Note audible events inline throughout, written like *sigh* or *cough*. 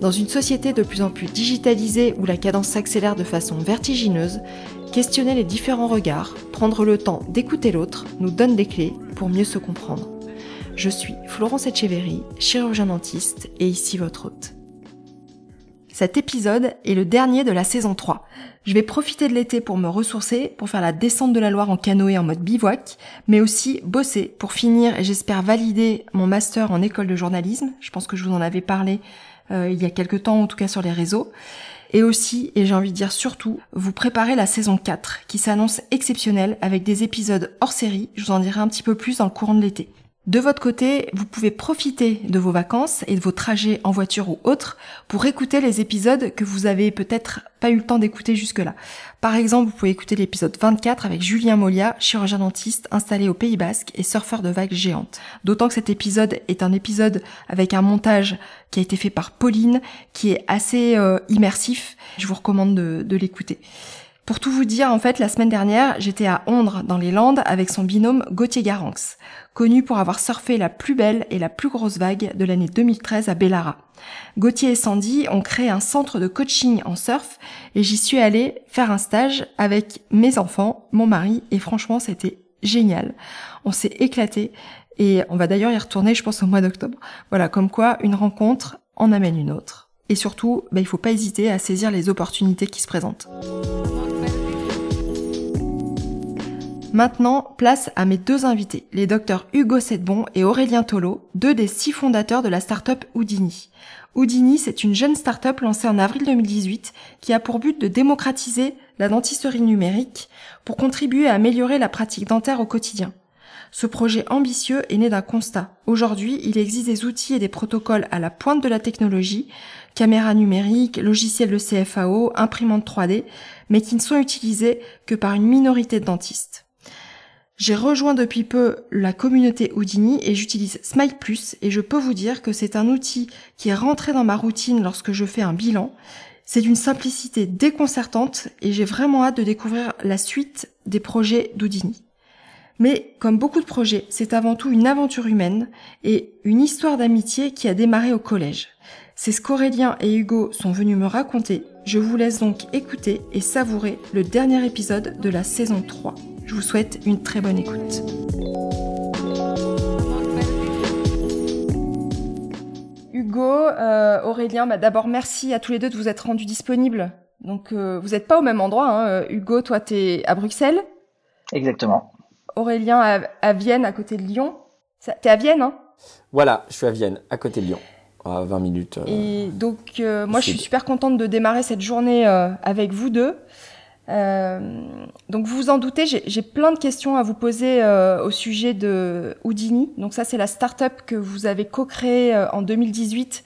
Dans une société de plus en plus digitalisée où la cadence s'accélère de façon vertigineuse, questionner les différents regards, prendre le temps d'écouter l'autre nous donne des clés pour mieux se comprendre. Je suis Florence Etcheverry, chirurgien dentiste et ici votre hôte. Cet épisode est le dernier de la saison 3. Je vais profiter de l'été pour me ressourcer, pour faire la descente de la Loire en canoë en mode bivouac, mais aussi bosser pour finir et j'espère valider mon master en école de journalisme. Je pense que je vous en avais parlé euh, il y a quelques temps, en tout cas sur les réseaux. Et aussi, et j'ai envie de dire surtout, vous préparez la saison 4, qui s'annonce exceptionnelle avec des épisodes hors série, je vous en dirai un petit peu plus dans le courant de l'été. De votre côté, vous pouvez profiter de vos vacances et de vos trajets en voiture ou autres pour écouter les épisodes que vous avez peut-être pas eu le temps d'écouter jusque-là. Par exemple, vous pouvez écouter l'épisode 24 avec Julien Molia, chirurgien dentiste installé au Pays Basque et surfeur de vagues géantes. D'autant que cet épisode est un épisode avec un montage qui a été fait par Pauline, qui est assez euh, immersif. Je vous recommande de, de l'écouter. Pour tout vous dire, en fait, la semaine dernière, j'étais à Ondre, dans les Landes, avec son binôme Gauthier Garanx, connu pour avoir surfé la plus belle et la plus grosse vague de l'année 2013 à Bellara. Gauthier et Sandy ont créé un centre de coaching en surf et j'y suis allée faire un stage avec mes enfants, mon mari, et franchement, c'était génial. On s'est éclaté et on va d'ailleurs y retourner, je pense, au mois d'octobre. Voilà, comme quoi une rencontre en amène une autre. Et surtout, bah, il faut pas hésiter à saisir les opportunités qui se présentent. Maintenant, place à mes deux invités, les docteurs Hugo Sedbon et Aurélien Tolo, deux des six fondateurs de la start-up Houdini. Houdini, c'est une jeune start-up lancée en avril 2018 qui a pour but de démocratiser la dentisterie numérique pour contribuer à améliorer la pratique dentaire au quotidien. Ce projet ambitieux est né d'un constat. Aujourd'hui, il existe des outils et des protocoles à la pointe de la technologie, caméras numériques, logiciels de CFAO, imprimantes 3D, mais qui ne sont utilisés que par une minorité de dentistes. J'ai rejoint depuis peu la communauté Houdini et j'utilise Smile Plus et je peux vous dire que c'est un outil qui est rentré dans ma routine lorsque je fais un bilan. C'est d'une simplicité déconcertante et j'ai vraiment hâte de découvrir la suite des projets d'Houdini. Mais comme beaucoup de projets, c'est avant tout une aventure humaine et une histoire d'amitié qui a démarré au collège. C'est ce qu'Aurélien et Hugo sont venus me raconter. Je vous laisse donc écouter et savourer le dernier épisode de la saison 3. Je vous souhaite une très bonne écoute. Hugo, euh, Aurélien, bah d'abord merci à tous les deux de vous être rendus disponibles. Donc euh, vous n'êtes pas au même endroit. Hein. Hugo, toi tu es à Bruxelles. Exactement. Aurélien à, à Vienne, à côté de Lyon. T'es à Vienne, hein? Voilà, je suis à Vienne, à côté de Lyon. À 20 minutes. Euh, Et donc moi je suis super contente de démarrer cette journée avec vous deux. Euh, donc vous vous en doutez, j'ai plein de questions à vous poser euh, au sujet de Houdini. Donc ça c'est la start-up que vous avez co-créée euh, en 2018.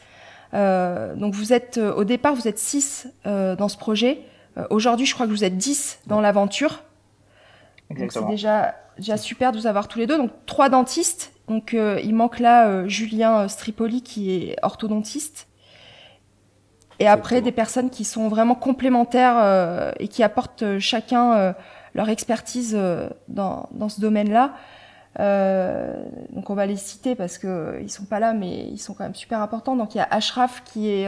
Euh, donc vous êtes au départ vous êtes 6 dans ce projet. Aujourd'hui je crois que vous êtes 10 dans l'aventure. C'est déjà déjà super de vous avoir tous les deux. Donc trois dentistes. Donc il manque là Julien Stripoli qui est orthodontiste et après des personnes qui sont vraiment complémentaires euh, et qui apportent euh, chacun euh, leur expertise dans, dans ce domaine-là. donc on va les citer parce que ils sont pas là, mais ils sont quand même super importants. Donc il y a Ashraf qui est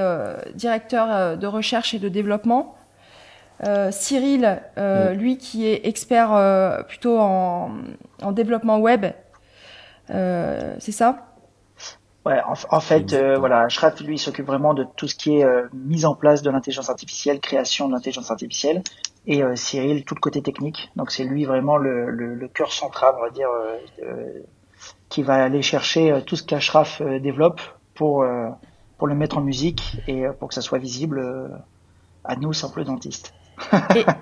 directeur de recherche et de développement. Cyril, lui qui est expert plutôt en, en, développement web. c'est ça? Ouais, en, fait, euh, voilà, Shraf, lui, s'occupe vraiment de tout ce qui est euh, mise en place de l'intelligence artificielle, création de l'intelligence artificielle, et euh, Cyril, tout le côté technique. Donc c'est lui vraiment le, le, le, cœur central, on va dire, qui va aller chercher tout ce qu'Ashraf développe pour pour le mettre en musique et pour que ça soit visible à nous, simples dentistes. et, *laughs*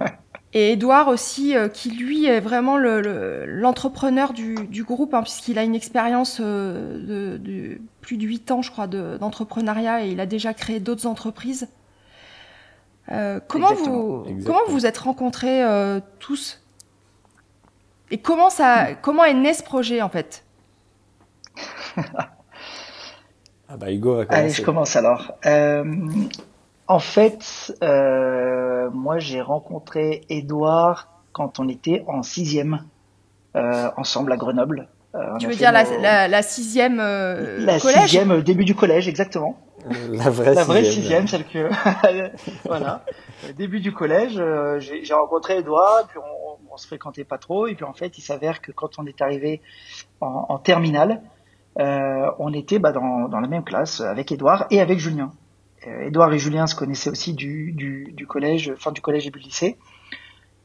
Et Edouard aussi, qui lui est vraiment l'entrepreneur du, du, groupe, hein, puisqu'il a une expérience de, de, plus de 8 ans, je crois, d'entrepreneuriat et il a déjà créé d'autres entreprises. comment, vous, comment vous êtes rencontrés tous? Et comment, ça, comment est né ce projet en fait? *laughs* Ah bah Hugo va commencer. Allez, je commence alors. Euh, en fait, euh, moi j'ai rencontré Edouard quand on était en sixième euh, ensemble à Grenoble. Euh, tu veux dire la, la, sixième euh, La sixième, début du collège, exactement. *laughs* La vraie la vraie sixième, celle que *laughs* voilà, début du collège, j'ai rencontré Edouard, puis on, on, se fréquentait pas trop, et puis en fait, il s'avère que quand on est arrivé en, en terminale, euh, on était bah, dans, dans, la même classe avec Edouard et avec Julien. Euh, Edouard et Julien se connaissaient aussi du, du, du, collège, fin du collège et du lycée.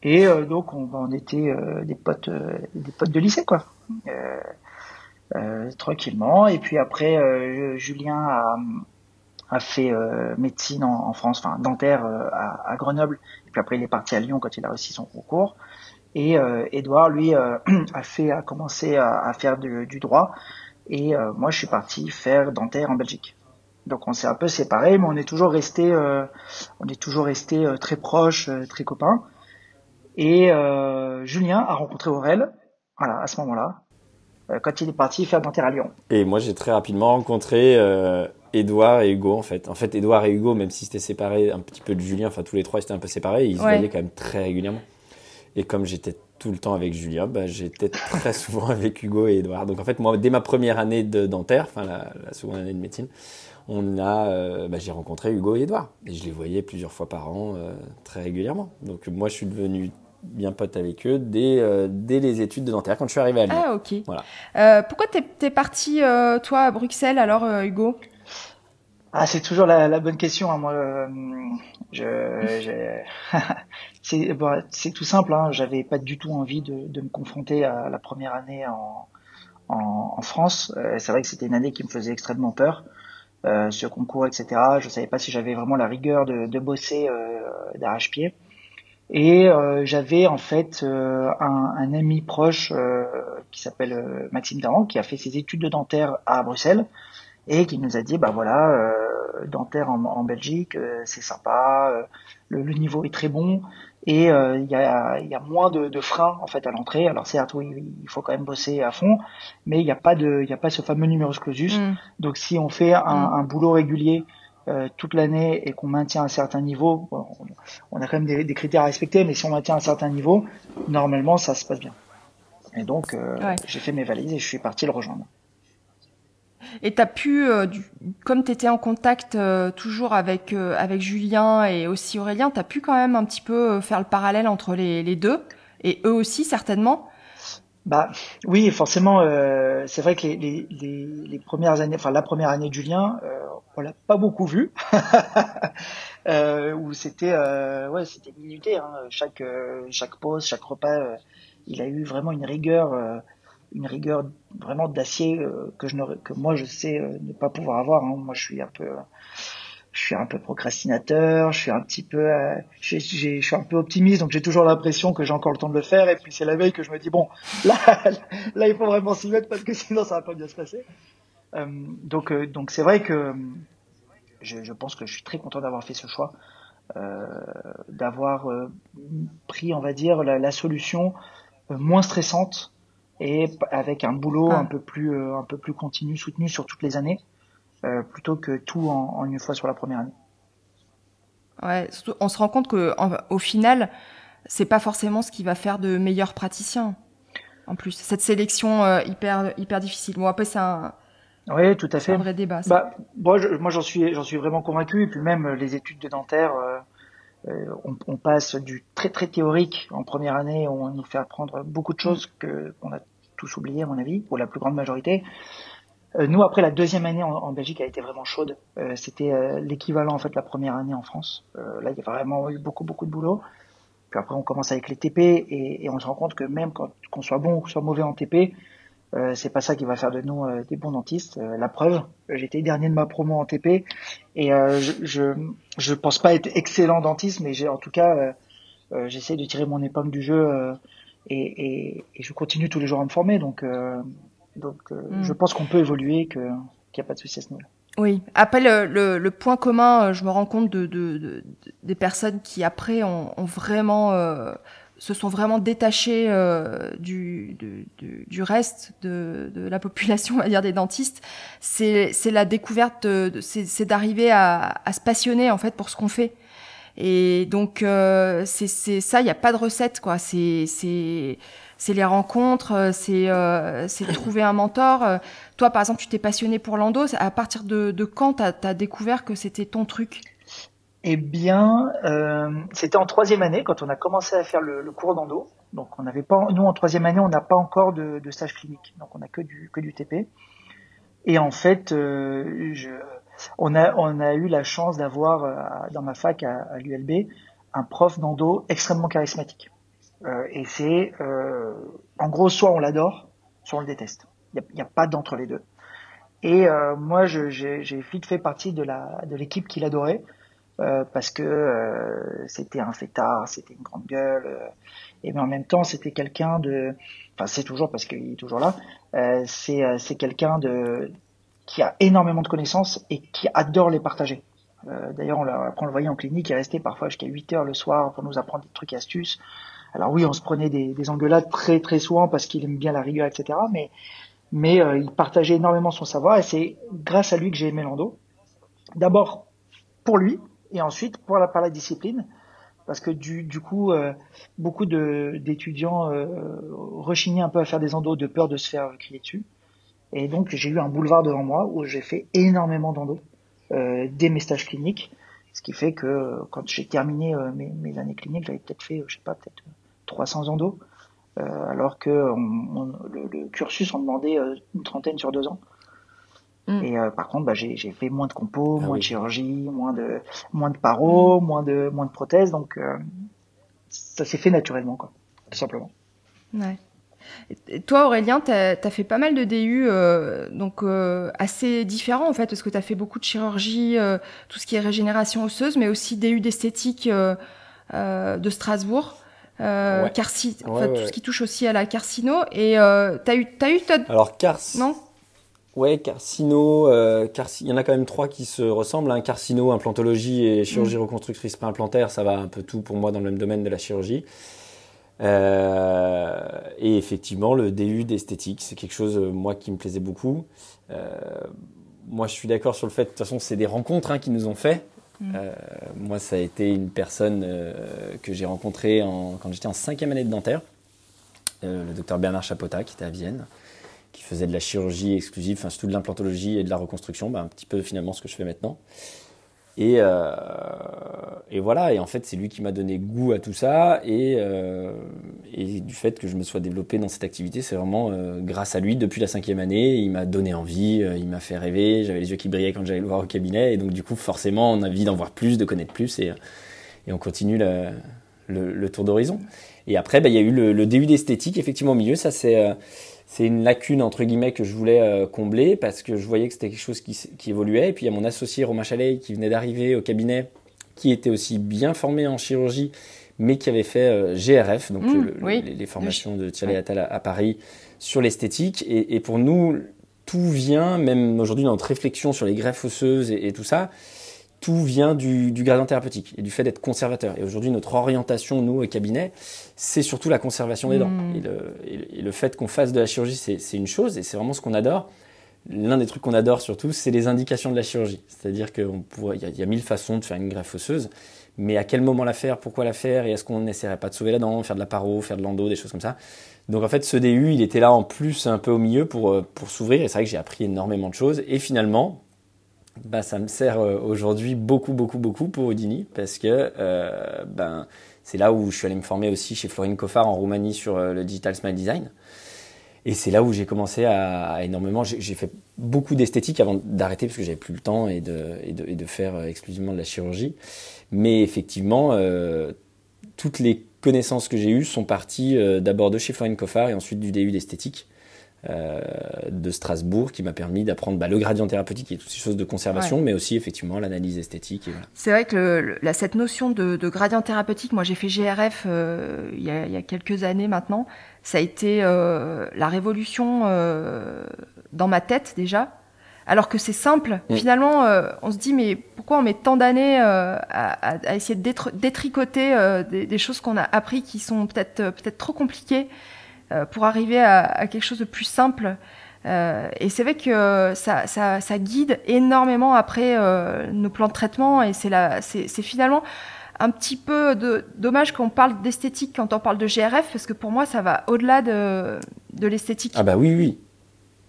Et euh, donc on, on était euh, des potes, euh, des potes de lycée quoi. tranquillement. Et puis après, Julien a, a fait médecine en, en, France, enfin dentaire à, à, Grenoble. Et puis après il est parti à Lyon quand il a réussi son concours. Et Edouard lui *clears throat* a fait, a commencé à, à faire du, du droit. Et euh, moi, je suis parti faire dentaire en Belgique. Donc on s'est un peu séparés, mais on est toujours resté, euh, on est toujours resté euh, très proches, très copains. Et Julien a rencontré Aurel, voilà, à ce moment-là, quand il est parti faire dentaire à Lyon. Et moi, j'ai très rapidement rencontré Edouard et Hugo en fait. En fait, Edouard et Hugo, même si c'était séparé un petit peu de Julien, enfin tous les trois étaient un peu séparés, ils se voyaient quand même très régulièrement. Et comme j'étais tout le temps avec Julien, bah, j'étais très *laughs* souvent avec Hugo et Edouard. Donc en fait, moi, dès ma première année de dentaire, enfin la, seconde année de médecine, on a, euh, bah, j'ai rencontré Hugo et Edouard. Et je les voyais plusieurs fois par an, euh, très régulièrement. Donc moi, je suis devenu bien pote avec eux dès, euh, dès les études de dentaire, quand je suis arrivé à Lyon. Ah ok. Voilà. pourquoi t'es es parti, toi, à Bruxelles, alors, Hugo? Ah, c'est toujours la, la, bonne question. Hein. Moi, euh, je, *laughs* *laughs* c'est bon, tout simple. Hein. J'avais pas du tout envie de, de, me confronter à la première année en, en, en France. Euh, c'est vrai que c'était une année qui me faisait extrêmement peur. Euh, ce concours, etc. Je savais pas si j'avais vraiment la rigueur de, de bosser euh, d'arrache-pied. Et euh, j'avais en fait un, un, ami proche qui s'appelle Maxime Daran, qui a fait ses études de dentaire à Bruxelles et qui nous a dit bah voilà euh, dentaire en, en Belgique euh, c'est sympa euh, le, le, niveau est très bon et il y a, y, a, moins de, de, freins en fait à l'entrée alors certes oui il faut quand même bosser à fond mais il n'y a pas de il y a pas ce fameux numerus clausus mm. donc si on fait un, mm. un boulot régulier toute l'année et qu'on maintient un certain niveau. Bon, on a quand même des, des, critères à respecter mais si on maintient un certain niveau normalement ça se passe bien. Et donc ouais. j'ai fait mes valises et je suis parti le rejoindre. Et tu as pu, euh, comme tu étais en contact euh, toujours avec, euh, avec Julien et aussi Aurélien, tu as pu quand même un petit peu faire le parallèle entre les, les deux, et eux aussi certainement bah oui, forcément. c'est vrai que les, les, les, les, premières années, enfin la première année de Julien, on l'a pas beaucoup vu, *laughs* où c'était ouais, c'était minuté. Hein, chaque chaque pause, chaque repas, il a eu vraiment une rigueur une rigueur vraiment d'acier euh, que je que moi je sais euh, ne pas pouvoir avoir. Hein. Moi je suis un peu je suis un peu procrastinateur, je suis un petit peu euh, je suis un peu optimiste donc j'ai toujours l'impression que j'ai encore le temps de le faire et puis c'est la veille que je me dis bon là *laughs* là il faut vraiment s'y mettre parce que sinon ça va pas bien se passer. Euh, donc donc c'est vrai que je, je, pense que je suis très content d'avoir fait ce choix. d'avoir pris on va dire la, la solution moins stressante et avec un boulot ah. un peu plus euh, un peu plus continu, soutenu sur toutes les années, euh, plutôt que tout en, en, une fois sur la première année. Ouais, on se rend compte que au final, c'est pas forcément ce qui va faire de meilleurs praticiens. En plus, cette sélection euh, hyper hyper difficile. Bon après c'est un oui, tout à fait. un vrai débat. Bah, moi, moi, j'en suis, j'en suis vraiment convaincu. Et puis même les études de dentaire, euh, on, on, passe du très très théorique en première année, on nous fait apprendre beaucoup de choses que qu'on a tous oublié à mon avis, pour la plus grande majorité. Euh, nous, après la deuxième année en, en, Belgique a été vraiment chaude. Euh, C'était euh, l'équivalent en fait de la première année en France. Euh, là, il y a vraiment eu beaucoup beaucoup de boulot. Puis après, on commence avec les TP et, et on se rend compte que même quand qu'on soit bon ou qu'on soit mauvais en TP, euh, c'est pas ça qui va faire de nous euh, des bons dentistes. La preuve, j'étais dernier de ma promo en TP et je, je, je pense pas être excellent dentiste, mais j'ai en tout cas j'essaie de tirer mon épingle du jeu et, je continue tous les jours à me former. Donc, donc hmm. je pense qu'on peut évoluer, qu'il n'y a pas de souci à ce niveau-là. Oui. Après, le, le, point commun, je me rends compte de, de, des personnes qui après ont, vraiment se sont vraiment détachés euh, du, du, du, reste de, de, la population, on va dire des dentistes, c'est la découverte, c'est d'arriver à, à, se passionner en fait pour ce qu'on fait. Et donc euh, c'est ça, il n'y a pas de recette quoi. C'est c'est les rencontres, c'est euh, c'est trouver un mentor. Toi par exemple, tu t'es passionné pour l'endo. À partir de, quand t'as as découvert que c'était ton truc? Eh bien, euh, c'était en troisième année quand on a commencé à faire le, cours d'endo. Donc, on n'avait pas, nous en troisième année, on n'a pas encore de, stage clinique, donc on n'a que du que du TP. Et en fait, euh, on a on a eu la chance d'avoir euh, dans ma fac à, l'ULB un prof d'endo extrêmement charismatique. Et c'est en gros soit on l'adore, soit on le déteste. Il n'y a, pas d'entre les deux. Et moi, j'ai vite fait partie de la de l'équipe qui l'adorait euh, parce que euh, c'était un fêtard, c'était une grande gueule, euh, et mais en même temps c'était quelqu'un de, enfin c'est toujours parce qu'il est toujours là, c'est c'est quelqu'un de qui a énormément de connaissances et qui adore les partager. D'ailleurs, quand on le voyait en clinique, il restait parfois jusqu'à 8 heures le soir pour nous apprendre des trucs et astuces. Alors oui, on se prenait des, des engueulades très très souvent parce qu'il aime bien la rigueur, etc. Mais mais il partageait énormément son savoir et c'est grâce à lui que j'ai aimé Lando. D'abord pour lui, et ensuite pour la, par la discipline, parce que du, du coup, euh, beaucoup d'étudiants euh, rechignaient un peu à faire des endos de peur de se faire crier dessus. Et donc j'ai eu un boulevard devant moi où j'ai fait énormément d'endos euh, dès mes stages cliniques, ce qui fait que quand j'ai terminé euh, mes, mes, années cliniques, j'avais peut-être fait, je sais pas, peut-être 300 endos, alors que le, le, cursus en demandait une trentaine sur deux ans. Mm. Et euh, par contre, bah, j'ai fait moins de compos, ah moins de chirurgie, moins de moins de paro, mm. moins de moins de prothèses, donc euh, ça s'est fait naturellement, quoi, tout simplement. Ouais. Toi, Aurélien, tu as, fait pas mal de DU, euh, donc euh, assez différents en fait, parce que tu as fait beaucoup de chirurgie, euh, tout ce qui est régénération osseuse, mais aussi DU d'esthétique de Strasbourg. Ouais. Carci... Ouais, tout ce qui touche aussi à la carcino. Et tu as eu, as eu Alors, cars... Non Ouais, Carcino, euh, il y en a quand même trois qui se ressemblent. Hein. Carcino, implantologie et chirurgie mm. reconstructrice préimplantaire, ça va un peu tout pour moi dans le même domaine de la chirurgie. Euh, et effectivement, le DU d'esthétique, c'est quelque chose, euh, moi, qui me plaisait beaucoup. Euh, moi, je suis d'accord sur le fait, de toute façon, c'est des rencontres hein, qui nous ont fait. Mm. Euh, moi, ça a été une personne que j'ai rencontrée en, quand j'étais en cinquième année de dentaire, le docteur Bernard Chapota, qui était à Vienne qui faisait de la chirurgie exclusive, enfin surtout de l'implantologie et de la reconstruction, bah, un petit peu finalement ce que je fais maintenant. Et, euh, et voilà, et en fait c'est lui qui m'a donné goût à tout ça, et, euh, et, du fait que je me sois développé dans cette activité, c'est vraiment euh, grâce à lui depuis la cinquième année, il m'a donné envie, euh, il m'a fait rêver, j'avais les yeux qui brillaient quand j'allais le voir au cabinet, et donc du coup forcément on a envie d'en voir plus, de connaître plus, et, et on continue le, le, le tour d'horizon. Et après, bah, il y a eu le, le DU d'esthétique, effectivement au milieu, ça c'est euh, c'est une lacune entre guillemets que je voulais euh, combler parce que je voyais que c'était quelque chose qui, qui, évoluait. Et puis il y a mon associé Romain Chalet qui venait d'arriver au cabinet, qui était aussi bien formé en chirurgie, mais qui avait fait euh, GRF, donc mmh, les, formations de Thierry Attal à, Paris sur l'esthétique. Et, et, pour nous, tout vient, même aujourd'hui dans notre réflexion sur les greffes osseuses et, et tout ça, tout vient du, du, gradient thérapeutique et du fait d'être conservateur. Et aujourd'hui, notre orientation, nous, au cabinet, c'est surtout la conservation des dents. Hmm. Et, le, et, le, fait qu'on fasse de la chirurgie, c'est une chose, et c'est vraiment ce qu'on adore. L'un des trucs qu'on adore surtout, c'est les indications de la chirurgie. C'est-à-dire qu'il y, y, a mille façons de faire une greffe osseuse, mais à quel moment la faire, pourquoi la faire, et est-ce qu'on n'essaierait pas de sauver la dent, faire de la paro, faire de l'endo, des choses comme ça. Donc en fait, ce DU, il était là en plus un peu au milieu pour, pour s'ouvrir, et c'est vrai que j'ai appris énormément de choses. Et finalement, bah, ça me sert euh, aujourd'hui beaucoup, beaucoup, beaucoup pour Houdini parce que euh, ben, c'est là où je suis allé me former aussi chez Florine Coffard en Roumanie sur euh, le Digital Smile Design. Et c'est là où j'ai commencé à, énormément. J'ai fait beaucoup d'esthétique avant d'arrêter parce que j'avais plus le temps et de, et de, faire exclusivement de la chirurgie. Mais effectivement, toutes les connaissances que j'ai eues sont parties d'abord de chez Florine Coffard et ensuite du DU d'esthétique. Euh, de Strasbourg qui m'a permis d'apprendre bah, le gradient thérapeutique et toutes ces choses de conservation, mais aussi effectivement l'analyse esthétique. C'est vrai que cette notion de, gradient thérapeutique, moi j'ai fait GRF euh, il, y a, quelques années maintenant, ça a été euh, la révolution dans ma tête déjà. Alors que c'est simple, mm. finalement, on se dit mais pourquoi on met tant d'années à, essayer de détricoter des, choses qu'on a appris qui sont peut-être peut-être trop compliquées? Pour arriver à, quelque chose de plus simple. Euh, et c'est vrai que ça, ça, ça, guide énormément après euh, nos plans de traitement et c'est finalement un petit peu de, dommage qu'on parle d'esthétique quand on parle de GRF parce que pour moi ça va au-delà de, de l'esthétique. Ah bah oui oui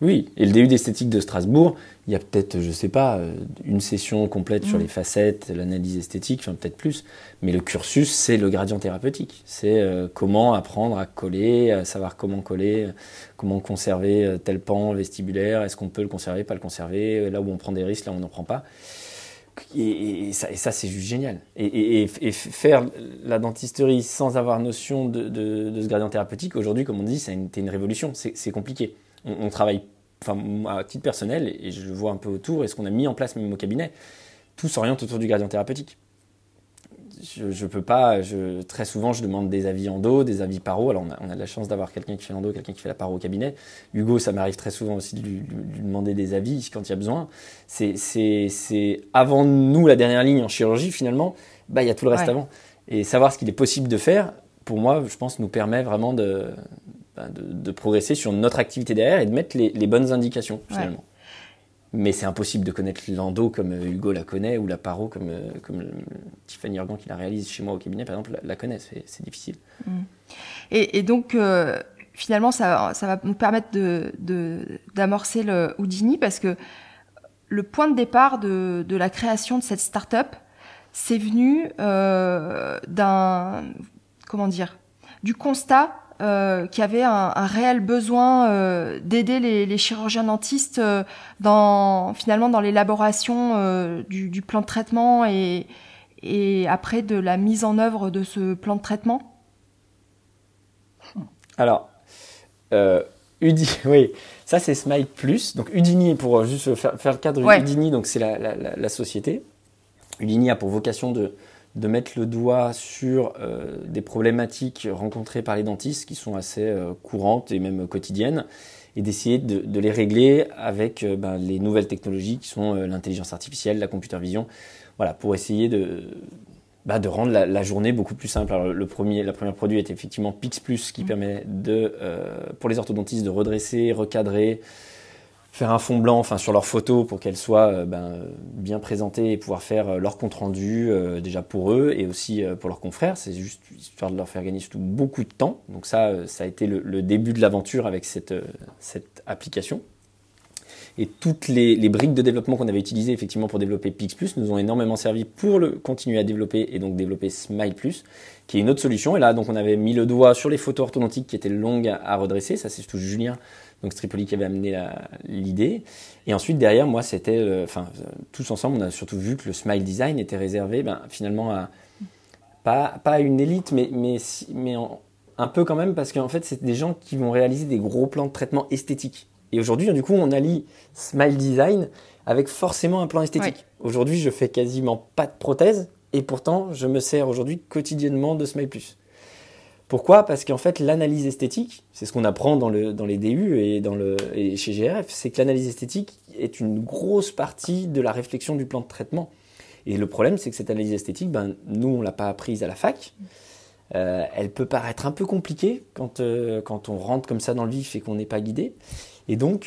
oui, et le DU d'esthétique de Strasbourg, il y a peut-être, je sais pas, euh, une session complète sur mm. les facettes, l'analyse esthétique, enfin peut-être plus. Mais le cursus, c'est le gradient thérapeutique. C'est euh, comment apprendre à coller, à savoir comment coller, comment conserver euh, tel pan vestibulaire, est-ce qu'on peut le conserver, pas le conserver, là où on prend des risques, là où on n'en prend pas. Et, ça, c'est juste génial. Et, faire la dentisterie sans avoir notion de, ce gradient thérapeutique, aujourd'hui, comme on dit, c'est une, une révolution. C'est compliqué on, travaille, enfin, à titre personnel, et je le vois un peu autour, et ce qu'on a mis en place même au cabinet, tout s'oriente autour du gradient thérapeutique. Je, je peux pas, je, très souvent, je demande des avis en dos, des avis paro. Alors, on a, on a de la chance d'avoir quelqu'un qui fait l'endo, quelqu'un qui fait la paro au cabinet. Hugo, ça m'arrive très souvent aussi de lui, demander des avis quand il y a besoin. C'est avant nous la dernière ligne en chirurgie, finalement, bah, il y a tout le reste avant. Et savoir ce qu'il est possible de faire, pour moi, je pense, nous permet vraiment de, de, progresser sur notre activité derrière et de mettre les, bonnes indications finalement. Mais c'est impossible de connaître l'endo comme euh, Hugo la connaît ou la paro comme, euh, comme Tiffany Organ qui la réalise chez moi au cabinet, par exemple, la, connaît. C'est difficile. Mm. Et, donc, euh, finalement, ça, ça, va nous permettre d'amorcer de, le Houdini parce que le point de départ de, de la création de cette start-up, c'est venu d'un. Comment dire Du constat euh, qui avait un, réel besoin euh, d'aider les, chirurgiens dentistes euh, dans finalement dans l'élaboration du, plan de traitement et, et après de la mise en œuvre de ce plan de traitement Alors, Udini, *laughs* oui, ça c'est Smile Plus. Donc Udini, pour juste faire, faire le cadre, Udini, donc c'est la, la, société. Udini a pour vocation de, de mettre le doigt sur euh, des problématiques rencontrées par les dentistes qui sont assez euh, courantes et même quotidiennes et d'essayer de, les régler avec euh, ben, les nouvelles technologies qui sont l'intelligence artificielle, la computer vision, voilà, pour essayer de, bah, de rendre la, journée beaucoup plus simple. Alors, le premier, la première produit est effectivement Pix Plus qui mmh. permet de, pour les orthodontistes de redresser, recadrer, faire un fond blanc enfin sur leurs photos pour qu'elles soient euh, ben, bien présentées et pouvoir faire euh, leur compte rendu euh, déjà pour eux et aussi pour leurs confrères c'est juste histoire de leur faire gagner surtout beaucoup de temps donc ça ça a été le, début de l'aventure avec cette, cette application et toutes les, briques de développement qu'on avait utilisées effectivement pour développer Pix nous ont énormément servi pour le continuer à développer et donc développer Smile Plus, qui est une autre solution. Et là, donc, on avait mis le doigt sur les photos orthodontiques qui étaient longues à redresser. Ça, c'est surtout Julien donc Stripoli qui avait amené l'idée. Et ensuite derrière, moi, c'était, enfin, tous ensemble, on a surtout vu que le smile design était réservé, ben, finalement à pas, pas à une élite, mais mais mais un peu quand même parce qu'en fait, c'est des gens qui vont réaliser des gros plans de traitement esthétique. Et aujourd'hui, du coup, on allie smile design avec forcément un plan esthétique. Aujourd'hui, je fais quasiment pas de prothèse et pourtant, je me sers aujourd'hui quotidiennement de Smile Plus. Pourquoi? Parce qu'en fait, l'analyse esthétique, c'est ce qu'on apprend dans, le, dans les DU et, dans le, et chez GRF, c'est que l'analyse esthétique est une grosse partie de la réflexion du plan de traitement. Et le problème, c'est que cette analyse esthétique, ben, nous, on l'a pas apprise à la fac. Euh, elle peut paraître un peu compliquée quand, euh, quand on rentre comme ça dans le vif et qu'on n'est pas guidé. Et donc,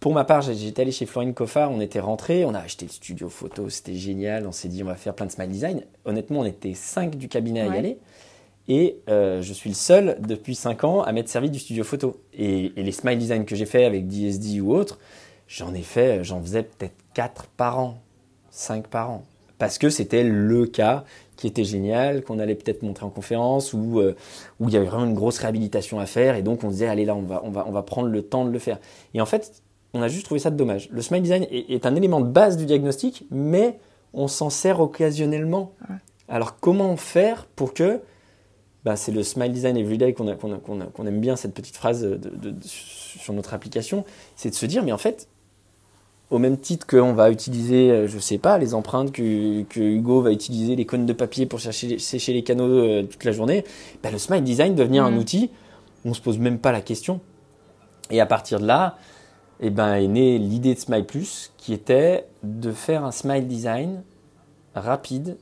pour ma part, j'étais allé chez Florine Coffard, on était rentré, on a acheté le studio photo, c'était génial, on s'est dit on va faire plein de smile design. Honnêtement, on était cinq du cabinet à y aller. Et euh, je suis le seul depuis 5 ans à m'être servi du studio photo. Et, les smile design que j'ai fait avec DSD ou autre, j'en ai fait, j'en faisais peut-être 4 par an, 5 par an. Parce que c'était le cas qui était génial, qu'on allait peut-être montrer en conférence, ou euh, où il y avait vraiment une grosse réhabilitation à faire. Et donc on se disait, allez là, on va, on, va, on va prendre le temps de le faire. Et en fait, on a juste trouvé ça de dommage. Le smile design est, est un élément de base du diagnostic, mais on s'en sert occasionnellement. Alors comment faire pour que bah, c'est le Smile Design Everyday qu'on qu'on aime bien, cette petite phrase de, sur notre application, c'est de se dire, mais en fait, au même titre qu'on va utiliser, euh, je sais pas, les empreintes que, que, Hugo va utiliser, les cônes de papier pour chercher, sécher les canaux euh, toute la journée, bah, le Smile Design devenir un mmh. outil, on se pose même pas la question. Et à partir de là, eh ben, est née l'idée de Smile Plus, qui était de faire un Smile Design rapide,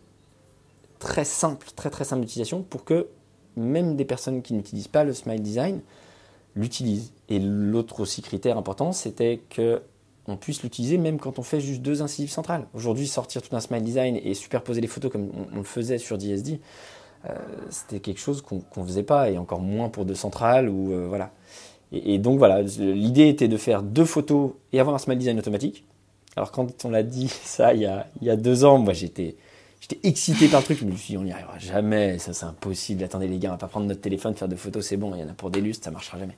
très simple, très très simple d'utilisation, pour que même des personnes qui n'utilisent pas le Smile Design l'utilisent. Et l'autre aussi critère important, c'était que on puisse l'utiliser même quand on fait juste deux incisives centrales. Aujourd'hui, sortir tout un Smile Design et superposer les photos comme on, le faisait sur DSD, euh, c'était quelque chose qu'on ne faisait pas, et encore moins pour deux centrales. Euh, voilà. Et, donc voilà, l'idée était de faire deux photos et avoir un Smile Design automatique. Alors quand on l'a dit *laughs* ça il y, a, il y a deux ans, moi j'étais J'étais excité par le truc, je me suis dit, on n'y arrivera jamais, ça c'est impossible. Attendez les gars, on va pas prendre notre téléphone, faire de photos, c'est bon, il y en a pour des lustres, ça marchera jamais.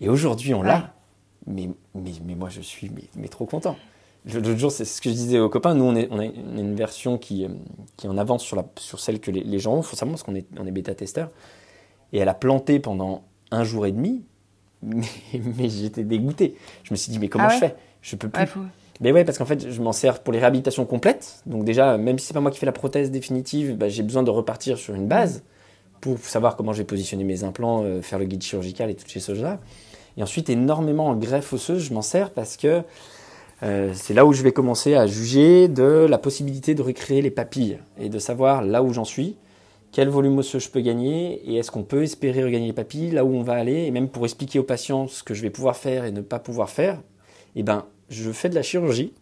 Et aujourd'hui, on l'a, mais, mais, mais, moi je suis mais, trop content. L'autre jour, c'est ce que je disais aux copains, nous on, est, on a une version qui, euh, qui est en avance sur, la, sur celle que les, gens ont, il faut savoir parce qu'on est, on est bêta-testeur, et elle a planté pendant un jour et demi, *laughs* mais, j'étais dégoûté. Je me suis dit, mais comment ah je fais? Je peux plus. Mais ouais, parce qu'en fait, je m'en sers pour les réhabilitations complètes. Donc déjà, même si c'est pas moi qui fais la prothèse définitive, bah, j'ai besoin de repartir sur une base pour savoir comment je vais positionner mes implants, euh, faire le guide chirurgical et toutes ces choses-là. Et ensuite, énormément en greffe osseuse, je m'en sers parce que euh, c'est là où je vais commencer à juger de la possibilité de recréer les papilles et de savoir là où j'en suis, quel volume osseux je peux gagner et est-ce qu'on peut espérer regagner les papilles, là où on va aller, et même pour expliquer aux patients ce que je vais pouvoir faire et ne pas pouvoir faire, et eh ben je fais de la chirurgie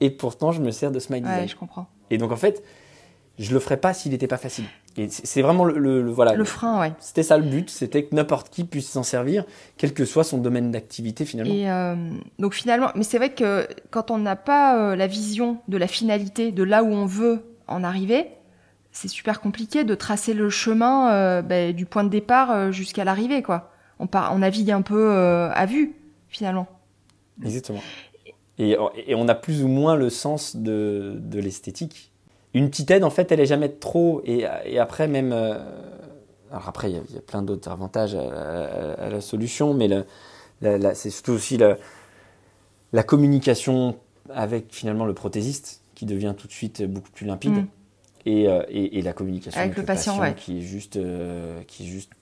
et pourtant je me sers de smile design. Ouais, je comprends. Et donc en fait, je le ferais pas s'il n'était pas facile. Et c'est vraiment le, voilà. Le frein, ouais. C'était ça le but, c'était que n'importe qui puisse s'en servir, quel que soit son domaine d'activité finalement. Et euh, donc finalement, mais c'est vrai que quand on n'a pas euh, la vision de la finalité, de là où on veut en arriver, c'est super compliqué de tracer le chemin euh, ben, du point de départ jusqu'à l'arrivée, quoi. On, part, on navigue un peu à vue finalement. Exactement. Et, et, on a plus ou moins le sens de, de l'esthétique. Une petite aide, en fait, elle est jamais trop. Et, et après, même. Euh, alors après, il y, a plein d'autres avantages à, la solution, mais c'est surtout aussi la, la, communication avec finalement le prothésiste qui devient tout de suite beaucoup plus limpide. Mm. Et, euh, et, et, la communication avec, le, patient, qui est juste, euh, qui est juste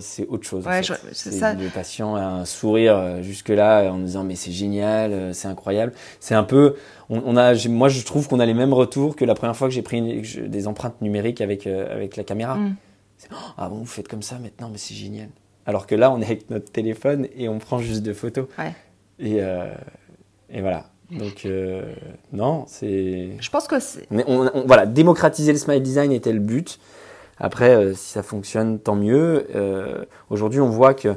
c'est autre chose. ça. Le patient a un sourire euh, jusque-là en disant mais c'est génial, euh, c'est incroyable. C'est un peu, on, a, moi je trouve qu'on a les mêmes retours que la première fois que j'ai pris des empreintes numériques avec euh, avec la caméra. Mm. Oh, ah bon, vous faites comme ça maintenant, mais c'est génial. Alors que là, on est avec notre téléphone et on prend juste des photos. Et, et voilà. Donc non, c'est. Je pense que c'est. On, voilà, démocratiser le smile design était le but. Après, euh, si ça fonctionne, tant mieux. Euh, aujourd'hui, on voit que,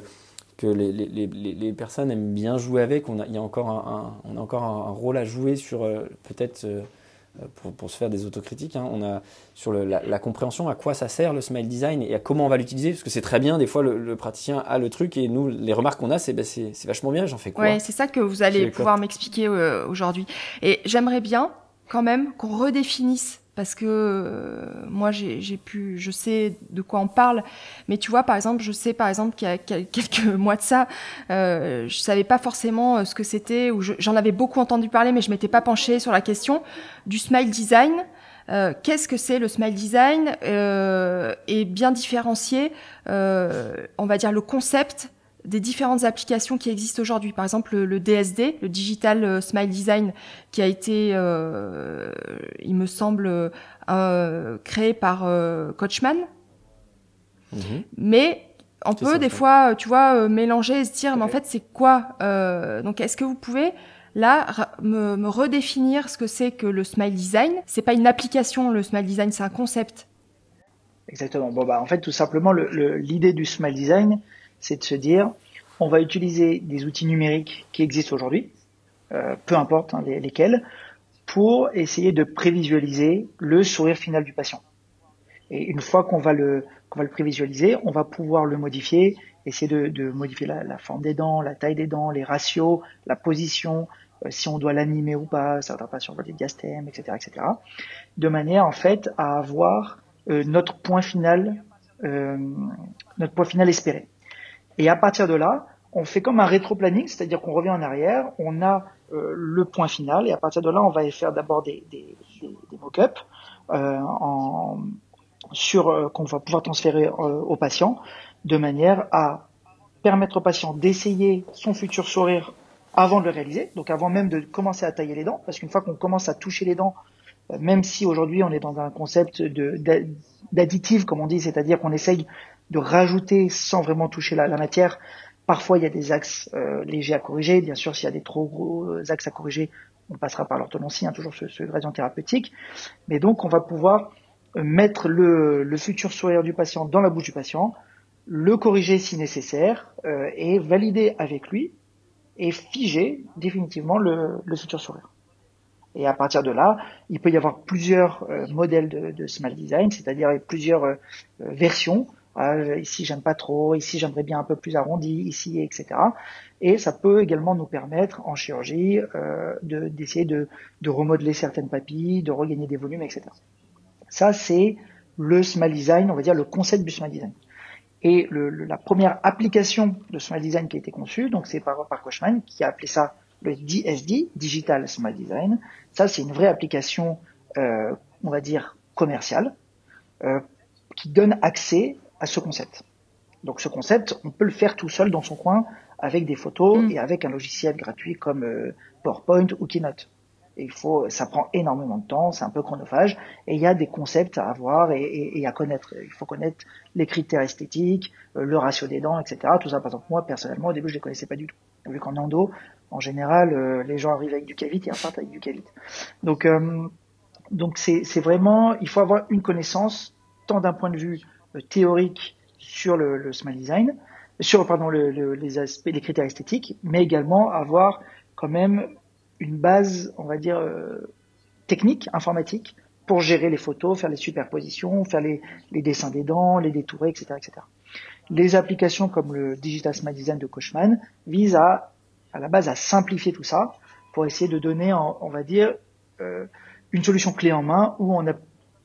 que les, les, les, personnes aiment bien jouer avec. On a, il y a encore un, on a encore un, rôle à jouer sur euh, peut-être pour, pour, se faire des autocritiques. Hein. on a sur le, la, compréhension à quoi ça sert le smile design et à comment on va l'utiliser. Parce que c'est très bien, des fois, le, praticien a le truc et nous, les remarques qu'on a, c'est ben, vachement bien. J'en fais quoi? Ouais, c'est ça que vous allez pouvoir m'expliquer aujourd'hui. Et j'aimerais bien quand même qu'on redéfinisse parce que euh, moi j'ai pu je sais de quoi on parle. Mais tu vois par exemple je sais par exemple qu'il y a *laughs* quelques mois de ça euh, je savais pas forcément euh, ce que c'était ou j'en avais beaucoup entendu parler mais je m'étais pas penchée sur la question du smile design. Euh, qu'est-ce que c'est le smile design? Euh, et bien différencier on va dire le concept des différentes applications qui existent aujourd'hui. Par exemple, le, DSD, le Digital euh, Smile Design, qui a été, euh, il me semble, euh, créé par euh, Coachman. Mhm. Mais on peut des fois, tu vois, mélanger et se dire, mais en fait, c'est quoi Donc, est-ce que vous pouvez là me, me redéfinir ce que c'est que le Smile Design? C'est pas une application, le Smile Design, c'est un concept. Exactement. Bon bah en fait tout simplement l'idée du Smile Design, c'est de se dire, on va utiliser des outils numériques qui existent aujourd'hui, euh, peu importe hein, lesquels, pour essayer de prévisualiser le sourire final du patient. Et une fois qu'on va le qu'on va le prévisualiser, on va pouvoir le modifier, essayer de, modifier la, forme des dents, la taille des dents, les ratios, la position, euh, si on doit l'animer ou pas, certains patients veulent des diastèmes, etc., etc., de manière en fait à avoir euh, notre point final notre poids final espéré. Et à partir de là, on fait comme un rétro-planning, c'est-à-dire qu'on revient en arrière, on a le point final, et à partir de là, on va faire d'abord des, des, des, des mock-ups en, sur qu'on va pouvoir transférer au patient, de manière à permettre au patient d'essayer son futur sourire avant de le réaliser, donc avant même de commencer à tailler les dents, parce qu'une fois qu'on commence à toucher les dents, euh, même si aujourd'hui on est dans un concept d'additif, comme on dit, c'est-à-dire qu'on essaye de rajouter sans vraiment toucher la, matière, parfois il y a des axes euh, légers à corriger, bien sûr s'il y a des trop gros axes à corriger, on passera par l'orthodontie, hein, toujours ce, ce, gradient thérapeutique, mais donc on va pouvoir mettre le, le, futur sourire du patient dans la bouche du patient, le corriger si nécessaire euh, et valider avec lui et figer définitivement le, le, futur sourire. Et à partir de là, il peut y avoir plusieurs euh, modèles de, de, smile design, c'est-à-dire plusieurs euh, versions. Ah, ici, j'aime pas trop. Ici, j'aimerais bien un peu plus arrondi. Ici, etc. Et ça peut également nous permettre en chirurgie d'essayer de, de, remodeler certaines papilles, de regagner des volumes, etc. Ça, c'est le smile design, on va dire le concept du smile design. Et la première application de Smile Design qui a été conçue, donc c'est par, par Kochman, qui a appelé ça le DSD, Digital Smile Design. Ça, c'est une vraie application, euh, on va dire, commerciale, euh, qui donne accès à ce concept. Donc ce concept, on peut le faire tout seul dans son coin avec des photos mm. et avec un logiciel gratuit comme euh, PowerPoint ou Keynote il faut, ça prend énormément de temps, c'est un peu chronophage, et il y a des concepts à avoir et, à connaître. Il faut connaître les critères esthétiques, euh, le ratio des dents, etc. Tout ça, par exemple, moi personnellement, au début, je les connaissais pas du tout. Vu qu'en endo, en général, euh, les gens arrivent avec du cavite et repartent avec du cavite. Donc, donc c'est vraiment, il faut avoir une connaissance tant d'un point de vue théorique sur le, le smile design, sur pardon le, les critères esthétiques, mais également avoir quand même une base, on va dire, euh, technique, informatique, pour gérer les photos, faire les superpositions, faire les, dessins des dents, les détourer, etc., etc. Les applications comme le Digital Smile Design de Kochman visent à, à la base, à simplifier tout ça pour essayer de donner, on va dire, euh, une solution clé en main où on a,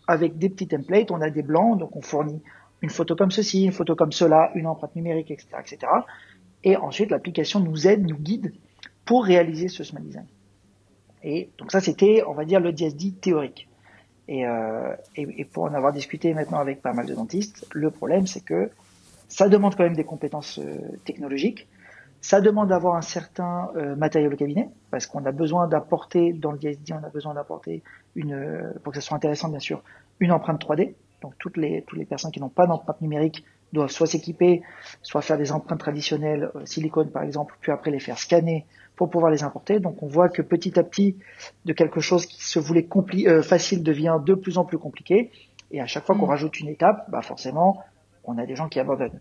avec des petits templates, on a des blancs, donc on fournit une photo comme ceci, une photo comme cela, une empreinte numérique, etc., etc. Et ensuite, l'application nous aide, nous guide pour réaliser ce smile design. Et donc ça, c'était, on va dire, le DSD théorique. Et, euh, et, pour en avoir discuté maintenant avec pas mal de dentistes, le problème, c'est que ça demande quand même des compétences euh, technologiques. Ça demande d'avoir un certain euh, matériel au cabinet, parce qu'on a besoin d'apporter, dans le DSD, on a besoin d'apporter une, euh, pour que ça soit intéressant, bien sûr, une empreinte 3D. Donc toutes les, toutes les personnes qui n'ont pas d'empreinte numérique doivent soit s'équiper, soit faire des empreintes traditionnelles, euh, silicone par exemple, puis après les faire scanner pour pouvoir les importer. Donc on voit que petit à petit, de quelque chose qui se voulait euh, facile devient de plus en plus compliqué. Et à chaque fois qu'on mm. rajoute une étape, bah forcément, on a des gens qui abandonnent.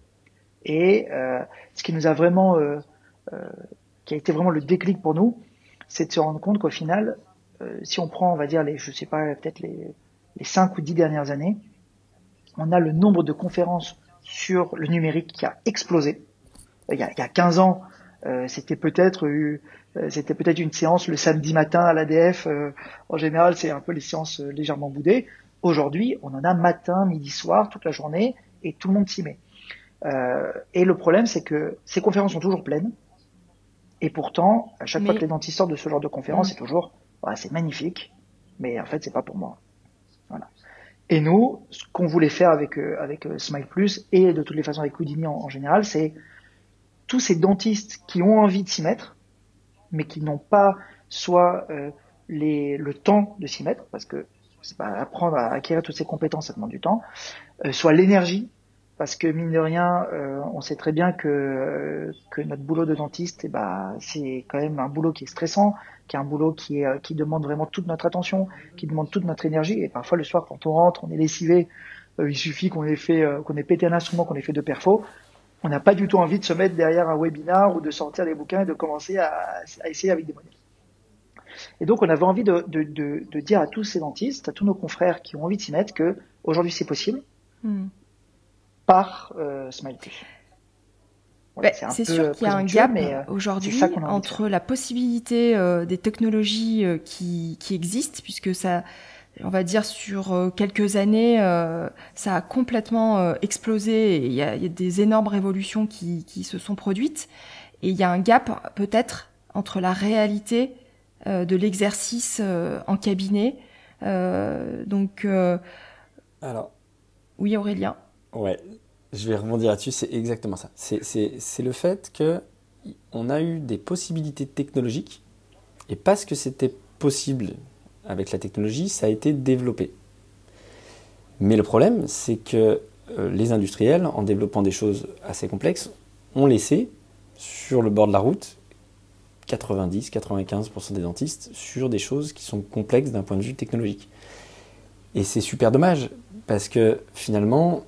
Et euh, ce qui nous a vraiment, euh, euh, qui a été vraiment le déclic pour nous, c'est de se rendre compte qu'au final, euh, si on prend, on va dire les, je sais pas, peut-être les, les cinq ou dix dernières années, on a le nombre de conférences sur le numérique qui a explosé. Il y a, il y a 15 ans, euh, c'était peut-être euh, c'était peut-être une séance le samedi matin à l'ADF. Euh, en général, c'est un peu les séances légèrement boudées. Aujourd'hui, on en a matin, midi, soir, toute la journée, et tout le monde s'y met. et le problème, c'est que ces conférences sont toujours pleines. Et pourtant, à chaque fois que les dentistes sortent de ce genre de conférence, mm. c'est toujours, c'est magnifique, mais en fait, c'est pas pour moi. Et nous, ce qu'on voulait faire avec avec Smile Plus et de toutes les façons avec Houdini en général, c'est tous ces dentistes qui ont envie de s'y mettre, mais qui n'ont pas soit euh, le temps de s'y mettre, parce que c'est pas apprendre à acquérir toutes ces compétences, ça demande du temps, euh, soit l'énergie, parce que mine de rien, euh, on sait très bien que, que notre boulot de dentiste, eh ben, c'est quand même un boulot qui est stressant, qui est un boulot qui, est, qui demande vraiment toute notre attention, qui demande toute notre énergie, et parfois le soir quand on rentre, on est lessivé, il suffit qu'on ait qu'on ait pété un instrument, qu'on ait fait deux perfos, on n'a pas du tout envie de se mettre derrière un webinar ou de sortir des bouquins et de commencer à, essayer avec des modèles. Et donc, on avait envie de, dire à tous ces dentistes, à tous nos confrères qui ont envie de s'y mettre, que aujourd'hui c'est possible hmm. Par euh, Smile bah, c'est sûr qu'il y a un gap euh, aujourd'hui entre la possibilité euh, des technologies qui, qui, existent, puisque ça, on va dire sur quelques années, ça a complètement explosé. Il y, a, des énormes révolutions qui, qui, se sont produites. Et il y a un gap peut-être entre la réalité de l'exercice en cabinet. donc, alors. Oui, Aurélien. Ouais, je vais rebondir là-dessus, c'est exactement ça. C'est le fait que on a eu des possibilités technologiques et parce que c'était possible avec la technologie, ça a été développé. Mais le problème, c'est que euh, les industriels, en développant des choses assez complexes, ont laissé sur le bord de la route 90-95% des dentistes sur des choses qui sont complexes d'un point de vue technologique. Et c'est super dommage parce que finalement,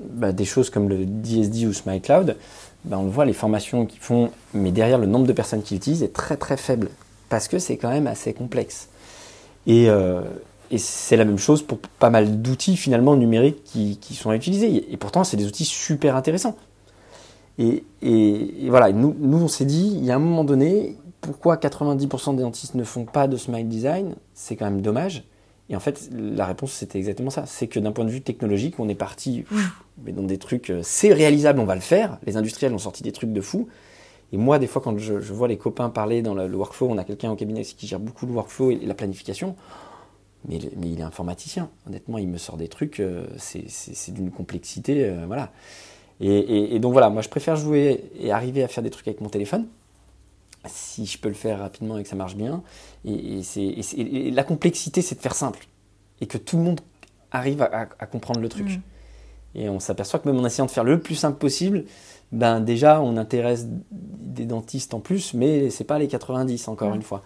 bah, des choses comme le DSD ou SmileCloud, bah, on le voit, les formations qu'ils font, mais derrière le nombre de personnes qui l'utilisent est très très faible, parce que c'est quand même assez complexe. Et, euh, c'est la même chose pour pas mal d'outils finalement numériques qui, sont à utiliser. Et pourtant, c'est des outils super intéressants. Et, voilà, nous, nous on s'est dit, il y a un moment donné, pourquoi 90% des dentistes ne font pas de smile design? C'est quand même dommage. Et en fait, la réponse, c'était exactement ça. C'est que d'un point de vue technologique, on est parti mais dans des trucs, euh, c'est réalisable, on va le faire. Les industriels ont sorti des trucs de fou. Et moi, des fois, quand je, vois les copains parler dans le, workflow, on a quelqu'un au cabinet qui gère beaucoup le workflow et, la planification. Mais, mais, il est informaticien. Honnêtement, il me sort des trucs, euh, c'est d'une complexité. Euh, voilà. Et, et, donc voilà, moi, je préfère jouer et arriver à faire des trucs avec mon téléphone si je peux le faire rapidement et que ça marche bien. Et, et la complexité, c'est de faire simple. Et que tout le monde arrive à, comprendre le truc. Mm. Et on s'aperçoit que même en essayant de faire le plus simple possible, ben déjà, on intéresse des dentistes en plus, mais c'est pas les 90, encore mm. une fois.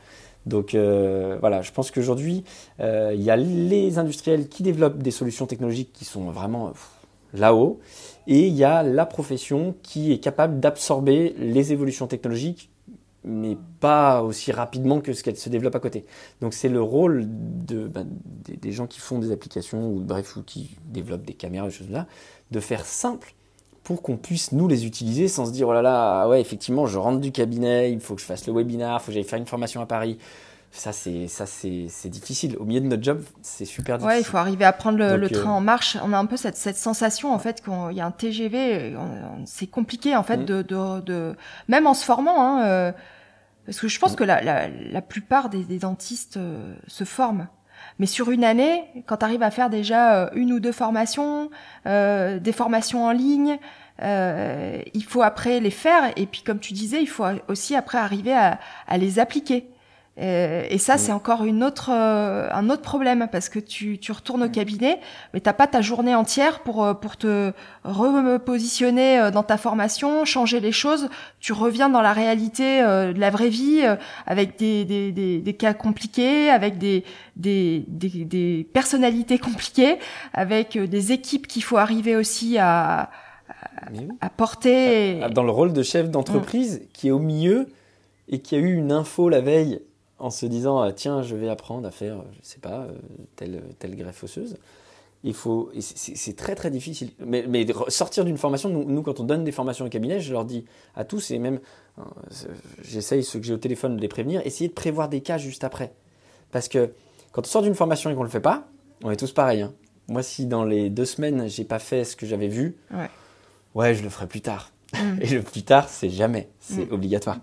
Donc euh, voilà, je pense qu'aujourd'hui, euh, il y a les industriels qui développent des solutions technologiques qui sont vraiment là-haut, et il y a la profession qui est capable d'absorber les évolutions technologiques mais pas aussi rapidement que ce qu'elle se développe à côté. Donc c'est le rôle de, bah, des, gens qui font des applications ou bref ou qui développent des caméras, des choses là, de faire simple pour qu'on puisse nous les utiliser sans se dire oh là là ah ouais effectivement je rentre du cabinet, il faut que je fasse le webinar, il faut que j'aille faire une formation à Paris. Ça c'est ça c'est difficile. Au milieu de notre job, c'est super difficile. Ouais, il faut arriver à prendre le, le train euh, en marche. On a un peu cette, cette sensation en fait qu'il y a un TGV. C'est compliqué en fait mm. de, de, de, même en se formant. Hein, euh, parce que je pense que la, la, la plupart des, des dentistes euh, se forment. Mais sur une année, quand tu arrives à faire déjà euh, une ou deux formations, euh, des formations en ligne, euh, il faut après les faire. Et puis, comme tu disais, il faut aussi après arriver à, à les appliquer. Euh, et ça, c'est encore une autre, euh, un autre problème parce que tu, tu retournes au cabinet, mais t'as pas ta journée entière pour euh, pour te repositionner dans ta formation, changer les choses. Tu reviens dans la réalité de la vraie vie avec des, des, des, des, cas compliqués, avec des, des, des, des personnalités *laughs* compliquées, avec des équipes qu'il faut arriver aussi à, à, porter. Dans le rôle de chef d'entreprise qui est au milieu et qui a eu une info la veille en se disant euh, tiens je vais apprendre à faire je sais pas euh, telle telle greffe osseuse il faut c'est très très difficile mais, mais sortir d'une formation nous, quand on donne des formations au cabinet je leur dis à tous et même euh, j'essaye ceux que j'ai au téléphone de les prévenir essayez de prévoir des cas juste après parce que quand on sort d'une formation et qu'on le fait pas on est tous pareils hein. moi si dans les deux semaines j'ai pas fait ce que j'avais vu ouais. ouais je le ferai plus tard mm. *laughs* et le plus tard c'est jamais c'est mm. obligatoire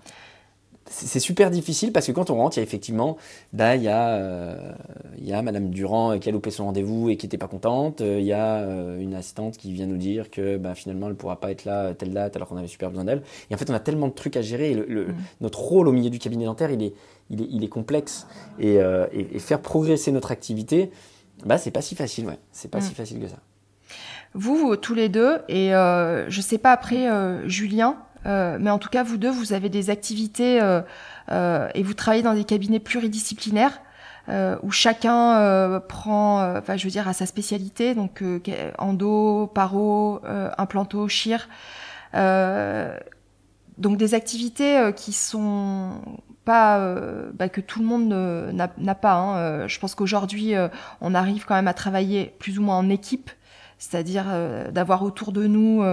c'est super difficile parce que quand on rentre, il y a effectivement, bah, il y a, euh, il y a Madame Durand qui a loupé son rendez-vous et qui n'était pas contente. Il y a euh, une assistante qui vient nous dire que bah, finalement elle pourra pas être là telle date alors qu'on avait super besoin d'elle. Et en fait, on a tellement de trucs à gérer. le, mm. Notre rôle au milieu du cabinet dentaire, il est, il est, il est complexe et, euh, et, faire progresser notre activité, bah, c'est pas si facile, ouais. C'est pas mm. si facile que ça. Vous, vous, tous les deux, et je sais pas après Julien, euh, mais en tout cas, vous deux, vous avez des activités euh, euh, et vous travaillez dans des cabinets pluridisciplinaires où chacun prend, enfin, je veux dire, à sa spécialité, donc endo, paro, implanto, chir. donc des activités qui sont pas bah, que tout le monde n'a pas. Hein. je pense qu'aujourd'hui, on arrive quand même à travailler plus ou moins en équipe c'est-à-dire d'avoir autour de nous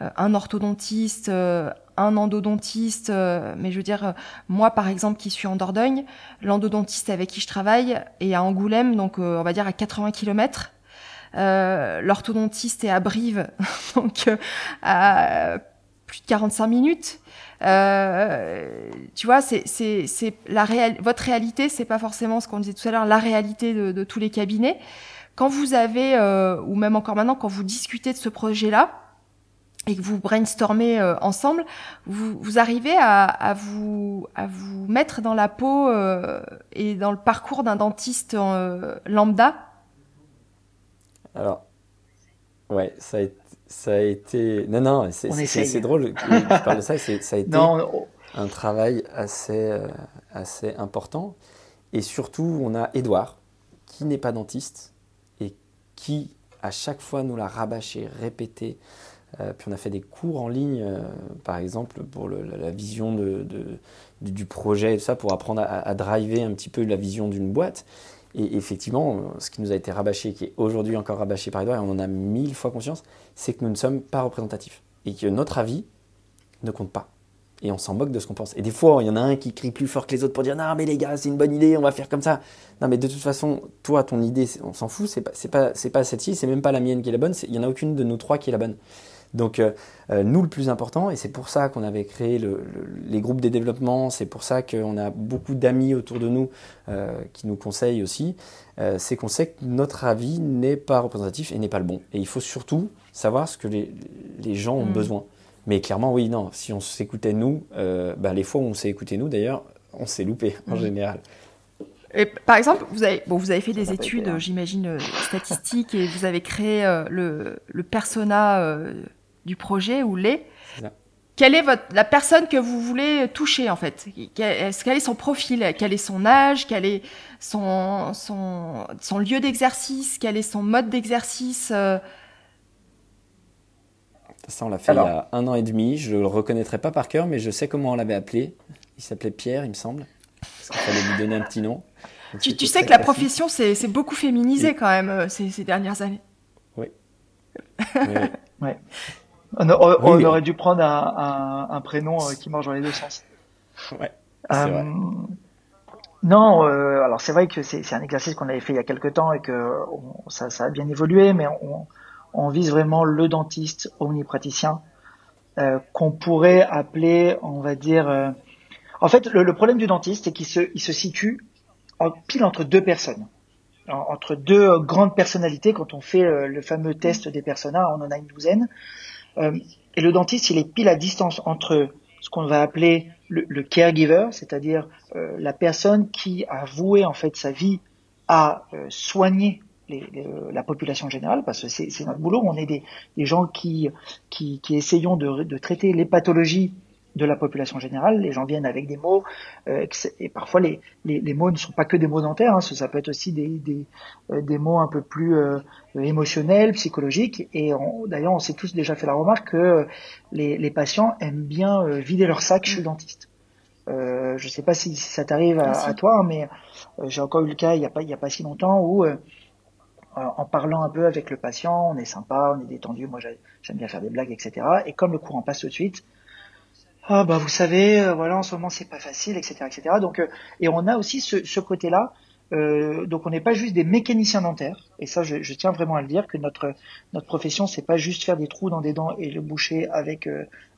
un orthodontiste, un endodontiste, mais je veux dire, moi par exemple qui suis en Dordogne, l'endodontiste avec qui je travaille est à Angoulême, donc on va dire à 80 km. L'orthodontiste est à Brive, *laughs* donc à plus de 45 minutes. Euh, tu vois, c'est c'est la. Votre réalité, c'est pas forcément ce qu'on disait tout à l'heure, la réalité de, de, tous les cabinets. Quand vous avez, euh, ou même encore maintenant, quand vous discutez de ce projet-là et que vous brainstormez euh, ensemble, vous, vous arrivez à, à, vous à vous mettre dans la peau euh, et dans le parcours d'un dentiste lambda? Alors, ouais, ça a été ça a été. Non, non, c'est drôle que tu parles de ça. Ça a *laughs* été un travail assez, euh, assez important. Et surtout, on a Edouard, qui n'est pas dentiste qui, à chaque fois, nous l'a rabâché, répété. Euh, puis on a fait des cours en ligne, euh, par exemple, pour la, vision du projet et tout ça, pour apprendre à, à, driver un petit peu la vision d'une boîte. Et effectivement, ce qui nous a été rabâché, qui est aujourd'hui encore rabâché par Edouard, et on en a mille fois conscience, c'est que nous ne sommes pas représentatifs. Et que notre avis ne compte pas. Et on s'en moque de ce qu'on pense. Et des fois, il y en a un qui crie plus fort que les autres pour dire Non, mais les gars, c'est une bonne idée, on va faire comme ça. Non, mais de toute façon, toi, ton idée, on s'en fout, c'est pas, pas, pas celle-ci, c'est même pas la mienne qui est la bonne, il n'y en a aucune de nous trois qui est la bonne. Donc euh, euh, nous, le plus important, et c'est pour ça qu'on avait créé les groupes des développements, c'est pour ça qu'on a beaucoup d'amis autour de nous euh, qui nous conseillent aussi, c'est qu'on sait que notre avis n'est pas représentatif et n'est pas le bon. Et il faut surtout savoir ce que les, gens ont mm. besoin. Mais clairement, oui, non, si on s'écoutait nous, bah, les fois où on s'est écouté nous, d'ailleurs, on s'est loupé en mm. général. Et par exemple, vous avez, bon, vous avez fait des études, j'imagine, statistiques, et vous avez créé le, le persona du projet ou les. Quelle est votre, la personne que vous voulez toucher en fait? Quel est son profil? Quel est son âge? Quel est son, son, son lieu d'exercice? Quel est son mode d'exercice euh? Ça, on l'a fait il y a un an et demi. Je ne le reconnaîtrai pas par cœur, mais je sais comment on l'avait appelé. Il s'appelait Pierre, il me semble. Parce qu'il fallait lui donner un petit nom. tu, tu sais que la profession s'est beaucoup féminisée quand même euh, ces, ces, dernières années. Oui. oui. ouais. *laughs* On, aurait dû prendre un, prénom euh, qui marche dans les deux sens. Ouais. Euh, non, euh, alors c'est vrai que c'est un exercice qu'on avait fait il y a quelques temps et que ça, a bien évolué, mais on, vise vraiment le dentiste omnipraticien qu'on pourrait appeler, on va dire. En fait, le, problème du dentiste, c'est qu'il se, situe en, pile entre deux personnes, entre deux grandes personnalités. Quand on fait le fameux test des personas, on en a une douzaine. Euh, et le dentiste, il est pile à distance entre ce qu'on va appeler le, caregiver, c'est-à-dire euh, la personne qui a voué en fait sa vie à euh, soigner la population générale, parce que c'est notre boulot. On est des, gens qui, qui, qui essayons de, de, traiter les pathologies de la population générale. Les gens viennent avec des mots, euh, et parfois les, les, les, mots ne sont pas que des mots dentaires, hein, ça peut être aussi des, des, euh, des mots un peu plus euh, émotionnels, psychologiques. Et d'ailleurs, on s'est tous déjà fait la remarque que les, les patients aiment bien vider leur sac chez le dentiste. Euh, je sais pas si, ça t'arrive à, toi, hein, mais j'ai encore eu le cas il n'y a pas il y a pas si longtemps où en parlant un peu avec le patient, on est sympa, on est détendu, moi j'aime bien faire des blagues, etc. Et comme le courant passe tout de suite, ah bah vous savez, euh, voilà en ce moment c'est pas facile, etc., etc. Euh, et on a aussi ce, côté-là. Euh, donc on n'est pas juste des mécaniciens dentaires, et ça je, je, tiens vraiment à le dire que notre notre profession c'est pas juste faire des trous dans des dents et le boucher avec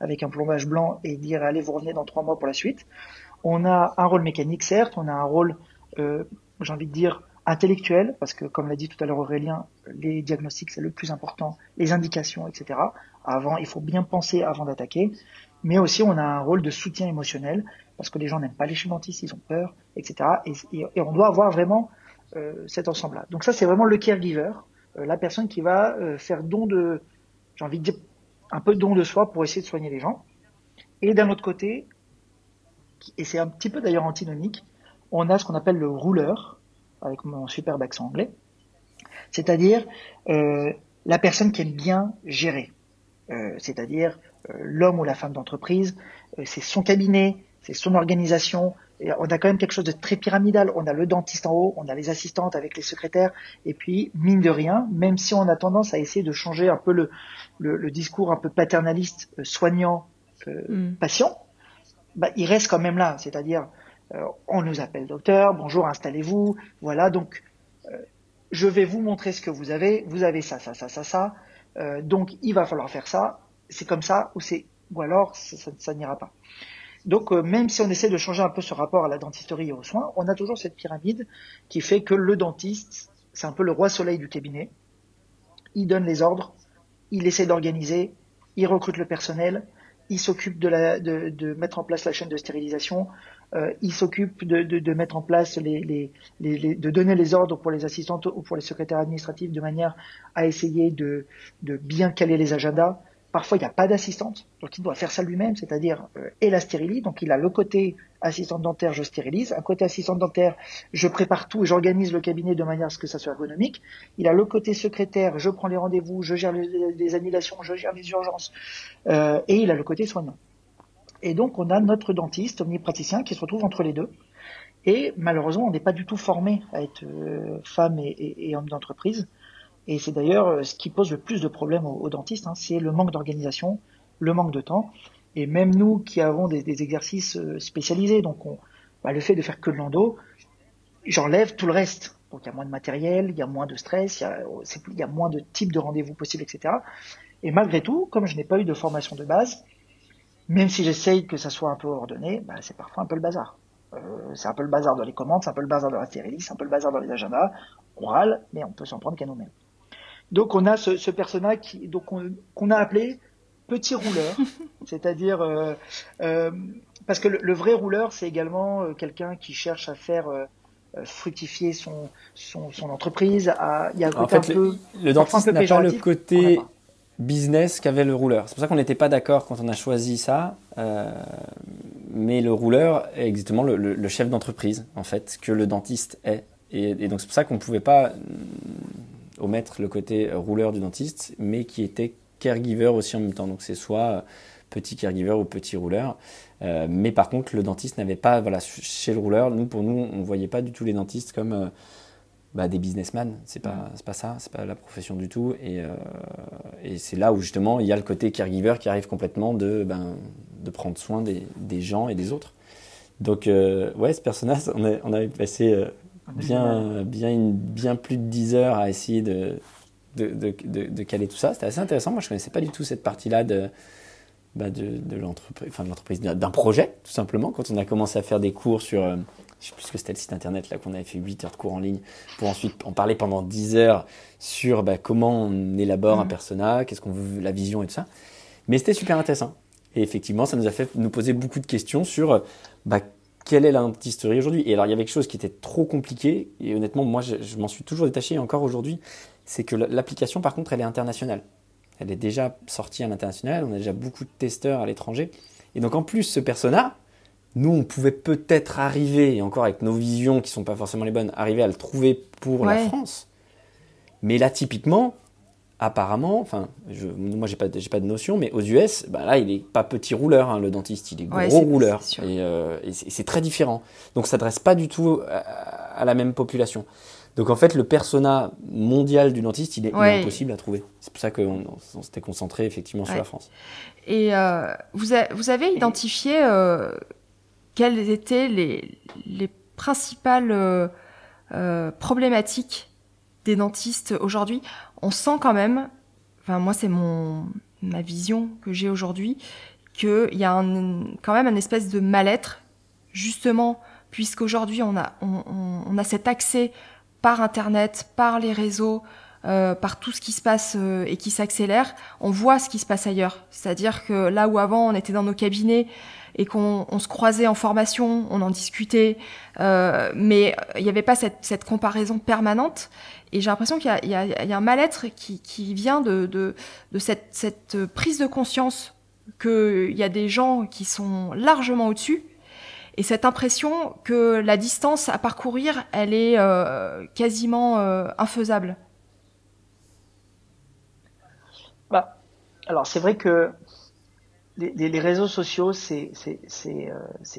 avec un plombage blanc et dire allez vous revenez dans trois mois pour la suite. On a un rôle mécanique certes, on a un rôle j'ai envie de dire intellectuel parce que comme l'a dit tout à l'heure Aurélien, les diagnostics c'est le plus important, les indications, etc. Avant il faut bien penser avant d'attaquer mais aussi on a un rôle de soutien émotionnel parce que les gens n'aiment pas les chez dentistes, ils ont peur, etc. Et, on doit avoir vraiment euh, cet ensemble-là. Donc ça, c'est vraiment le caregiver, euh, la personne qui va euh, faire don de, j'ai envie de dire, un peu don de soi pour essayer de soigner les gens. Et d'un autre côté, et c'est un petit peu d'ailleurs antinomique, on a ce qu'on appelle le rouleur, avec mon superbe accent anglais, c'est-à-dire la personne qui aime bien gérer, c'est-à-dire euh, l'homme ou la femme d'entreprise, euh, c'est son cabinet, c'est son organisation, on a quand même quelque chose de très pyramidal. On a le dentiste en haut, on a les assistantes avec les secrétaires, et puis mine de rien, même si on a tendance à essayer de changer un peu le, le, discours un peu paternaliste, euh, soignant, euh, mm. patient, bah, il reste quand même là. C'est-à-dire, euh, on nous appelle docteur, bonjour, installez-vous, voilà. Donc, je vais vous montrer ce que vous avez. Vous avez ça, ça, ça, ça, ça. donc, il va falloir faire ça. C'est comme ça, ou c'est, ou alors ça, ça n'ira pas. Donc euh, même si on essaie de changer un peu ce rapport à la dentisterie et aux soins, on a toujours cette pyramide qui fait que le dentiste, c'est un peu le roi soleil du cabinet. Il donne les ordres, il essaie d'organiser, il recrute le personnel, il s'occupe de, mettre en place la chaîne de stérilisation, euh, il s'occupe de, mettre en place les, de donner les ordres pour les assistantes ou pour les secrétaires administratifs de manière à essayer de, bien caler les agendas. Parfois, il n'y a pas d'assistante, donc il doit faire ça lui-même, c'est-à-dire euh, et la stérilie. Donc, il a le côté assistante dentaire, je stérilise. Un côté assistante dentaire, je prépare tout et j'organise le cabinet de manière à ce que ça soit ergonomique. Il a le côté secrétaire, je prends les rendez-vous, je gère les, annulations, je gère les urgences. Euh, et il a le côté soignant. Et donc, on a notre dentiste omnipraticien qui se retrouve entre les deux. Et malheureusement, on n'est pas du tout formé à être euh, femme et homme d'entreprise. Et c'est d'ailleurs euh, ce qui pose le plus de problèmes aux, dentistes, hein, c'est le manque d'organisation, le manque de temps. Et même nous qui avons des, exercices euh, spécialisés, donc on, bah, le fait de faire que de l'endo, j'enlève tout le reste. Donc il y a moins de matériel, il y a moins de stress, il y a, il y a moins de types de rendez-vous possibles, etc. Et malgré tout, comme je n'ai pas eu de formation de base, même si j'essaye que ça soit un peu ordonné, bah, c'est parfois un peu le bazar. Euh, c'est un peu le bazar dans les commandes, c'est un peu le bazar dans la stérilie, c'est un peu le bazar dans les agendas. On râle, mais on peut s'en prendre qu'à nous-mêmes. Donc on a ce, personnage qui, donc qu'on a appelé petit rouleur, *laughs* c'est-à-dire euh, euh, parce que le, vrai rouleur c'est également euh, quelqu'un qui cherche à faire fructifier son, son, entreprise. À, il y a un en fait, le, le dentiste n'a pas le côté business qu'avait le rouleur. C'est pour ça qu'on n'était pas d'accord quand on a choisi ça. mais le rouleur est exactement le, chef d'entreprise, en fait, que le dentiste est. Et, donc c'est pour ça qu'on ne pouvait pas omettre le côté rouleur du dentiste, mais qui était caregiver aussi en même temps. Donc c'est soit petit caregiver ou petit rouleur. Euh, mais par contre, le dentiste n'avait pas, voilà, chez le rouleur, nous, pour nous, on ne voyait pas du tout les dentistes comme euh, bah, des businessmen. C'est pas, pas ça, c'est pas la profession du tout. Et, euh, et c'est là où justement il y a le côté caregiver qui arrive complètement de, ben, de prendre soin des, des gens et des autres. Donc, ouais, ce personnage, on, a, on avait passé bien, bien, bien plus de 10 heures à essayer de, de, de, de, caler tout ça. C'était assez intéressant. Moi, je connaissais pas du tout cette partie-là de, bah de, de l'entreprise, enfin de l'entreprise, d'un projet, tout simplement. Quand on a commencé à faire des cours sur, euh, je sais plus ce que c'était le site internet là qu'on avait fait 8 heures de cours en ligne, pour ensuite en parler pendant 10 heures sur bah, comment on élabore un mmh. persona, qu'est-ce qu'on veut, la vision et tout ça. Mais c'était super intéressant. Et effectivement, ça nous a fait nous poser beaucoup de questions sur bah, quelle est la aujourd'hui Et alors, il y avait quelque chose qui était trop compliqué, et honnêtement, moi, je, m'en suis toujours détaché, et encore aujourd'hui, c'est que l'application, par contre, elle est internationale. Elle est déjà sortie à l'international, on a déjà beaucoup de testeurs à l'étranger. Et donc, en plus, ce persona, nous, on pouvait peut-être arriver, et encore avec nos visions qui ne sont pas forcément les bonnes, arriver à le trouver pour la France. Mais là, typiquement, apparemment, enfin, je, moi j'ai pas, pas de notion, mais aux US, bah là il est pas petit rouleur, hein, le dentiste, il est gros rouleur, euh, et, c'est très différent. Donc ça s'adresse pas du tout à, la même population. Donc en fait, le persona mondial du dentiste, il est, impossible à trouver. C'est pour ça qu'on on, s'était concentré effectivement sur la France. Et euh, vous, vous, avez identifié euh, quelles étaient les, les principales problématiques des dentistes aujourd'hui. On sent quand même, enfin moi c'est mon ma vision que j'ai aujourd'hui, qu'il y a quand même un espèce de mal-être, justement, puisqu'aujourd'hui on a, on, a cet accès par Internet, par les réseaux, euh, par tout ce qui se passe euh, et qui s'accélère, on voit ce qui se passe ailleurs. C'est-à-dire que là où avant on était dans nos cabinets et qu'on se croisait en formation, on en discutait, euh, mais il n'y avait pas cette, comparaison permanente. Et j'ai l'impression qu'il y, a un mal-être qui, vient de, cette, prise de conscience qu'il y a des gens qui sont largement au-dessus et cette impression que la distance à parcourir, elle est euh, quasiment euh, infaisable. Bah, alors c'est vrai que les, réseaux sociaux, c'est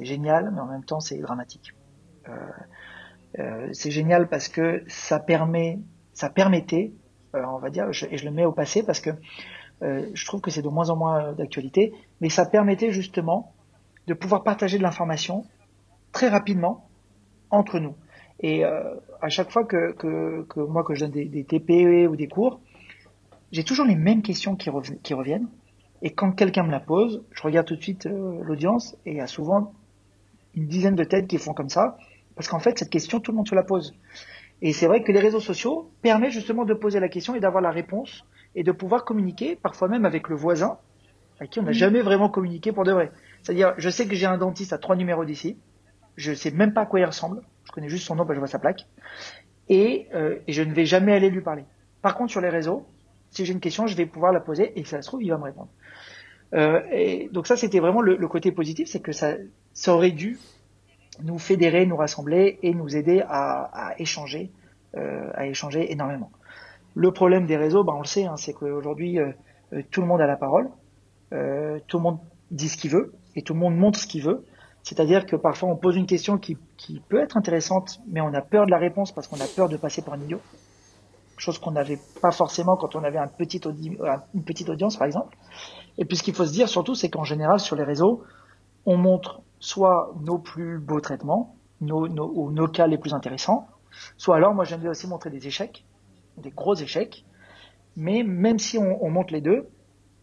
génial, mais en même temps, c'est dramatique. c'est génial parce que ça permet, ça permettait, on va dire, et je le mets au passé parce que je trouve que c'est de moins en moins d'actualité, mais ça permettait justement de pouvoir partager de l'information très rapidement entre nous. Et euh, à chaque fois que, moi que je donne des, TPE ou des cours, j'ai toujours les mêmes questions qui reviennent. Et quand quelqu'un me la pose, je regarde tout de suite euh, l'audience et il y a souvent une dizaine de têtes qui font comme ça, parce qu'en fait cette question tout le monde se la pose. Et c'est vrai que les réseaux sociaux permettent justement de poser la question et d'avoir la réponse et de pouvoir communiquer, parfois même avec le voisin, avec qui on n'a mmh. jamais vraiment communiqué pour de vrai. C'est-à-dire, je sais que j'ai un dentiste à trois numéros d'ici, je sais même pas à quoi il ressemble, je connais juste son nom, bah, je vois sa plaque, et, euh, et, je ne vais jamais aller lui parler. Par contre, sur les réseaux, si j'ai une question, je vais pouvoir la poser et si ça se trouve, il va me répondre. Euh, et donc ça, c'était vraiment le, le, côté positif, c'est que ça, ça aurait dû nous fédérer, nous rassembler et nous aider à, à échanger, euh, à échanger énormément. Le problème des réseaux, bah, on le sait, hein, c'est qu'aujourd'hui, euh, euh, tout le monde a la parole, euh, tout le monde dit ce qu'il veut et tout le monde montre ce qu'il veut. C'est-à-dire que parfois on pose une question qui, qui, peut être intéressante, mais on a peur de la réponse parce qu'on a peur de passer pour un idiot. Chose qu'on n'avait pas forcément quand on avait petit une petite audience, par exemple. Et puis ce qu'il faut se dire surtout, c'est qu'en général sur les réseaux, on montre soit nos plus beaux traitements, nos, nos, cas les plus intéressants, soit alors moi j'aime aussi montrer des échecs, des gros échecs. Mais même si on, on montre les deux,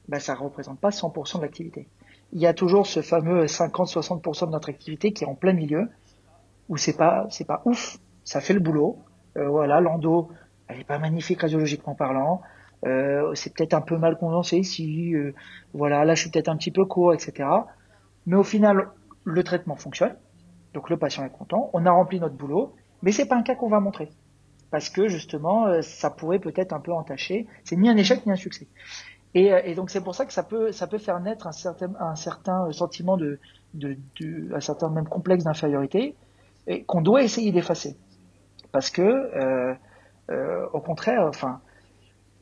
ben, ça ne représente pas 100% de l'activité il y a toujours ce fameux 50-60% de notre activité qui est en plein milieu, où c'est pas, c'est pas ouf, ça fait le boulot. Euh, voilà, l'endo, elle est pas magnifique radiologiquement parlant. Euh, c'est peut-être un peu mal condensé ici. Euh, voilà, là je suis peut-être un petit peu court, etc. Mais au final, le traitement fonctionne. Donc le patient est content. On a rempli notre boulot, mais c'est pas un cas qu'on va montrer parce que justement, euh, ça pourrait peut-être un peu entacher. C'est ni un échec ni un succès. Et, euh, et donc c'est pour ça que ça peut, ça peut faire naître un certain, un certain sentiment de, de, de un certain même complexe d'infériorité qu'on doit essayer d'effacer. Parce que, euh, euh, au contraire, enfin,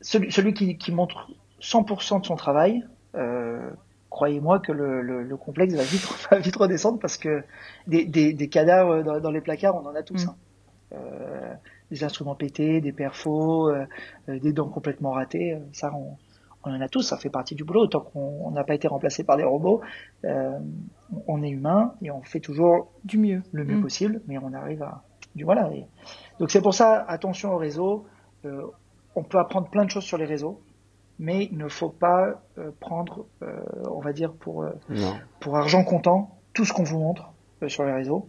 celui, celui qui, qui, montre 100% de son travail, euh, croyez-moi que le, le, le, complexe va vite, *laughs* va vite redescendre parce que des, des, des cadavres dans, dans, les placards, on en a tous. Mm. Hein. Euh, des instruments pétés, des perfos, des dents complètement ratées, ça on, on en a tous, ça fait partie du boulot. Tant qu'on n'a pas été remplacé par des robots, on est humain et on fait toujours du mieux, le mieux mm. possible, mais on arrive à du voilà. donc c'est pour ça, attention aux réseaux. Euh, on peut apprendre plein de choses sur les réseaux, mais il ne faut pas euh, prendre, euh, on va dire pour euh, pour argent comptant tout ce qu'on vous montre euh, sur les réseaux.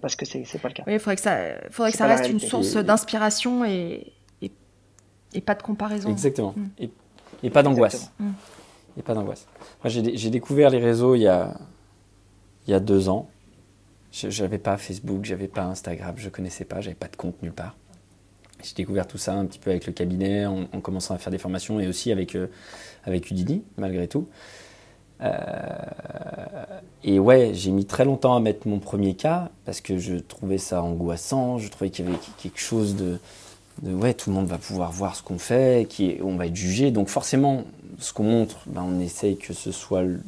parce que c'est c'est pas le cas. Oui, il faudrait que ça, faudrait que ça reste une source d'inspiration et, et, et, pas de comparaison. Exactement. Mm. Et et pas d'angoisse. Et pas d'angoisse. Moi, j'ai découvert les réseaux il y a, il y a deux ans. Je n'avais pas Facebook, j'avais pas Instagram, je connaissais pas, j'avais pas de compte nulle part. J'ai découvert tout ça un petit peu avec le cabinet, en, commençant à faire des formations et aussi avec, euh, avec Udini, malgré tout. Euh, et ouais, j'ai mis très longtemps à mettre mon premier cas parce que je trouvais ça angoissant, je trouvais qu'il y avait quelque chose de, ouais, tout le monde va pouvoir voir ce qu'on fait, qui on va être jugé. Donc forcément, ce qu'on montre, ben, on essaye que ce soit le,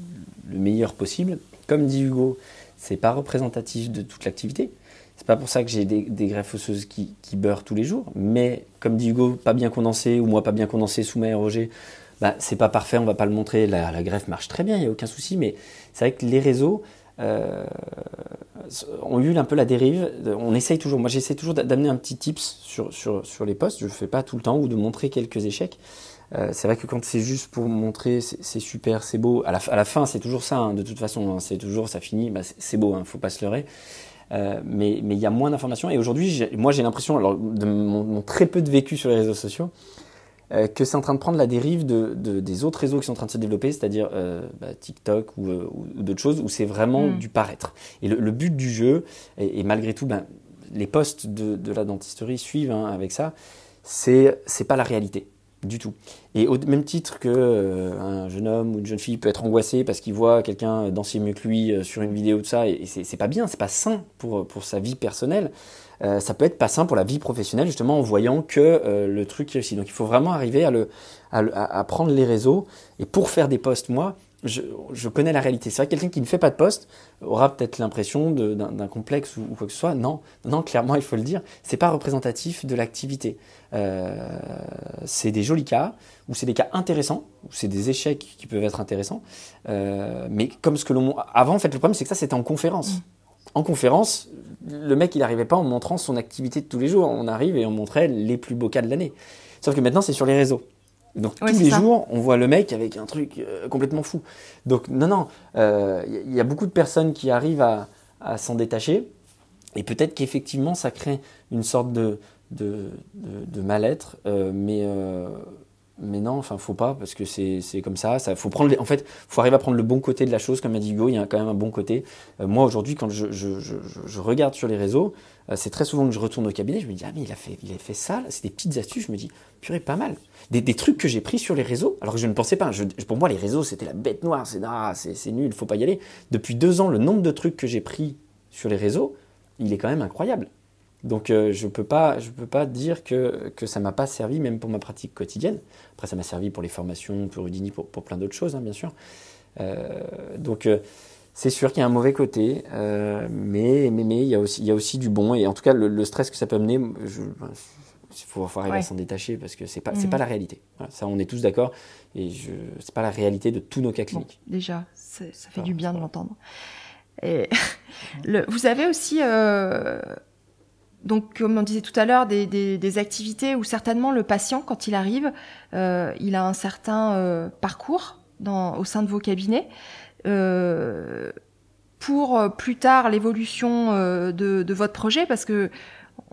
meilleur possible. Comme dit Hugo, c'est pas représentatif de toute l'activité. C'est pas pour ça que j'ai des, des, greffes osseuses qui, beurrent tous les jours. Mais comme dit Hugo, pas bien condensé, ou moi pas bien condensé sous ma Roger, bah, c'est pas parfait, on va pas le montrer. La, greffe marche très bien, il n'y a aucun souci. Mais c'est vrai que les réseaux, euh, ont eu un peu la dérive. On essaye toujours, moi j'essaie toujours d'amener un petit tips sur, sur, les postes, je le fais pas tout le temps, ou de montrer quelques échecs. Euh, c'est vrai que quand c'est juste pour montrer, c'est super, c'est beau. À la, à la fin, c'est toujours ça, hein, de toute façon, hein, c'est toujours, ça finit, bah, c'est beau, hein, faut pas se leurrer. Euh, mais il y a moins d'informations. Et aujourd'hui, moi j'ai l'impression, alors de mon, mon, très peu de vécu sur les réseaux sociaux, euh, que c'est en train de prendre la dérive de, de, des autres réseaux qui sont en train de se développer, c'est-à-dire euh, bah, TikTok ou, ou d'autres choses, où c'est vraiment mm. du paraître. Et le, le, but du jeu, et, et malgré tout, ben, les posts de, de la dentisterie suivent hein, avec ça, c'est c'est pas la réalité du tout. Et au même titre que euh, un jeune homme ou une jeune fille peut être angoissé parce qu'il voit quelqu'un danser mieux que lui sur une vidéo de ça, et, c'est pas bien, c'est pas sain pour sa vie personnelle. Euh, ça peut être pas simple pour la vie professionnelle justement en voyant que euh, le truc réussit. Donc il faut vraiment arriver à, le, à, prendre les réseaux et pour faire des posts moi, je, connais la réalité. C'est vrai que quelqu'un qui ne fait pas de poste aura peut-être l'impression d'un complexe ou, quoi que ce soit. Non, non, clairement, il faut le dire, c'est pas représentatif de l'activité. Euh, c'est des jolis cas, ou c'est des cas intéressants, ou c'est des échecs qui peuvent être intéressants. Euh, mais comme ce que l'on... Avant, en fait, le problème, c'est que ça, c'était en conférence. Mm. En conférence, le mec, il n'arrivait pas en montrant son activité de tous les jours. On arrive et on montrait les plus beaux cas de l'année. Sauf que maintenant, c'est sur les réseaux. Donc tous les jours, on voit le mec avec un truc euh, complètement fou. Donc non, non, il euh, y, a beaucoup de personnes qui arrivent à, s'en détacher. Et peut-être qu'effectivement, ça crée une sorte de, de, mal-être. Euh, mais mais non, enfin, faut pas, parce que c'est comme ça. ça faut prendre en fait, faut arriver à prendre le bon côté de la chose, comme a dit Hugo, il y a quand même un bon côté. Euh, moi, aujourd'hui, quand je, je, je, je, regarde sur les réseaux, euh, c'est très souvent que je retourne au cabinet, je me dis, ah, mais il a fait, il a fait ça, c'est des petites astuces, je me dis, purée, pas mal. Des, des trucs que j'ai pris sur les réseaux, alors que je ne pensais pas. pour moi, les réseaux, c'était la bête noire, c'est ah, c'est nul, faut pas y aller. Depuis deux ans, le nombre de trucs que j'ai pris sur les réseaux, il est quand même incroyable. Donc euh, je ne peux, pas, je peux pas dire que, que ça ne m'a pas servi, même pour ma pratique quotidienne. Après, ça m'a servi pour les formations, pour Udini, pour, pour plein d'autres choses, hein, bien sûr. Euh, donc euh, c'est sûr qu'il y a un mauvais côté, mais, mais, mais il, y a aussi, il y a aussi du bon. Et en tout cas, le, stress que ça peut amener, il faut, arriver à s'en détacher parce que ce n'est pas, c'est pas mmh. la réalité. ça, on est tous d'accord. Et ce n'est pas la réalité de tous nos cas cliniques. déjà, ça fait du bien de l'entendre. Et *laughs* vous avez aussi donc, comme on disait tout à l'heure, des, activités où certainement le patient, quand il arrive, euh, il a un certain euh, parcours dans, au sein de vos cabinets. Euh, pour plus tard l'évolution de, votre projet, parce que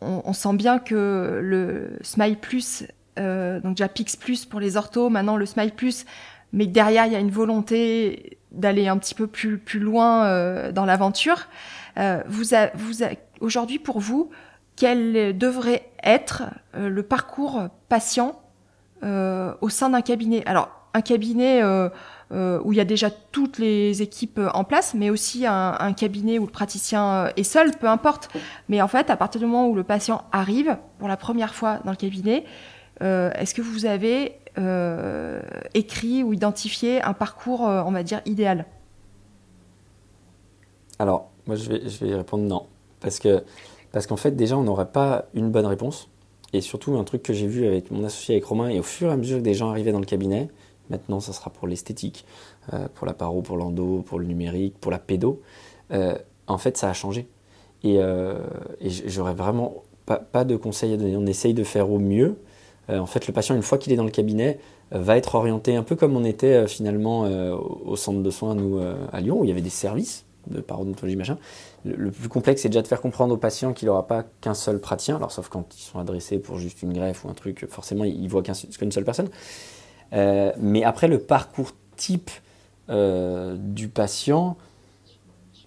on, sent bien que le Smile Plus, donc déjà Pix Plus pour les orthos, maintenant le Smile Plus, mais derrière il y a une volonté d'aller un petit peu plus, plus loin dans l'aventure. vous, vous aujourd'hui pour vous, quel devrait être euh, le parcours patient euh, au sein d'un cabinet. Alors, un cabinet euh, où il y a déjà toutes les équipes en place, mais aussi un, cabinet où le praticien est seul, peu importe. Mais en fait, à partir du moment où le patient arrive pour la première fois dans le cabinet, est-ce que vous avez écrit ou identifié un parcours, on va dire, idéal? Alors, moi, je vais, je répondre non. Parce que parce qu'en fait, déjà, on n'aurait pas une bonne réponse. Et surtout, un truc que j'ai vu avec mon associé avec Romain, et au fur et à mesure que des gens arrivaient dans le cabinet, maintenant, ça sera pour l'esthétique, euh, pour la paro, pour l'endo, pour le numérique, pour la pédo, euh, en fait, ça a changé. Et, euh, j'aurais vraiment pas, de conseils à donner. On essaye de faire au mieux. en fait, le patient, une fois qu'il est dans le cabinet, va être orienté un peu comme on était finalement au centre de soins, nous, à Lyon, où il y avait des services de parodontologie, machin le, plus complexe, c'est déjà de faire comprendre aux patients qu'il n'aura pas qu'un seul praticien, alors sauf quand ils sont adressés pour juste une greffe ou un truc, forcément, ils voient qu'une seule personne. Euh, mais après, le parcours type euh, du patient,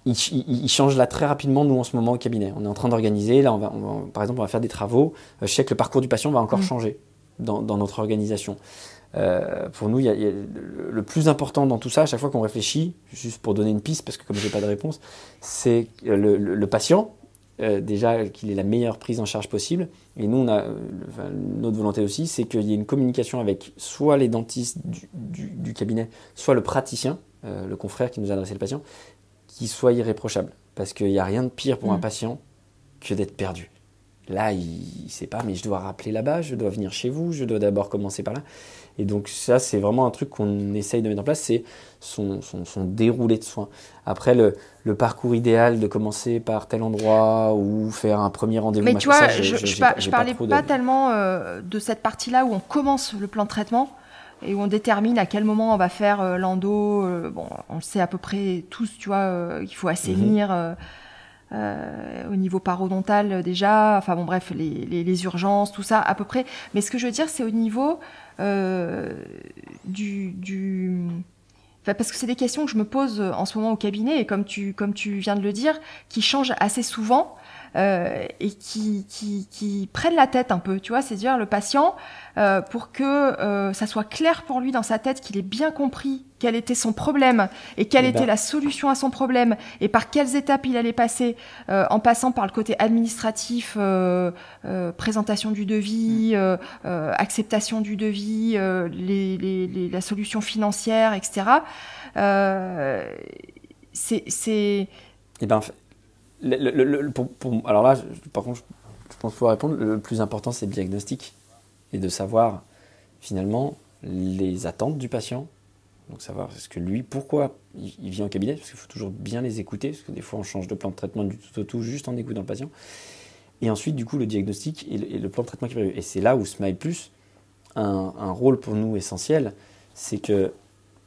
il, change là très rapidement, nous, en ce moment, au cabinet. On est en train d'organiser, là, on va, par exemple, on va faire des travaux. Euh, je sais que le parcours du patient va encore mmh. changer dans, dans, notre organisation. Euh, pour nous, il y a, le plus important dans tout ça, à chaque fois qu'on réfléchit, juste pour donner une piste, parce que comme je n'ai pas de réponse, c'est le, le, patient, euh, déjà qu'il ait la meilleure prise en charge possible. Et nous, on a, notre volonté aussi, c'est qu'il y ait une communication avec soit les dentistes du, du, cabinet, soit le praticien, euh, le confrère qui nous a adressé le patient, qui soit irréprochable. Parce qu'il n'y a rien de pire pour un mm. patient que d'être perdu. Là, il ne sait pas, mais je dois rappeler là-bas, je dois venir chez vous, je dois d'abord commencer par là. Et donc ça, c'est vraiment un truc qu'on essaye de mettre en place, c'est son, son, déroulé de soins. Après, le, le, parcours idéal de commencer par tel endroit ou faire un premier rendez-vous. Mais tu vois, je, je, parlais pas, tellement euh, de cette partie-là où on commence le plan de traitement et où on détermine à quel moment on va faire euh, l'endo. Euh, bon, on le sait à peu près tous, tu vois, qu'il faut assainir. Mhm. au niveau parodontal déjà, enfin bon bref, les, les, les, urgences, tout ça à peu près. Mais ce que je veux dire, c'est au niveau euh, du, du... parce que c'est des questions que je me pose en ce moment au cabinet et comme tu, comme tu viens de le dire, qui changent assez souvent euh, et qui, qui, qui, prennent la tête un peu, tu vois, c'est-à-dire le patient, euh, pour que euh, ça soit clair pour lui dans sa tête qu'il ait bien compris quel était son problème et quelle eh était ben. la solution à son problème et par quelles étapes il allait passer euh, en passant par le côté administratif, euh, euh, présentation du devis, acceptation du devis, les, les, les, la solution financière, etc. c'est, c'est. Eh ben, alors là, par contre, je pense pouvoir répondre. Le plus important, c'est le diagnostic et de savoir finalement les attentes du patient. Donc savoir ce que lui, pourquoi il vient au cabinet, parce qu'il faut toujours bien les écouter, parce que des fois on change de plan de traitement du tout au tout juste en écoutant le patient. Et ensuite, du coup, le diagnostic et le, plan de traitement qui est prévu. Et c'est là où Smile Plus a un, rôle pour nous essentiel, c'est que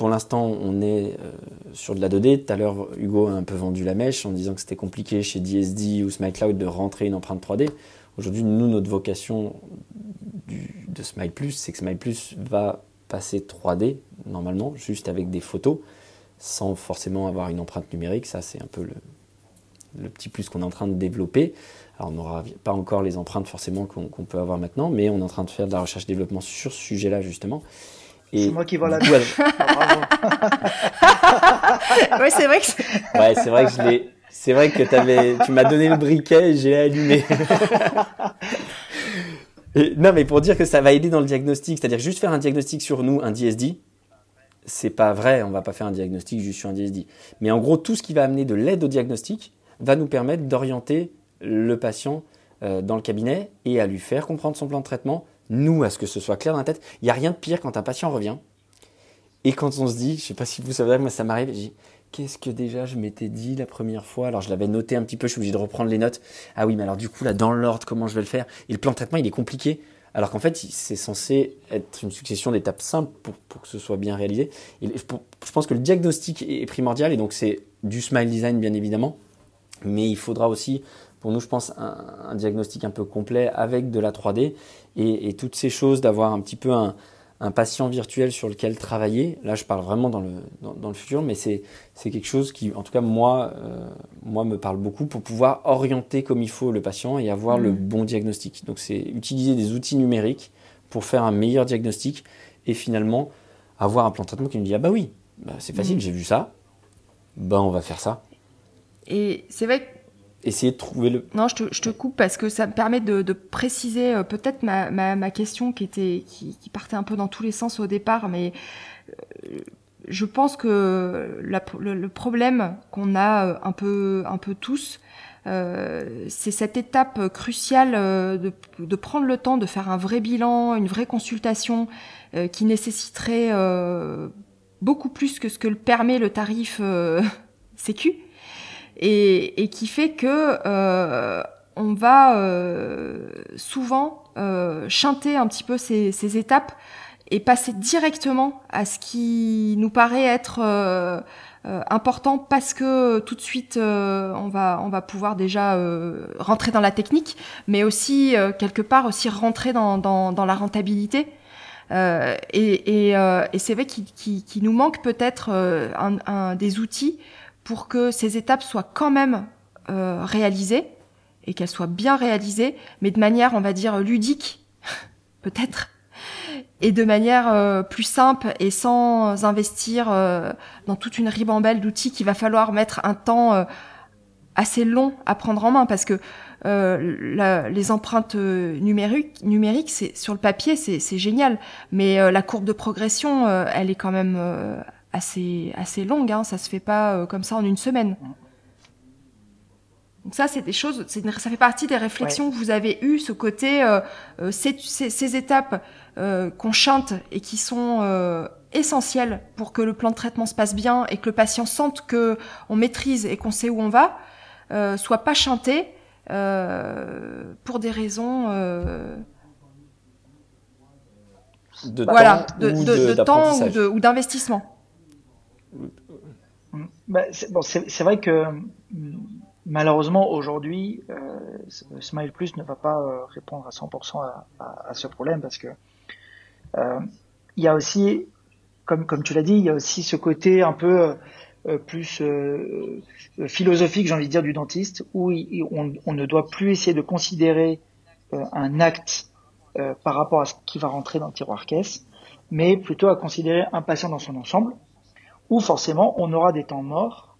pour l'instant, on est euh, sur de la 2D. Tout à l'heure, Hugo a un peu vendu la mèche en disant que c'était compliqué chez DSD ou SmileCloud de rentrer une empreinte 3D. Aujourd'hui, nous, notre vocation de Smile Plus, c'est que Smile Plus va passer 3D, normalement, juste avec des photos, sans forcément avoir une empreinte numérique. Ça, c'est un peu le, petit plus qu'on est en train de développer. Alors, on n'aura pas encore les empreintes forcément qu'on peut avoir maintenant, mais on est en train de faire de la recherche-développement sur ce sujet-là, justement. C'est moi qui vois la douche. *laughs* *laughs* oui, c'est vrai que. ouais, c'est vrai que je l'ai. C'est vrai que avais, tu m'as donné le briquet et j'ai allumé. *laughs* non, mais pour dire que ça va aider dans le diagnostic, c'est-à-dire juste faire un diagnostic sur nous, un DSD, c'est pas vrai, on va pas faire un diagnostic juste sur un DSD. Mais en gros, tout ce qui va amener de l'aide au diagnostic va nous permettre d'orienter le patient euh, dans le cabinet et à lui faire comprendre son plan de traitement nous, à ce que ce soit clair dans la tête. Il n'y a rien de pire quand un patient revient et quand on se dit, je ne sais pas si vous savez, moi ça m'arrive, je dis, qu'est-ce que déjà je m'étais dit la première fois? Alors je l'avais noté un petit peu, je suis obligé de reprendre les notes. Ah oui, mais alors du coup, là, dans l'ordre, comment je vais le faire? Et le plan de traitement, il est compliqué. Alors qu'en fait, c'est censé être une succession d'étapes simples pour, que ce soit bien réalisé. Et je pense que le diagnostic est primordial, et donc c'est du smile design, bien évidemment. Mais il faudra aussi pour nous, je pense, un, diagnostic un peu complet avec de la 3D et, toutes ces choses, d'avoir un petit peu un, patient virtuel sur lequel travailler. Là, je parle vraiment dans le, dans, le futur, mais c'est quelque chose qui, en tout cas, moi, euh, moi, me parle beaucoup pour pouvoir orienter comme il faut le patient et avoir le mmh. bon diagnostic. Donc, c'est utiliser des outils numériques pour faire un meilleur diagnostic et finalement avoir un plan de traitement qui nous dit Ah, bah oui, bah, c'est facile, mmh. j'ai vu ça, bah, on va faire ça. Et c'est vrai que essayer de trouver le. Non, je te, je te coupe parce que ça me permet de, de préciser euh, peut-être ma, ma, ma, question qui était qui, qui, partait un peu dans tous les sens au départ, mais euh, je pense que la, le, problème qu'on a euh, un peu un peu tous, euh, c'est cette étape cruciale de, de, prendre le temps de faire un vrai bilan, une vraie consultation qui nécessiterait beaucoup plus que ce que le permet le tarif *laughs* Sécu et, qui fait que euh, on va euh, souvent euh, chanter un petit peu ces, ces, étapes et passer directement à ce qui nous paraît être euh, euh, important parce que tout de suite on va on va pouvoir déjà rentrer dans la technique, mais aussi quelque part aussi rentrer dans, dans, dans la rentabilité. Euh, et, et, euh, et c'est vrai qu'il nous manque peut-être un, un, des outils pour que ces étapes soient quand même euh, réalisées et qu'elles soient bien réalisées, mais de manière, on va dire, ludique, *laughs* peut-être, et de manière euh, plus simple et sans investir euh, dans toute une ribambelle d'outils qu'il va falloir mettre un temps assez long à prendre en main. Parce que les empreintes numériques, numériques c'est sur le papier, c'est génial, mais la courbe de progression, elle est quand même assez, assez longue, hein, ça se fait pas euh, comme ça en une semaine. Donc ça, c'est des choses, ça fait partie des réflexions que vous avez eues, ce côté, euh, euh ces, ces, étapes euh, qu'on chante et qui sont euh, essentielles pour que le plan de traitement se passe bien et que le patient sente que on maîtrise et qu'on sait où on va, euh, soit pas chanté pour des raisons de voilà, temps de, de, de temps ou d'investissement. Bah, c'est vrai que malheureusement aujourd'hui, euh, Smile Plus ne va pas euh, répondre à 100% à, à, ce problème parce que euh, il y a aussi, comme tu l'as dit, il y a aussi ce côté un peu plus philosophique, j'ai envie de dire, du dentiste, où on, on, ne doit plus essayer de considérer un acte par rapport à ce qui va rentrer dans le tiroir caisse, mais plutôt à considérer un patient dans son ensemble où forcément on aura des temps morts,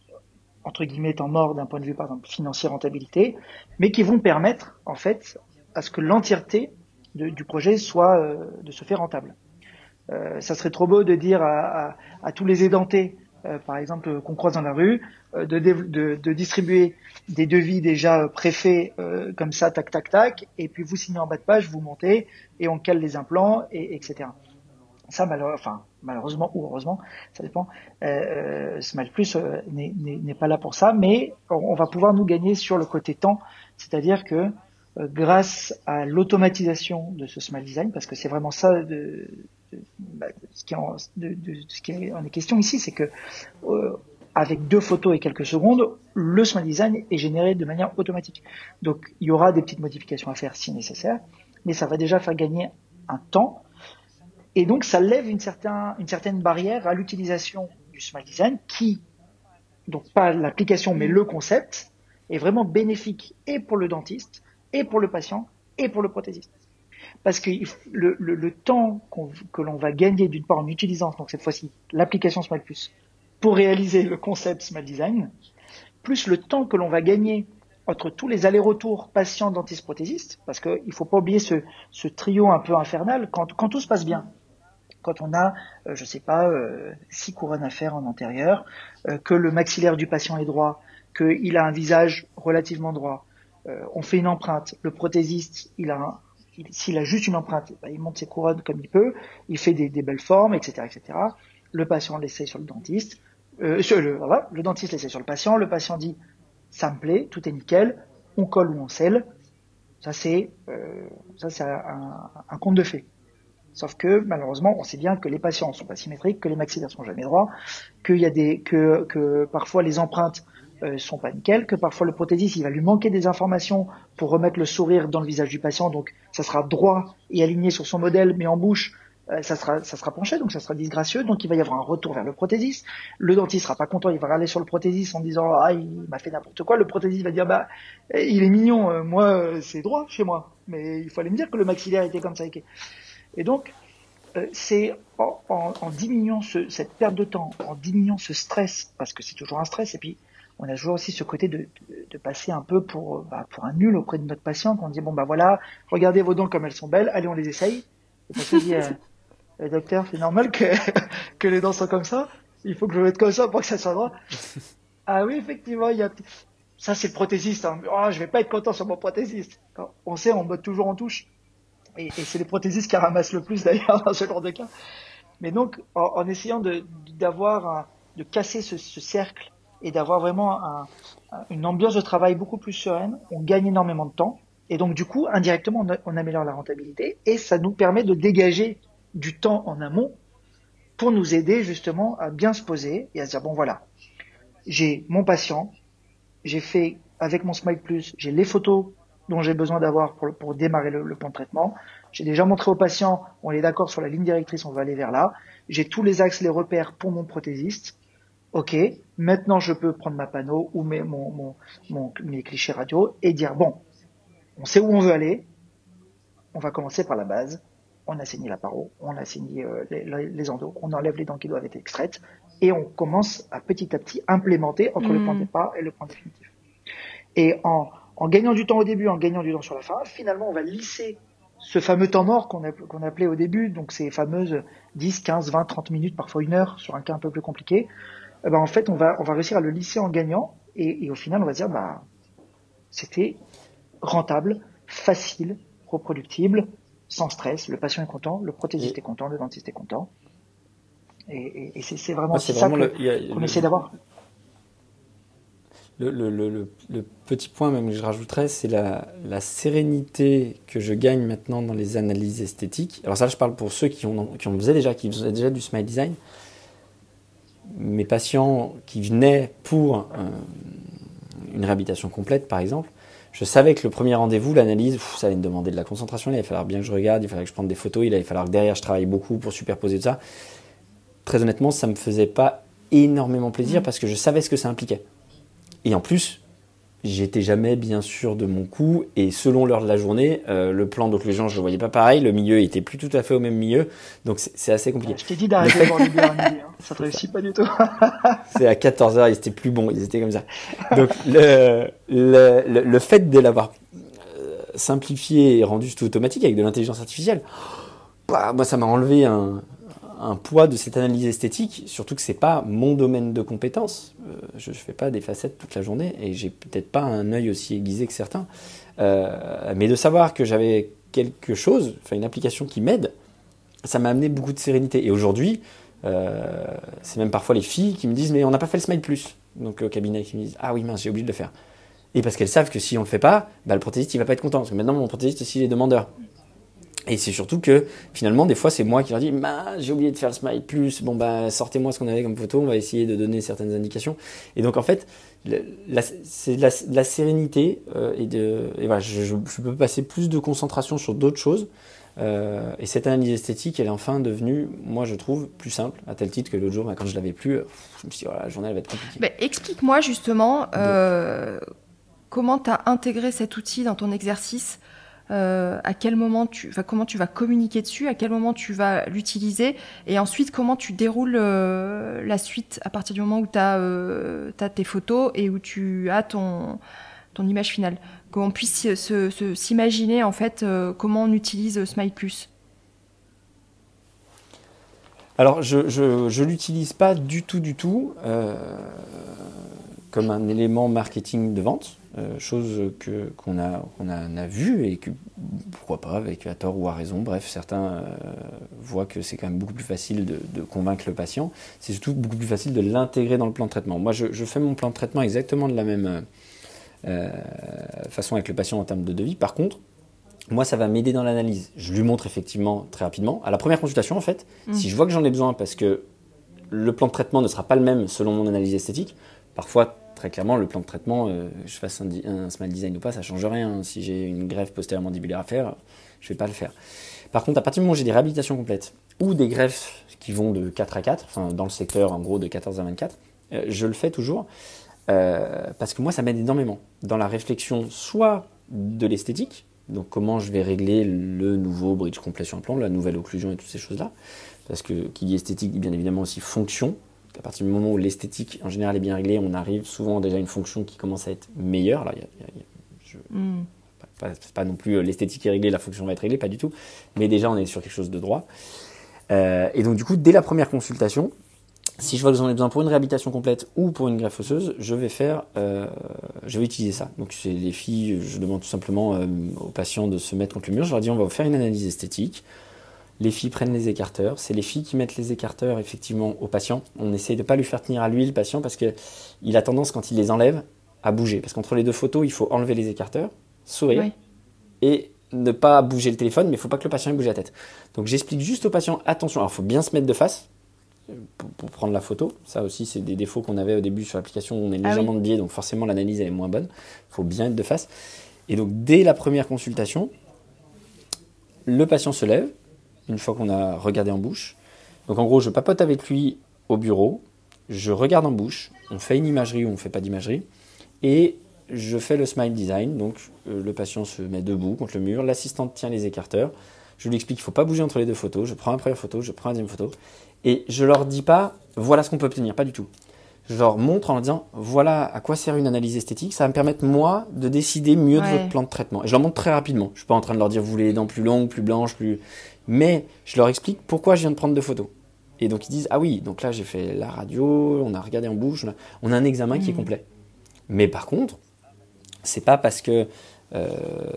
entre guillemets temps morts d'un point de vue par exemple financier rentabilité, mais qui vont permettre en fait à ce que l'entièreté du projet soit euh, de se faire rentable. Euh, ça serait trop beau de dire à, tous les édentés par exemple, qu'on croise dans la rue, de, de, de, distribuer des devis déjà préfaits comme ça, tac, tac, tac, et puis vous signez en bas de page, vous montez, et on cale les implants, et, etc. Ça, malheureusement, enfin, malheureusement ou heureusement, ça dépend, euh, Smile Plus n'est pas là pour ça, mais on va pouvoir nous gagner sur le côté temps, c'est-à-dire que euh, grâce à l'automatisation de ce smile design, parce que c'est vraiment ça de, ce, qui en, ce qui est question ici, c'est que euh, avec deux photos et quelques secondes, le smile design est généré de manière automatique. Donc il y aura des petites modifications à faire si nécessaire, mais ça va déjà faire gagner un temps. Et donc ça lève une, une certaine barrière à l'utilisation du smile design qui, donc pas l'application mais le concept, est vraiment bénéfique et pour le dentiste et pour le patient et pour le prothésiste. Parce que le, temps que l'on va gagner d'une part en utilisant donc cette fois-ci l'application Smile Plus pour réaliser le concept Smile Design, plus le temps que l'on va gagner entre tous les allers-retours patient dentiste prothésiste, parce qu'il ne faut pas oublier ce, trio un peu infernal quand tout se passe bien. Quand on a, euh, je sais pas, euh, six couronnes à faire en antérieur, euh, que le maxillaire du patient est droit, qu'il a un visage relativement droit, on fait une empreinte. Le prothésiste, s'il a juste une empreinte, bah, il monte ses couronnes comme il peut, il fait des, belles formes, etc., etc. Le patient l'essaye sur le dentiste, euh, le, le dentiste l'essaye sur le patient, le patient dit ça me plaît, tout est nickel, on colle ou on scelle. Ça c'est ça c'est un, un, conte de fées. Sauf que malheureusement, on sait bien que les patients ne sont pas symétriques, que les maxillaires sont jamais droits, que, parfois les empreintes euh, sont pas nickel, que parfois le prothésiste il va lui manquer des informations pour remettre le sourire dans le visage du patient, donc ça sera droit et aligné sur son modèle, mais en bouche euh, ça sera ça sera penché, donc ça sera disgracieux, donc il va y avoir un retour vers le prothésiste. Le dentiste sera pas content, il va râler sur le prothésiste en disant ah il m'a fait n'importe quoi. Le prothésiste va dire bah il est mignon, euh, moi c'est droit chez moi, mais il fallait me dire que le maxillaire était comme ça. Et donc c'est en, en, diminuant ce, cette perte de temps, en diminuant ce stress, parce que c'est toujours un stress, et puis on a toujours aussi ce côté de, de, passer un peu pour, bah, pour un nul auprès de notre patient, quand on dit bon bah voilà, regardez vos dents comme elles sont belles, allez on les essaye. Et on se dit, euh, docteur, c'est normal que, *laughs* que les dents soient comme ça, il faut que je mette comme ça pour que ça soit droit. *laughs* ah oui, effectivement, il y a... Ça, c'est le prothésiste. Hein. Oh, je vais pas être content sur mon prothésiste. On sait, on botte toujours en touche. Et, c'est les prothésistes qui ramassent le plus d'ailleurs *laughs* dans ce genre de cas. Mais donc, en, essayant de, d'avoir, de casser ce, ce cercle et d'avoir vraiment une ambiance de travail beaucoup plus sereine. On gagne énormément de temps et donc du coup, indirectement, on, améliore la rentabilité et ça nous permet de dégager du temps en amont pour nous aider justement à bien se poser et à se dire bon voilà, j'ai mon patient, j'ai fait avec mon Smile Plus, j'ai les photos dont j'ai besoin d'avoir pour, pour démarrer le, le plan de traitement. J'ai déjà montré au patient, on est d'accord sur la ligne directrice, on va aller vers là. J'ai tous les axes, les repères pour mon prothésiste. Ok, maintenant je peux prendre ma panneau ou mes, mon, mon, mes clichés radio et dire bon, on sait où on veut aller, on va commencer par la base, on a saigné la paro, on a saigné euh, les, les, endos, on enlève les dents qui doivent être extraites et on commence à petit à petit implémenter entre le point de départ et le point définitif. Et en, en gagnant du temps au début, en gagnant du temps sur la fin, finalement on va lisser ce fameux temps mort qu'on appelait au début, donc ces fameuses 10, 15, 20, 30 minutes, parfois une heure sur un cas un peu plus compliqué, eh ben, en fait, on va, on va réussir à le lisser en gagnant. Et, et au final, on va dire, bah, c'était rentable, facile, reproductible, sans stress. Le patient est content, le prothésiste est content, le dentiste est content. Et, et, c'est vraiment, ça qu'on essaie d'avoir. Le, le, le, le, petit point même que je rajouterais, c'est la, la, sérénité que je gagne maintenant dans les analyses esthétiques. Alors ça, je parle pour ceux qui, ont, qui, ont faisaient déjà, qui faisaient déjà du smile design mes patients qui venaient pour euh, une réhabilitation complète, par exemple, je savais que le premier rendez-vous, l'analyse, ça allait me demander de la concentration, il allait falloir bien que je regarde, il fallait que je prenne des photos, il allait falloir que derrière je travaille beaucoup pour superposer tout ça. Très honnêtement, ça me faisait pas énormément plaisir mmh. parce que je savais ce que ça impliquait. Et en plus, J'étais jamais bien sûr de mon coup et selon l'heure de la journée, euh, le plan d'occlusion je le voyais pas pareil, le milieu était plus tout à fait au même milieu, donc c'est assez compliqué. Je t'ai dit d'arrêter de boire du bière hein. *laughs* ça te réussit pas du tout. c'est à 14h, ils étaient plus bons, ils étaient comme ça. Donc le, le, le, fait de l'avoir euh, simplifié et rendu tout automatique avec de l'intelligence artificielle, bah, moi ça m'a enlevé un, un, poids de cette analyse esthétique, surtout que c'est pas mon domaine de compétence. Euh, je ne fais pas des facettes toute la journée et j'ai peut-être pas un œil aussi aiguisé que certains. Euh, mais de savoir que j'avais quelque chose, enfin une application qui m'aide, ça m'a amené beaucoup de sérénité. Et aujourd'hui, euh, c'est même parfois les filles qui me disent mais on n'a pas fait le smile plus. Donc au cabinet qui me disent ah oui mince j'ai oublié de le faire. Et parce qu'elles savent que si on le fait pas, bah, le prothésiste il va pas être content. Parce que maintenant mon prothésiste aussi est demandeur. Et c'est surtout que finalement, des fois, c'est moi qui leur dis bah, j'ai oublié de faire le smile plus. Bon, bah, sortez-moi ce qu'on avait comme photo, on va essayer de donner certaines indications. Et donc, en fait, c'est de la, sérénité euh, et, de, et voilà, je, peux passer plus de concentration sur d'autres choses. Euh, et cette analyse esthétique, elle est enfin devenue, moi je trouve, plus simple, à tel titre que l'autre jour, bah, quand je l'avais plus, je me suis dit, voilà, la journée elle va être compliquée. Bah, explique-moi justement euh, comment tu as intégré cet outil dans ton exercice euh, à quel moment tu, enfin, comment tu vas communiquer dessus, à quel moment tu vas l'utiliser, et ensuite comment tu déroules euh, la suite à partir du moment où tu as, euh, tes photos et où tu as ton, ton image finale. Qu'on puisse s'imaginer en fait comment on utilise Smile. Alors je, je, je l'utilise pas du tout du tout comme un élément marketing de vente. Euh, chose que qu'on a qu'on a, vu et que pourquoi pas avec à tort ou à raison bref certains euh, voient que c'est quand même beaucoup plus facile de, convaincre le patient c'est surtout beaucoup plus facile de l'intégrer dans le plan de traitement moi je, fais mon plan de traitement exactement de la même euh, façon avec le patient en termes de devis par contre moi, ça va m'aider dans l'analyse. Je lui montre effectivement très rapidement. À la première consultation, en fait, mmh. si je vois que j'en ai besoin parce que le plan de traitement ne sera pas le même selon mon analyse esthétique, parfois très clairement, le plan de traitement, euh, je fasse un, smile design ou pas, ça change rien. Si j'ai une greffe postérieure mandibulaire à faire, je vais pas le faire. Par contre, à partir du moment où j'ai des réhabilitations complètes ou des greffes qui vont de 4 à 4, enfin dans le secteur en gros de 14 à 24, euh, je le fais toujours euh, parce que moi ça m'aide énormément dans la réflexion soit de l'esthétique, donc comment je vais régler le nouveau bridge complet sur un plan, la nouvelle occlusion et toutes ces choses-là, parce que qui dit esthétique dit bien évidemment aussi fonction, à partir du moment où l'esthétique en général est bien réglée, on arrive souvent déjà à une fonction qui commence à être meilleure. Là, pas, non plus euh, l'esthétique est réglée, la fonction va être réglée, pas du tout. Mais déjà, on est sur quelque chose de droit. Euh, et donc, du coup, dès la première consultation, si je vois que j'en ai besoin pour une réhabilitation complète ou pour une greffe osseuse, je vais faire, euh, je vais utiliser ça. Donc, c'est les filles, je demande tout simplement aux patients de se mettre contre le mur. Je leur dis, on va faire une analyse esthétique les filles prennent les écarteurs. C'est les filles qui mettent les écarteurs effectivement au patient. On essaie de ne pas lui faire tenir à lui le patient parce qu'il a tendance quand il les enlève à bouger. Parce qu'entre les deux photos, il faut enlever les écarteurs, sourire et ne pas bouger le téléphone, mais il ne faut pas que le patient bouge la tête. Donc j'explique juste au patient, attention, alors il faut bien se mettre de face pour, prendre la photo. Ça aussi, c'est des défauts qu'on avait au début sur l'application. On est ah légèrement de biais, donc forcément l'analyse est moins bonne. Il faut bien être de face. Et donc dès la première consultation, le patient se lève, une fois qu'on a regardé en bouche. Donc en gros, je papote avec lui au bureau, je regarde en bouche, on fait une imagerie ou on ne fait pas d'imagerie, et je fais le smile design. Donc euh, le patient se met debout contre le mur, l'assistante tient les écarteurs, je lui explique qu'il ne faut pas bouger entre les deux photos, je prends la première photo, je prends la deuxième photo, et je leur dis pas voilà ce qu'on peut obtenir, pas du tout. Je leur montre en leur disant voilà à quoi sert une analyse esthétique, ça va me permettre moi de décider mieux de votre plan de traitement. Et je leur montre très rapidement. Je suis pas en train de leur dire vous voulez les dents plus longues, plus blanches, plus mais je leur explique pourquoi je viens de prendre deux photos. Et donc ils disent ah oui, donc là j'ai fait la radio, on a regardé en bouche, on a un examen qui est mmh. complet. Mais par contre, c'est pas parce que euh,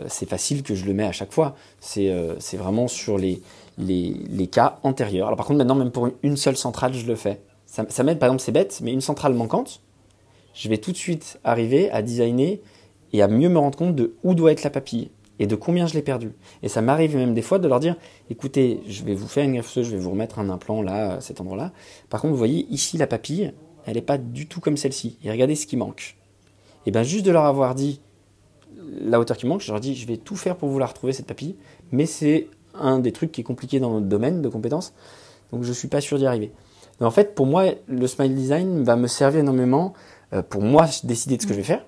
c'est facile que je le mets à chaque fois. C'est euh, vraiment sur les, les, les, cas antérieurs. Alors par contre maintenant même pour une seule centrale je le fais. Ça, m'aide par exemple c'est bête, mais une centrale manquante, je vais tout de suite arriver à designer et à mieux me rendre compte de où doit être la papille et de combien je l'ai perdu. Et ça m'arrive même des fois de leur dire, écoutez, je vais vous faire une greffe je vais vous remettre un implant là, à cet endroit-là. Par contre, vous voyez ici la papille, elle n'est pas du tout comme celle-ci. Et regardez ce qui manque. Et bien juste de leur avoir dit la hauteur qui manque, je leur dis, je vais tout faire pour vous la retrouver cette papille, mais c'est un des trucs qui est compliqué dans notre domaine de compétences, donc je ne suis pas sûr d'y arriver. Mais en fait, pour moi, le smile design va me servir énormément euh, pour moi décider de ce que je vais faire,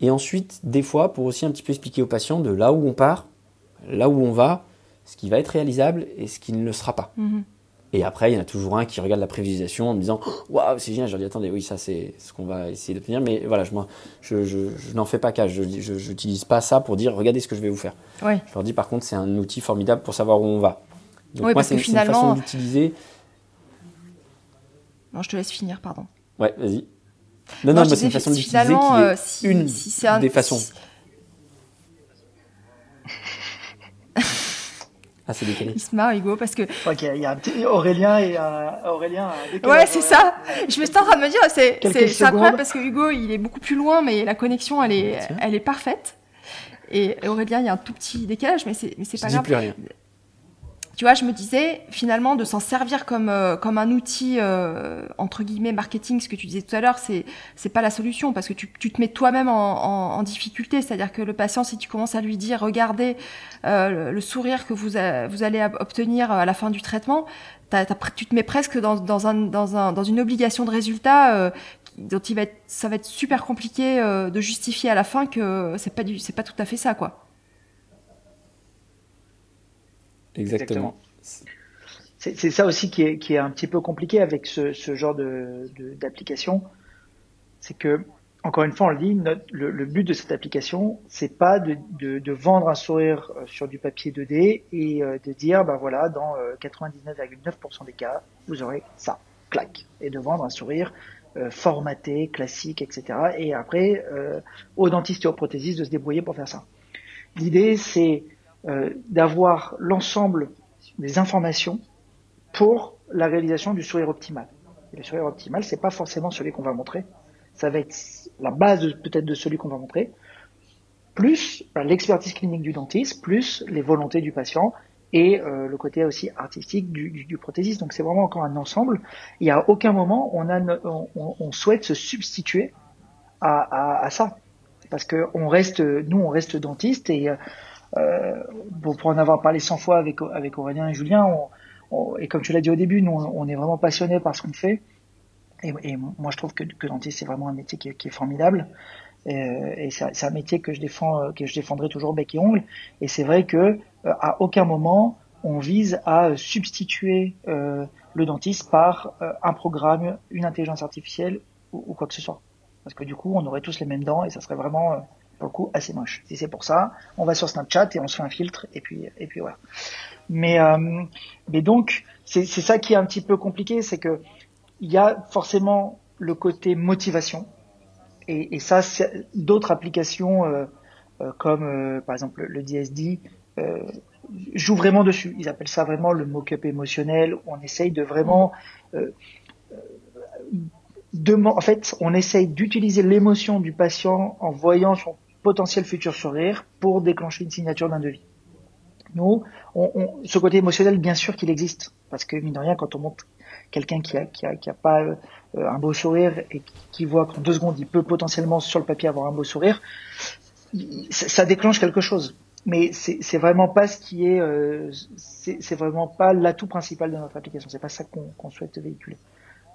et ensuite, des fois, pour aussi un petit peu expliquer aux patients de là où on part, là où on va, ce qui va être réalisable et ce qui ne le sera pas. Mhm. Et après, il y en a toujours un qui regarde la prévisualisation en me disant Waouh, c'est génial. Je leur dis Attendez, oui, ça, c'est ce qu'on va essayer d'obtenir. Mais voilà, je, je, je, je n'en fais pas cas. Je n'utilise pas ça pour dire Regardez ce que je vais vous faire. Je leur dis Par contre, c'est un outil formidable pour savoir où on va. Donc, moi, c'est finalement... une façon d'utiliser Non, je te laisse finir, pardon. Ouais, vas-y. Non, non, c'est une façon d'utiliser qui est si, une si un, des façons. Ah, c'est décalé. Il se marre, Hugo, parce que. Ok, il y a un petit Aurélien et euh, Aurélien. Ouais, c'est ça. Je me suis en train de me dire, c'est incroyable parce que Hugo, il est beaucoup plus loin, mais la connexion, elle est, elle est parfaite. Et Aurélien, il y a un tout petit décalage, mais c'est pas grave. Plus rien tu vois, je me disais finalement de s'en servir comme euh, comme un outil euh, entre guillemets marketing, ce que tu disais tout à l'heure, c'est c'est pas la solution parce que tu, tu te mets toi-même en, en, difficulté. C'est-à-dire que le patient, si tu commences à lui dire, regardez euh, le, sourire que vous vous allez obtenir à la fin du traitement, tu te mets presque dans dans un dans un dans une obligation de résultat dont il va être, ça va être super compliqué de justifier à la fin que c'est pas du c'est pas tout à fait ça quoi. Exactement. C'est ça aussi qui est, qui est, un petit peu compliqué avec ce, ce genre d'application. De, c'est que, encore une fois, on le dit, le, but de cette application, c'est pas de, de, de, vendre un sourire euh, sur du papier 2D et euh, de dire, ben voilà, dans 99,9% euh, des cas, vous aurez ça, clac, et de vendre un sourire formaté, classique, etc. Et après, euh, aux dentistes et aux prothésistes de se débrouiller pour faire ça. L'idée, c'est euh, d'avoir l'ensemble des informations pour la réalisation du sourire optimal. Et le sourire optimal, c'est pas forcément celui qu'on va montrer. Ça va être la base peut-être de celui qu'on va montrer, plus ben, l'expertise clinique du dentiste, plus les volontés du patient et euh, le côté aussi artistique du, du, du prothésiste. Donc c'est vraiment encore un ensemble. Il n'y a aucun moment on, a, on, on, souhaite se substituer à, à, à ça, parce que on reste, nous on reste dentiste et euh, euh, pour, en avoir parlé 100 fois avec, Aurélien et Julien, et comme tu l'as dit au début, nous, on est vraiment passionnés par ce qu'on fait. Et, moi, je trouve que, que dentiste, c'est vraiment un métier qui est, formidable. Et, c'est un métier que je défends, que je défendrai toujours bec et ongle. Et c'est vrai que euh, à aucun moment on vise à substituer euh, le dentiste par un programme, une intelligence artificielle ou, quoi que ce soit. Parce que du coup, on aurait tous les mêmes dents et ça serait vraiment pour le coup assez moche. Si c'est pour ça, on va sur Snapchat et on se fait un filtre et puis et puis voilà. Mais euh, mais donc c'est ça qui est un petit peu compliqué, c'est que il y a forcément le côté motivation et, ça d'autres applications euh, euh, comme par exemple le DSD jouent vraiment dessus. Ils appellent ça vraiment le mock-up émotionnel. On essaye de vraiment en fait, on essaye d'utiliser l'émotion du patient en voyant son potentiel futur sourire pour déclencher une signature d'un devis. Nous, ce côté émotionnel, bien sûr qu'il existe, parce que mine de rien, quand on montre quelqu'un qui a, pas euh, un beau sourire et qui voit qu'en deux secondes il peut potentiellement sur le papier avoir un beau sourire, ça déclenche quelque chose. Mais c'est vraiment pas ce qui est, euh, vraiment pas l'atout principal de notre application. C'est pas ça qu'on souhaite véhiculer.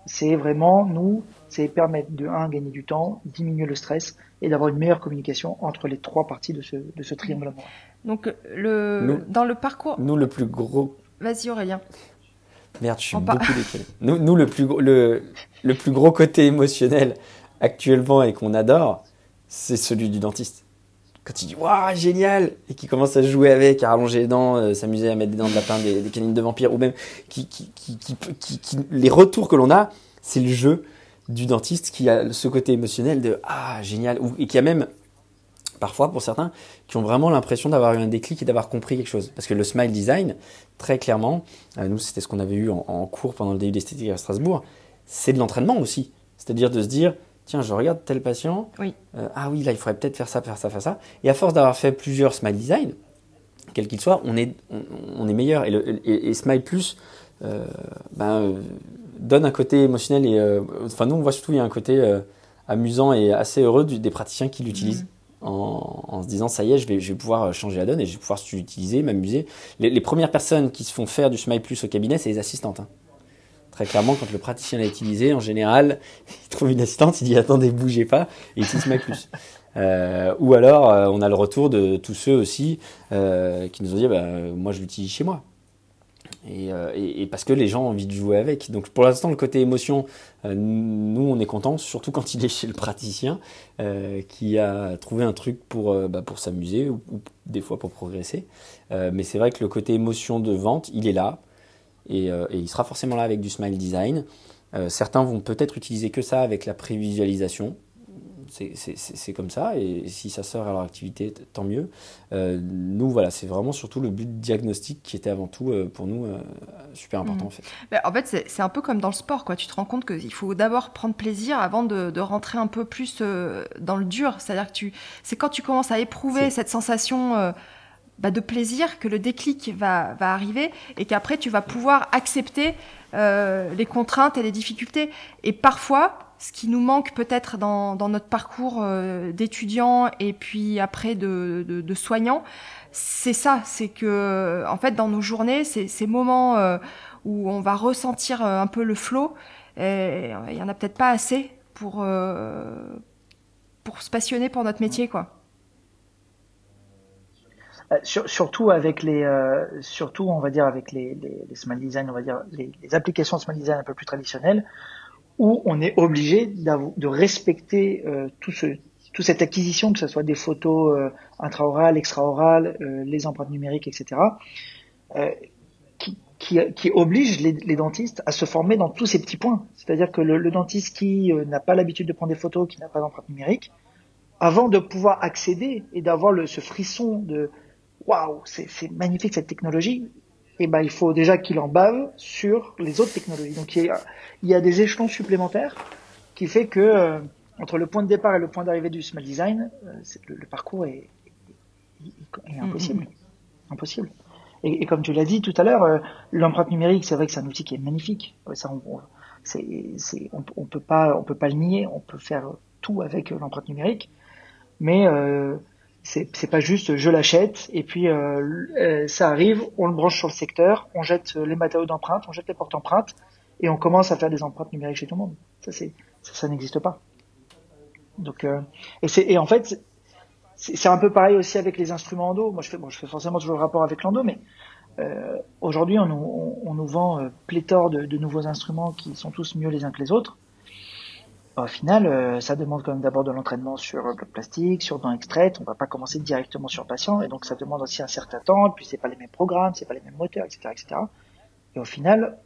C'est vraiment, nous, c'est permettre de, un, gagner du temps, diminuer le stress et d'avoir une meilleure communication entre les trois parties de ce, de ce triangle amoureux. Donc, le, dans le parcours. Nous, le plus gros. Vas-y, Aurélien. Merde, je suis beaucoup décalé. Nous, nous le, plus, le, le plus gros côté émotionnel actuellement et qu'on adore, c'est celui du dentiste. Quand il dit waouh génial et qui commence à jouer avec, à rallonger les dents, euh, s'amuser à mettre des dents de lapin, des, canines de vampire, ou même les retours que l'on a, c'est le jeu du dentiste qui a ce côté émotionnel de ah génial ou, et qui a même parfois pour certains qui ont vraiment l'impression d'avoir eu un déclic et d'avoir compris quelque chose. Parce que le smile design très clairement euh, nous c'était ce qu'on avait eu en, cours pendant le début d'esthétique à Strasbourg c'est de l'entraînement aussi. C'est-à-dire de se dire tiens, je regarde tel patient. Oui. Euh, ah oui, là, il faudrait peut-être faire ça, faire ça, faire ça. Et à force d'avoir fait plusieurs Smile Design, quel qu'il soit, on est, on, est meilleur. Et, le, et, Smile Plus euh, ben, euh, donne un côté émotionnel. Et, enfin, nous, on voit surtout, il y a un côté amusant et assez heureux du, des praticiens qui l'utilisent. Mmh. En, en, se disant ça y est, je vais, je vais pouvoir changer la donne et je vais pouvoir l'utiliser, m'amuser. Les, les, premières personnes qui se font faire du Smile Plus au cabinet, c'est les assistantes. Hein. Très clairement, quand le praticien l'a utilisé, en général, *laughs* il trouve une assistante, il dit attendez, bougez pas, et il se met plus. Euh, ou alors, euh, on a le retour de tous ceux aussi euh, qui nous ont dit bah, moi je l'utilise chez moi. Et, euh, et, et, parce que les gens ont envie de jouer avec. Donc pour l'instant, le côté émotion, nous on est content, surtout quand il est chez le praticien qui a trouvé un truc pour, bah, pour s'amuser ou, ou, des fois pour progresser. mais c'est vrai que le côté émotion de vente, il est là. Et, euh, et, il sera forcément là avec du smile design. certains vont peut-être utiliser que ça avec la prévisualisation c'est comme ça, et si ça sert à leur activité, tant mieux. Euh, nous, voilà, c'est vraiment surtout le but diagnostique qui était avant tout euh, pour nous euh, super important. Mmh. En fait, bah, en fait c'est un peu comme dans le sport, quoi. tu te rends compte qu'il faut d'abord prendre plaisir avant de, rentrer un peu plus dans le dur. C'est-à-dire que c'est quand tu commences à éprouver cette sensation bah, de plaisir que le déclic va, va arriver et qu'après tu vas pouvoir accepter les contraintes et les difficultés. Et parfois, ce qui nous manque peut-être dans, notre parcours euh, d'étudiant et puis après de, de, soignant, c'est ça, c'est que en fait dans nos journées, c'est ces moments euh, où on va ressentir euh, un peu le flot, il y en a peut-être pas assez pour pour se passionner pour notre métier, quoi. Surtout avec les, surtout on va dire avec les, les, small design, on va dire les, les applications small design un peu plus traditionnelles, où on est obligé de respecter euh, tout ce, toute cette acquisition, que ce soit des photos euh, intraorales, extraorales, euh, les empreintes numériques, etc., euh, qui, qui, qui oblige les, les, dentistes à se former dans tous ces petits points. C'est-à-dire que le, le, dentiste qui euh, n'a pas l'habitude de prendre des photos, qui n'a pas d'empreinte numérique, avant de pouvoir accéder et d'avoir ce frisson de waouh, c'est magnifique cette technologie, et eh ben il faut déjà qu'il en bave sur les autres technologies. Donc il y a, il y a des échelons supplémentaires qui fait que euh, entre le point de départ et le point d'arrivée du small design, euh, le, parcours est, est, impossible. Mm-hmm. Impossible. Et, et, comme tu l'as dit tout à l'heure, euh, l'empreinte numérique, c'est vrai que c'est un outil qui est magnifique. Ça, on, c'est, on, on, peut pas, on peut pas le nier. On peut faire tout avec l'empreinte numérique, mais c'est pas juste je l'achète et puis euh, euh, ça arrive, on le branche sur le secteur, on jette les matériaux d'empreinte, on jette les portes empreintes et on commence à faire des empreintes numériques chez tout le monde. Ça ça, ça n'existe pas. Donc euh, et et en fait c'est un peu pareil aussi avec les instruments endo. Moi je fais bon je fais forcément toujours le rapport avec l'endo mais euh, aujourd'hui on, on, on, nous vend euh, pléthore de, de nouveaux instruments qui sont tous mieux les uns que les autres au final, euh, ça demande quand même d'abord de l'entraînement sur bloc plastique, sur dents extraites. On va pas commencer directement sur patient, et donc ça demande aussi un certain temps. Et puis c'est pas les mêmes programmes, c'est pas les mêmes moteurs, etc., etc. Et au final,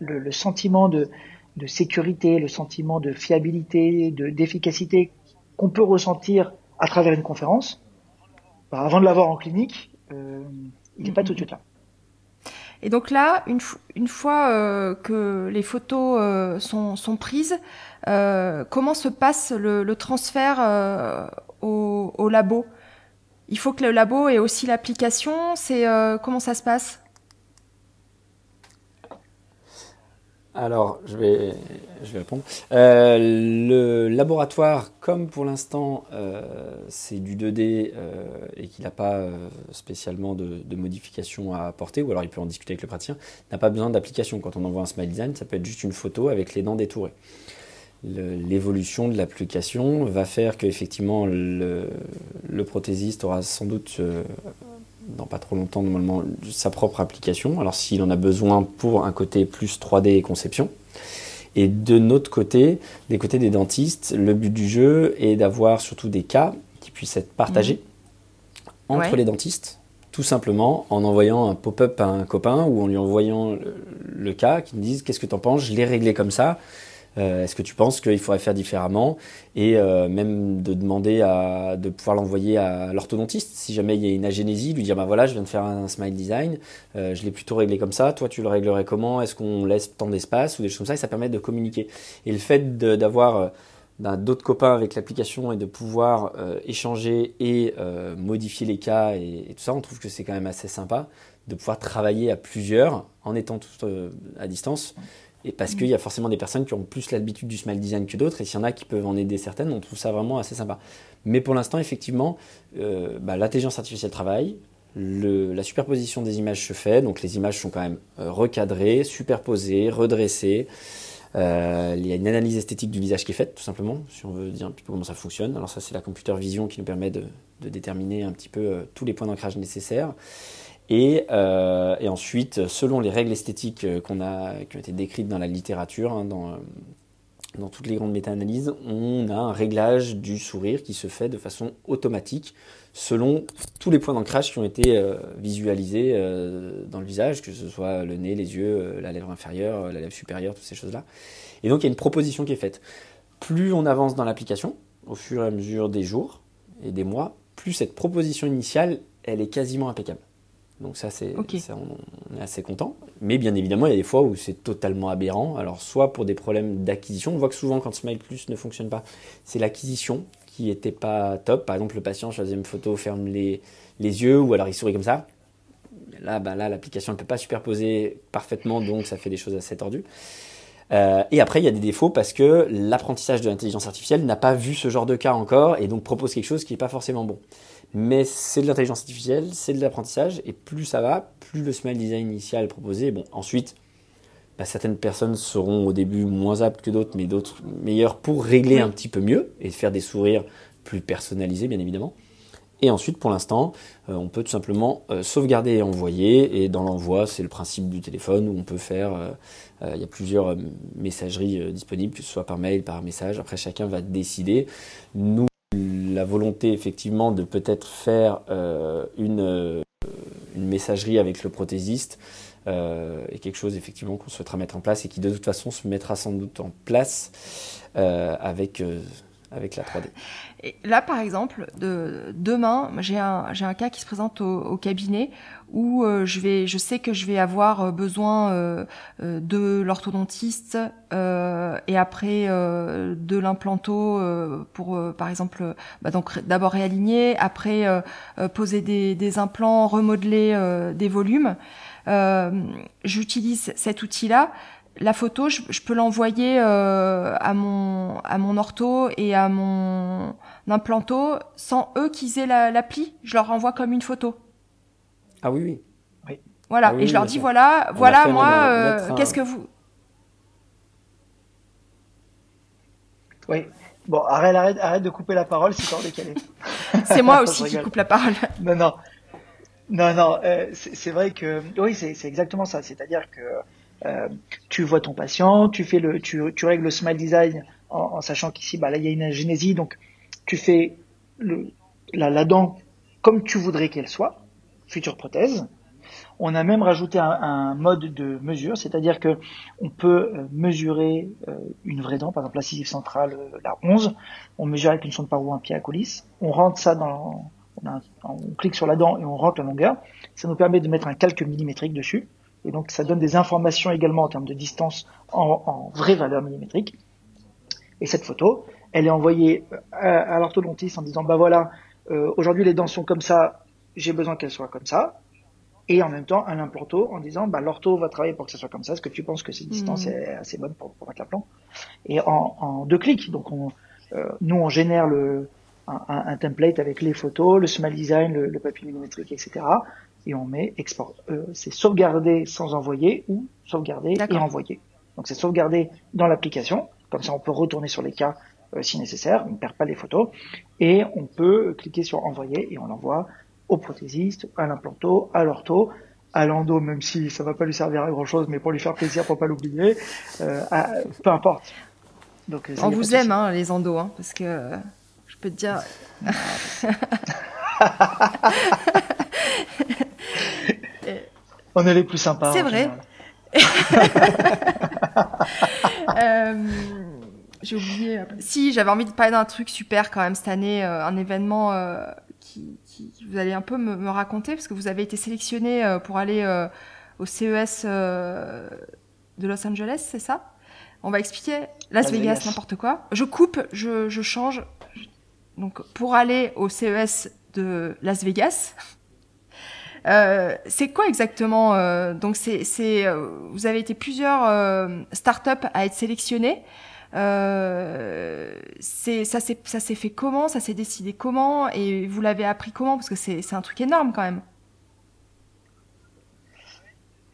le, le, sentiment de, de, sécurité, le sentiment de fiabilité, de d'efficacité qu'on peut ressentir à travers une conférence, bah, avant de l'avoir en clinique, euh, il n'est pas tout de suite là. Et donc là, une, fois euh, que les photos euh, sont, prises, euh, comment se passe le, transfert au, au, labo? Il faut que le labo ait aussi l'application. C'est comment ça se passe? Alors, je vais, je vais répondre. Euh, le laboratoire, comme pour l'instant, euh, c'est du 2D euh, et qu'il n'a pas spécialement de, de modifications à apporter, ou alors il peut en discuter avec le praticien, n'a pas besoin d'application. Quand on envoie un smile design, ça peut être juste une photo avec les dents détourées. L'évolution de l'application va faire qu'effectivement le, le prothésiste aura sans doute dans pas trop longtemps normalement sa propre application. Alors s'il en a besoin pour un côté plus 3D et conception. Et de notre côté, des côtés des dentistes, le but du jeu est d'avoir surtout des cas qui puissent être partagés mmh. entre les dentistes, tout simplement en envoyant un pop-up à un copain ou en lui envoyant le, le cas qui me dise qu'est-ce que tu en penses, je l'ai réglé comme ça, euh, est-ce que tu penses qu'il faudrait faire différemment Et euh, même de demander à, de pouvoir l'envoyer à l'orthodontiste si jamais il y a une agénésie, lui dire bah voilà, je viens de faire un smile design, euh, je l'ai plutôt réglé comme ça. Toi, tu le réglerais comment Est-ce qu'on laisse tant d'espace ou des choses comme ça Et ça permet de communiquer. Et le fait d'avoir d'autres copains avec l'application et de pouvoir échanger et modifier les cas et, et, tout ça, on trouve que c'est quand même assez sympa de pouvoir travailler à plusieurs en étant tous à distance et parce qu'il y a forcément des personnes qui ont plus l'habitude du smile design que d'autres, et s'il y en a qui peuvent en aider certaines, on trouve ça vraiment assez sympa. Mais pour l'instant, effectivement, euh, bah, l'intelligence artificielle travaille, le, la superposition des images se fait, donc les images sont quand même euh, recadrées, superposées, redressées. Euh, il y a une analyse esthétique du visage qui est faite, tout simplement, si on veut dire un petit peu comment ça fonctionne. Alors ça, c'est la computer vision qui nous permet de, déterminer un petit peu tous les points d'ancrage nécessaires. Et, euh, et, ensuite, selon les règles esthétiques euh, qu'on a, qui ont été décrites dans la littérature, hein, dans, dans toutes les grandes méta-analyses, on a un réglage du sourire qui se fait de façon automatique selon tous les points d'ancrage qui ont été euh, visualisés euh, dans le visage, que ce soit le nez, les yeux, euh, la lèvre inférieure, la lèvre supérieure, toutes ces choses-là. Et donc il y a une proposition qui est faite. Plus on avance dans l'application, au fur et à mesure des jours et des mois, plus cette proposition initiale, elle est quasiment impeccable. Donc ça, c'est, on, est assez content. Mais bien évidemment, il y a des fois où c'est totalement aberrant. Alors soit pour des problèmes d'acquisition, on voit que souvent quand Smile Plus ne fonctionne pas, c'est l'acquisition qui n'était pas top. Par exemple, le patient sur la deuxième photo ferme les, les yeux ou alors il sourit comme ça. Là, bah là l'application ne peut pas superposer parfaitement, donc ça fait des choses assez tordues. Euh, et après, il y a des défauts parce que l'apprentissage de l'intelligence artificielle n'a pas vu ce genre de cas encore et donc propose quelque chose qui n'est pas forcément bon. Mais c'est de l'intelligence artificielle, c'est de l'apprentissage et plus ça va, plus le smile design initial proposé. Bon, ensuite, bah, certaines personnes seront au début moins aptes que d'autres, mais d'autres meilleures pour régler un petit peu mieux et faire des sourires plus personnalisés, bien évidemment. Et ensuite, pour l'instant, euh, on peut tout simplement euh, sauvegarder et envoyer. Et dans l'envoi, c'est le principe du téléphone où on peut faire. Euh, il y a plusieurs messageries disponibles, que ce soit par mail, par message. Après, chacun va décider. Nous, la volonté effectivement de peut-être faire une, une messagerie avec le prothésiste euh, est quelque chose effectivement qu'on souhaitera mettre en place et qui de toute façon se mettra sans doute en place euh, avec, euh, avec la 3D. Et là, par exemple, de, demain, j'ai un, un cas qui se présente au, cabinet où je, vais, je sais que je vais avoir besoin de l'orthodontiste et après de l'implanto pour, par exemple, bah donc d'abord réaligner, après poser des, des implants, remodeler des volumes. Euh, j'utilise cet outil-là. La photo, je, peux l'envoyer euh, à mon à mon ortho et à mon implanto sans eux qu'ils aient l'appli. je leur envoie comme une photo. Ah oui oui. oui. Voilà, ah et je leur dis voilà, voilà moi, euh, qu'est-ce que vous. Oui. Bon, arrête, arrête, arrête de couper la parole, c'est encore décalé. *laughs* c'est moi *laughs* aussi qui coupe la parole. *laughs* Non, non. Non, non, euh, c'est vrai que oui, c'est exactement ça. C'est-à-dire que euh, tu vois ton patient, tu fais le, tu, règles le smile design en, sachant qu'ici, bah là, il y a une génésie, donc tu fais la, la dent comme tu voudrais qu'elle soit, future prothèse. On a même rajouté un, mode de mesure, c'est-à-dire que on peut euh, mesurer euh, une vraie dent, par exemple l'incisive centrale, la 11, on mesure avec une sonde par un pied à coulisse, on rentre ça dans on, clique sur la dent et on rentre la longueur. Ça nous permet de mettre un calque millimétrique dessus. Et donc ça donne des informations également en termes de distance en, en vraie valeur millimétrique. Et cette photo, elle est envoyée à, l'orthodontiste en disant bah voilà, euh, aujourd'hui les dents sont comme ça, j'ai besoin qu'elles soient comme ça. Et en même temps, à l'implanto en disant bah l'ortho va travailler pour que ça soit comme ça. Est-ce que tu penses que cette distance mmh. est assez bonne pour, pour mettre la plante Et en, en, deux clics, donc on, euh, nous on génère le, un, un, template avec les photos, le smile design, le, le papier millimétrique, etc. Et on met export. Euh, c'est sauvegarder sans envoyer ou sauvegarder et envoyer. Donc c'est sauvegarder dans l'application. Comme ça, on peut retourner sur les cas euh, si nécessaire. On ne perd pas les photos. Et on peut cliquer sur envoyer et on l'envoie au prothésiste, à l'implanto, à l'ortho, à l'endo, même si ça va pas lui servir à grand chose, mais pour lui faire plaisir, pour pas l'oublier, euh, peu importe. Donc, on vous aime, hein, les endos, hein, parce que peux te dire. *laughs* *laughs* *laughs* On est les plus sympas. C'est vrai. *laughs* Euh, j'ai oublié. Si, j'avais envie de parler d'un truc super quand même cette année, euh, un événement euh, qui, vous allez un peu me, raconter parce que vous avez été sélectionné pour aller au CES de Los Angeles, c'est ça? On va expliquer. Las, Vegas, n'importe quoi. Je coupe, je, je change donc pour aller au CES de Las Vegas. Euh, c'est quoi exactement euh, Donc c'est, c'est euh, vous avez été plusieurs euh, startups à être sélectionnés. c'est ça s'est ça s'est fait comment? Ça s'est décidé comment? Et vous l'avez appris comment? Parce que c'est c'est un truc énorme quand même.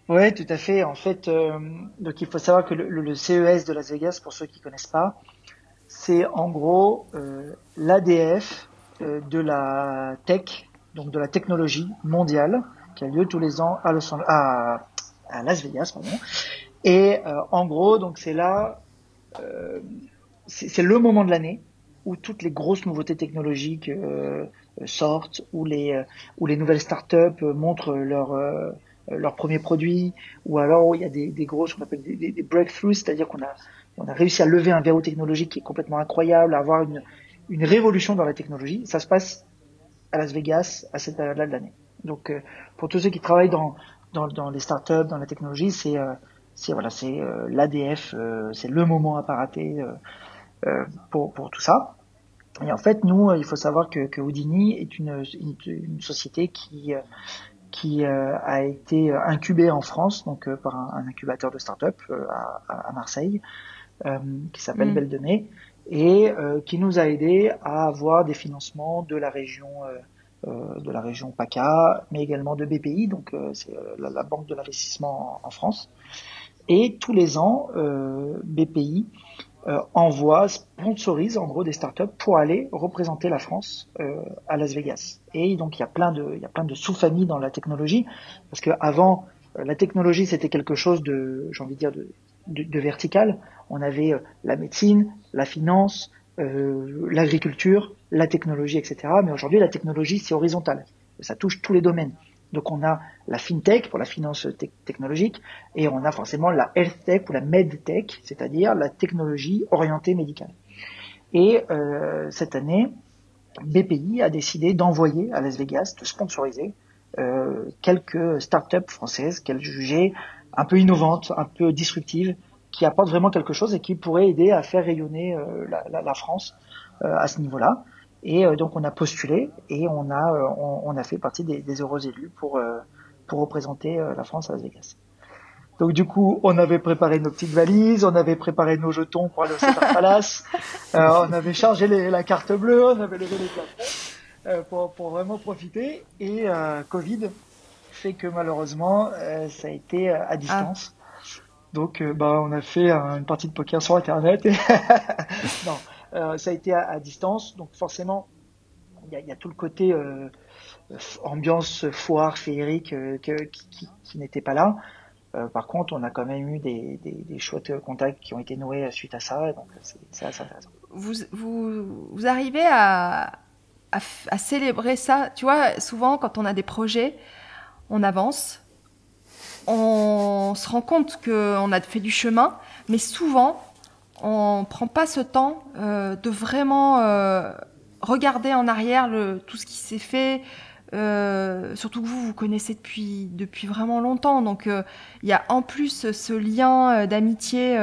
Oui, tout à fait. En fait, donc il faut savoir que le, le, CES de Las Vegas, pour ceux qui connaissent pas, c'est en gros euh, l'ADF euh, de la tech, donc de la technologie mondiale, qui a lieu tous les ans à, Las Vegas. Pardon. Et euh, en gros, donc c'est là c'est le moment de l'année où toutes les grosses nouveautés technologiques euh, sortent, où les, où les nouvelles startups montrent leurs leurs premiers produits, ou alors il y a des, des gros, ce qu'on appelle des, des, breakthroughs, c'est-à-dire qu'on a, on a réussi à lever un verrou technologique qui est complètement incroyable, à avoir une, une révolution dans la technologie. Ça se passe à Las Vegas à cette période-là de l'année. Donc, pour tous ceux qui travaillent dans, dans, dans les startups, dans la technologie, c'est c'est voilà, c'est euh, l'ADF, euh, c'est le moment à pas rater euh, pour, pour tout ça. Et en fait, nous, il faut savoir que, que Houdini est une, une, société qui qui a été incubée en France, donc par un, incubateur de start-up à, à, Marseille, qui s'appelle mmh. Et qui nous a aidé à avoir des financements de la région de la région PACA, mais également de BPI, donc c'est la, banque de l'investissement en, France. Et tous les ans, euh, BPI euh, envoie, sponsorise en gros des startups pour aller représenter la France euh, à Las Vegas. Et donc il y a plein de, sous-familles dans la technologie, parce que avant la technologie c'était quelque chose de, j'ai envie de dire de, vertical. On avait la médecine, la finance, l'agriculture, la technologie, etc. Mais aujourd'hui la technologie c'est horizontal, ça touche tous les domaines. Donc on a la fintech pour la finance technologique et on a forcément la health tech ou la medtech, c'est-à-dire la technologie orientée médicale. Et euh, cette année, BPI a décidé d'envoyer à Las Vegas, de sponsoriser euh, quelques startups françaises qu'elle jugeait un peu innovantes, un peu disruptives, qui apportent vraiment quelque chose et qui pourraient aider à faire rayonner euh, la, la, la, France euh, à ce niveau-là. Et euh, donc on a postulé et on a euh, on, a fait partie des, des heureux élus pour euh, pour représenter la France à Las Vegas. Donc du coup, on avait préparé nos petites valises, on avait préparé nos jetons pour aller au Cedar *laughs* Palace, on avait chargé les, la carte bleue, on avait levé les plafonds pour, pour vraiment profiter. Et Covid fait que malheureusement, ça a été à distance. Donc, bah, on a fait une partie de poker sur Internet. *laughs* non, euh, ça a été à, distance, donc forcément, il y a, tout le côté euh, ambiance foire féerique euh, que, qui, n'était pas là. Euh, par contre, on a quand même eu des, des, chouettes contacts qui ont été noués suite à ça, donc c'est assez intéressant. Vous, vous, vous arrivez à, à, célébrer ça Tu vois, souvent, quand on a des projets, on avance, on se rend compte qu'on a fait du chemin, mais souvent, on prend pas ce temps euh, de vraiment euh, regarder en arrière le, tout ce qui s'est fait. Euh, surtout que vous vous connaissez depuis depuis vraiment longtemps, donc il y a en plus ce lien d'amitié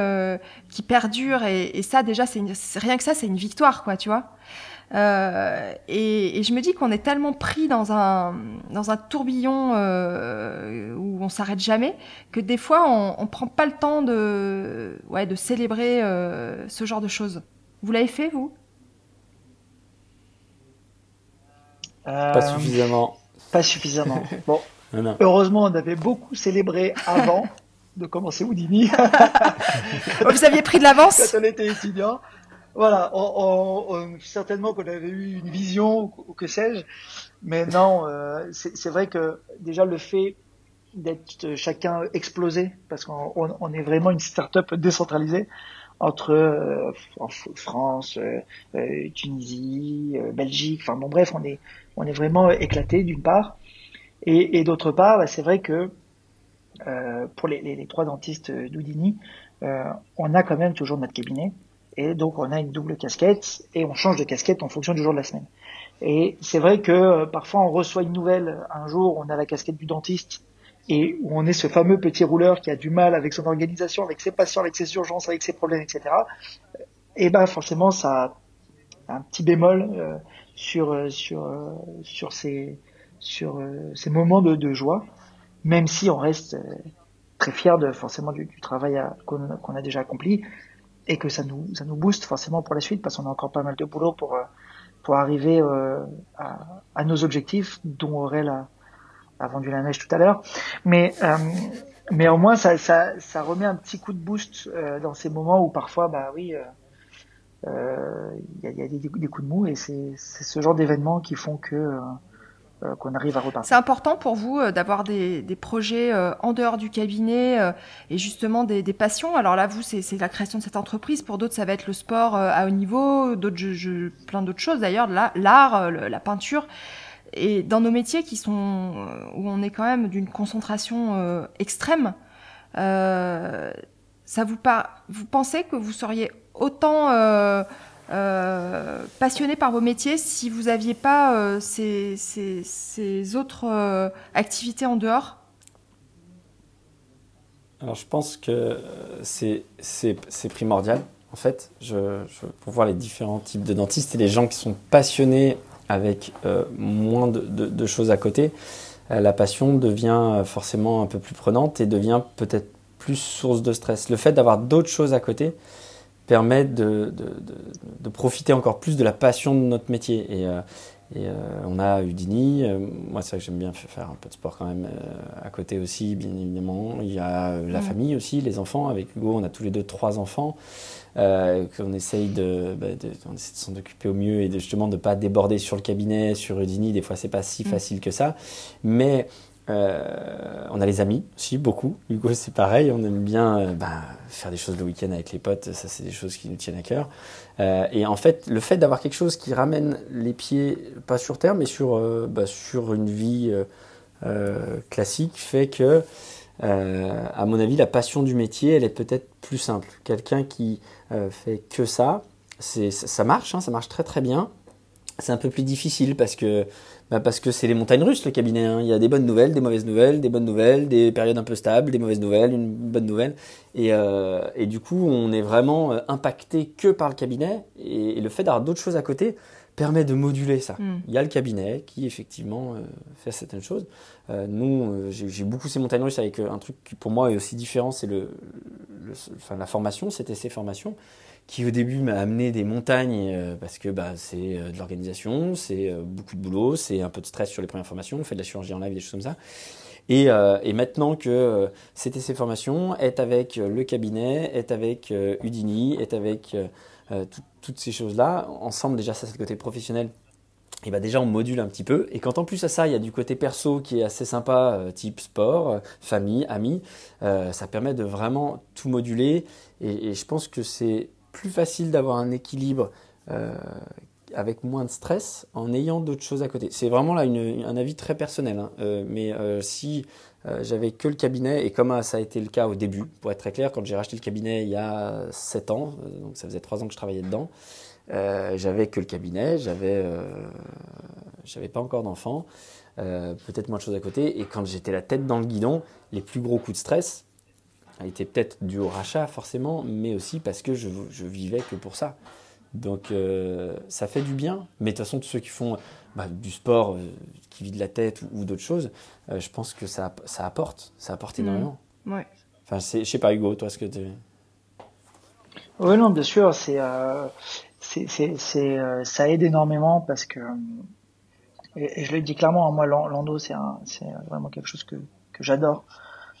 qui perdure et, et ça déjà c'est rien que ça c'est une victoire quoi, tu vois. Euh, et, et, je me dis qu'on est tellement pris dans un, dans un tourbillon euh, où on s'arrête jamais que des fois on, on prend pas le temps de, ouais, de célébrer euh, ce genre de choses. Vous l'avez fait vous? Pas suffisamment. Pas suffisamment. *laughs* Bon. Heureusement, on avait beaucoup célébré avant *laughs* de commencer Houdini. Vous aviez pris de l'avance? Quand on était étudiant voilà, on, certainement qu'on avait eu une vision ou, que sais-je, mais non, euh, c'est vrai que déjà le fait d'être chacun explosé, parce qu'on on est vraiment une start-up décentralisée entre euh, France, euh, euh, Tunisie, Belgique, enfin bon bref, on est on est vraiment éclaté d'une part, et, et d'autre part, bah, c'est vrai que pour les, les, les, trois dentistes d'Houdini, on a quand même toujours notre cabinet et donc on a une double casquette et on change de casquette en fonction du jour de la semaine. Et c'est vrai que euh, parfois on reçoit une nouvelle, un jour on a la casquette du dentiste et où on est ce fameux petit rouleur qui a du mal avec son organisation, avec ses patients, avec ses urgences, avec ses problèmes, etc. Et ben forcément ça a un petit bémol euh, sur euh, sur sur ces sur ces moments de, joie, même si on reste très fier de forcément du travail qu'on a déjà accompli et que ça nous ça nous booste forcément pour la suite parce qu'on a encore pas mal de boulot pour euh, pour arriver euh, à, à, nos objectifs dont Aurel a, vendu la neige tout à l'heure. Mais euh, mais au moins ça, ça, ça remet un petit coup de boost dans ces moments où parfois bah oui il y, a, y a des, des, coups de mou et c'est ce genre d'événements qui font que qu'on arrive à repartir. C'est important pour vous d'avoir des, projets en dehors du cabinet et justement des, passions. Alors là, vous, c'est la création de cette entreprise. Pour d'autres, ça va être le sport à haut niveau, d'autres, plein d'autres choses d'ailleurs, l'art, la peinture. Et dans nos métiers qui sont où on est quand même d'une concentration extrême, ça vous pas, vous pensez que vous seriez autant euh, passionné par vos métiers si vous n'aviez pas euh, ces, autres euh, activités en dehors? Alors je pense que c'est primordial. En fait, je, pour voir les différents types de dentistes et les gens qui sont passionnés avec moins de, choses à côté, la passion devient forcément un peu plus prenante et devient peut-être plus source de stress. Le fait d'avoir d'autres choses à côté, permet de, de, de, profiter encore plus de la passion de notre métier. Et, euh, et euh, on a Udini, euh, moi c'est vrai que j'aime bien faire un peu de sport quand même à côté aussi, bien évidemment. Il y a la famille aussi, les enfants. Avec Hugo, on a tous les deux trois enfants. qu'on essaye de, bah, s'en occuper au mieux et justement de ne pas déborder sur le cabinet, sur Udini. Des fois, c'est pas si facile que ça. Mais euh, on a les amis aussi, beaucoup. Hugo, c'est pareil, on aime bien euh, bah, faire des choses le week-end avec les potes, ça c'est des choses qui nous tiennent à cœur. Euh, et en fait, le fait d'avoir quelque chose qui ramène les pieds, pas sur terre, mais sur, bah, sur une vie classique, fait que, à mon avis, la passion du métier, elle est peut-être plus simple. Quelqu'un qui fait que ça, ça marche, hein, ça marche très très bien. C'est un peu plus difficile parce que bah parce que c'est les montagnes russes, le cabinet. Hein. Il y a des bonnes nouvelles, des mauvaises nouvelles, des bonnes nouvelles, des périodes un peu stables, des mauvaises nouvelles, une bonne nouvelle. Et, euh, et du coup, on est vraiment euh, impacté que par le cabinet. Et, le fait d'avoir d'autres choses à côté permet de moduler ça. Hmm. Il y a le cabinet qui, effectivement, euh, fait certaines choses. Euh, nous, j'ai beaucoup ces montagnes russes avec un truc qui, pour moi, est aussi différent, c'est le, le, enfin, la formation, c'était ces formations qui au début m'a amené des montagnes euh, parce que bah, c'est euh, de l'organisation, c'est euh, beaucoup de boulot, c'est un peu de stress sur les premières formations, on fait de la chirurgie en live, des choses comme ça. Et, maintenant que c'était ces formations, est avec le cabinet, est avec Udini, est avec toutes ces choses-là, ensemble déjà ça c'est le côté professionnel et bah déjà on module un petit peu. Et quand en plus à ça, il y a du côté perso qui est assez sympa, type sport, famille, amis, ça permet de vraiment tout moduler. Et je pense que c'est plus facile d'avoir un équilibre euh, avec moins de stress en ayant d'autres choses à côté. C'est vraiment là un avis très personnel. Hein. Euh, mais euh, si j'avais que le cabinet, et comme ça a été le cas au début, pour être très clair, quand j'ai racheté le cabinet il y a 7 ans, donc ça faisait 3 ans que je travaillais dedans, j'avais que le cabinet, j'avais j'avais pas encore d'enfants, peut-être moins de choses à côté, et quand j'étais la tête dans le guidon, les plus gros coups de stress, a été peut-être dû au rachat forcément, mais aussi parce que je, je vivais que pour ça. Donc euh, ça fait du bien, mais de toute façon tous ceux qui font bah, du sport, euh, qui vident la tête ou, d'autres choses, euh, je pense que ça, ça apporte, ça apporte mmh. énormément. Ouais. Enfin, je sais pas Hugo, toi ce que tu... Oui, non, bien sûr, c'est, c'est, ça aide énormément parce que, et, je le dis clairement, hein, moi Lando c'est, c'est vraiment quelque chose que, que j'adore.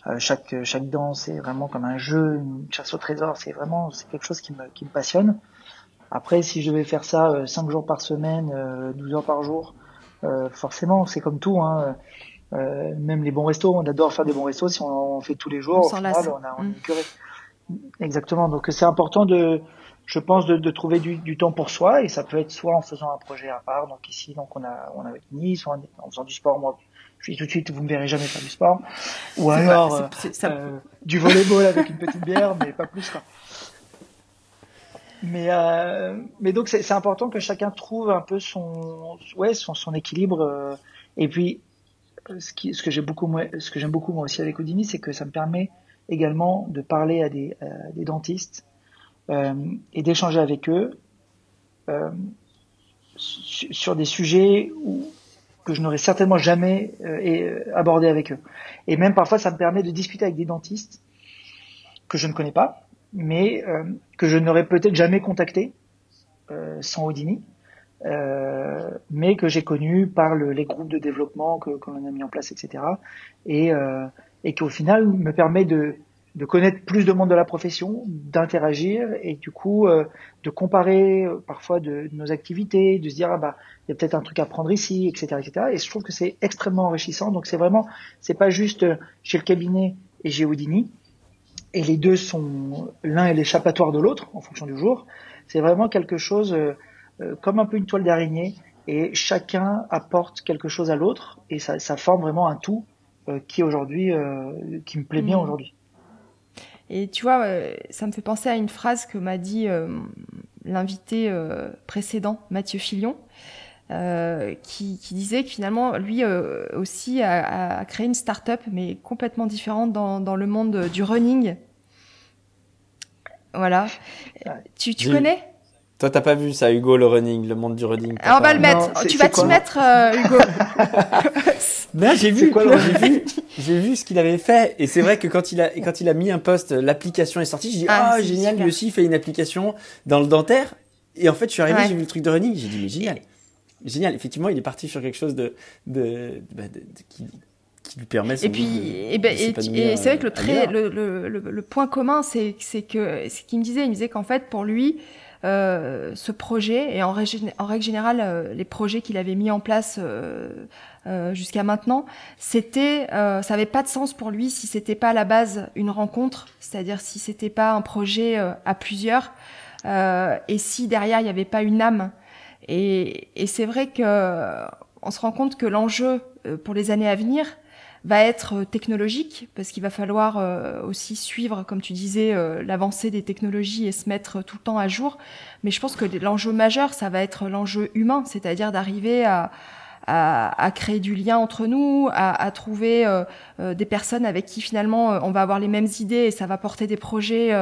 Euh, chaque chaque danse c'est vraiment comme un jeu, une chasse au trésor. C'est vraiment c'est quelque chose qui me qui me passionne. Après, si je vais faire ça euh, 5 jours par semaine, 12 euh, heures par jour, euh, forcément, c'est comme tout. Hein, euh, même les bons restos, on adore faire des bons restos. Si on en fait tous les jours, on au final, on a on mm. Exactement. Donc c'est important de, je pense, de, de trouver du, du, temps pour soi et ça peut être soit en faisant un projet à part. Donc ici, donc on a on a avec Nice, soit en faisant du sport. Moi, je dis tout de suite, vous me verrez jamais faire du sport. Ou alors euh, euh, du volleyball avec une petite bière, mais pas plus. Quoi. Mais, euh, mais donc c'est important que chacun trouve un peu son, ouais, son, son équilibre. Euh, et puis, ce, qui, ce que j'aime beaucoup, moi, ce que j'aime beaucoup moi aussi avec Houdini, c'est que ça me permet également de parler à des, des dentistes euh, et d'échanger avec eux sur des sujets où, que je n'aurais certainement jamais euh, euh, abordé avec eux. Et même parfois, ça me permet de discuter avec des dentistes que je ne connais pas, mais euh, que je n'aurais peut-être jamais contacté sans Houdini, mais que j'ai connu par les groupes de développement que, a mis en place, etc. Et, et qui au final me permet de de connaître plus de monde de la profession, d'interagir et du coup euh, de comparer euh, parfois de, nos activités, de se dire ah bah il y a peut-être un truc à prendre ici, etc., etc. Et je trouve que c'est extrêmement enrichissant. Donc c'est vraiment c'est pas juste euh, chez le cabinet et chez Houdini et les deux sont l'un est l'échappatoire de l'autre en fonction du jour. C'est vraiment quelque chose comme un peu une toile d'araignée et chacun apporte quelque chose à l'autre et ça, ça, forme vraiment un tout qui aujourd'hui qui me plaît bien mmh. aujourd'hui. Et tu vois, euh, ça me fait penser à une phrase que m'a dit euh, l'invité euh, précédent, Mathieu Filion, qui, disait que finalement, lui aussi a, créé une start-up, mais complètement différente dans, le monde du running. Voilà. Tu, tu connais? Toi, t'as pas vu ça, Hugo, le running, le monde du running. on va le mettre. tu vas t'y? mettre, Hugo. *laughs* non, j'ai vu, j'ai vu, *laughs* j'ai vu ce qu'il avait fait. Et c'est vrai que quand il a, quand il a mis un post, l'application est sortie. J'ai dit, ah, oh, génial, lui aussi fait une application dans le dentaire. Et en fait, je suis arrivé, j'ai vu le truc de running. J'ai dit, mais génial. Génial. Effectivement, il est parti sur quelque chose de, de, bah, qui, qui lui permet et puis et, ben, et, c'est vrai que le, très, le, le, le, point commun c'est c'est que ce qu'il me disait il me disait qu'en fait pour lui euh, ce projet. Et en, en règle générale euh, les projets qu'il avait mis en place euh, euh jusqu'à maintenant c'était ça avait pas de sens pour lui si c'était pas à la base une rencontre c'est-à-dire si c'était pas un projet à plusieurs et si derrière il n'y avait pas une âme. Et, et c'est vrai que on se rend compte que l'enjeu pour les années à venir va être euh, technologique parce qu'il va falloir euh, aussi suivre, comme tu disais, euh, l'avancée des technologies et se mettre tout le temps à jour. Mais je pense que l'enjeu majeur, ça va être l'enjeu humain, c'est-à-dire d'arriver à, à, à, créer du lien entre nous, à, à trouver des personnes avec qui finalement on va avoir les mêmes idées et ça va porter des projets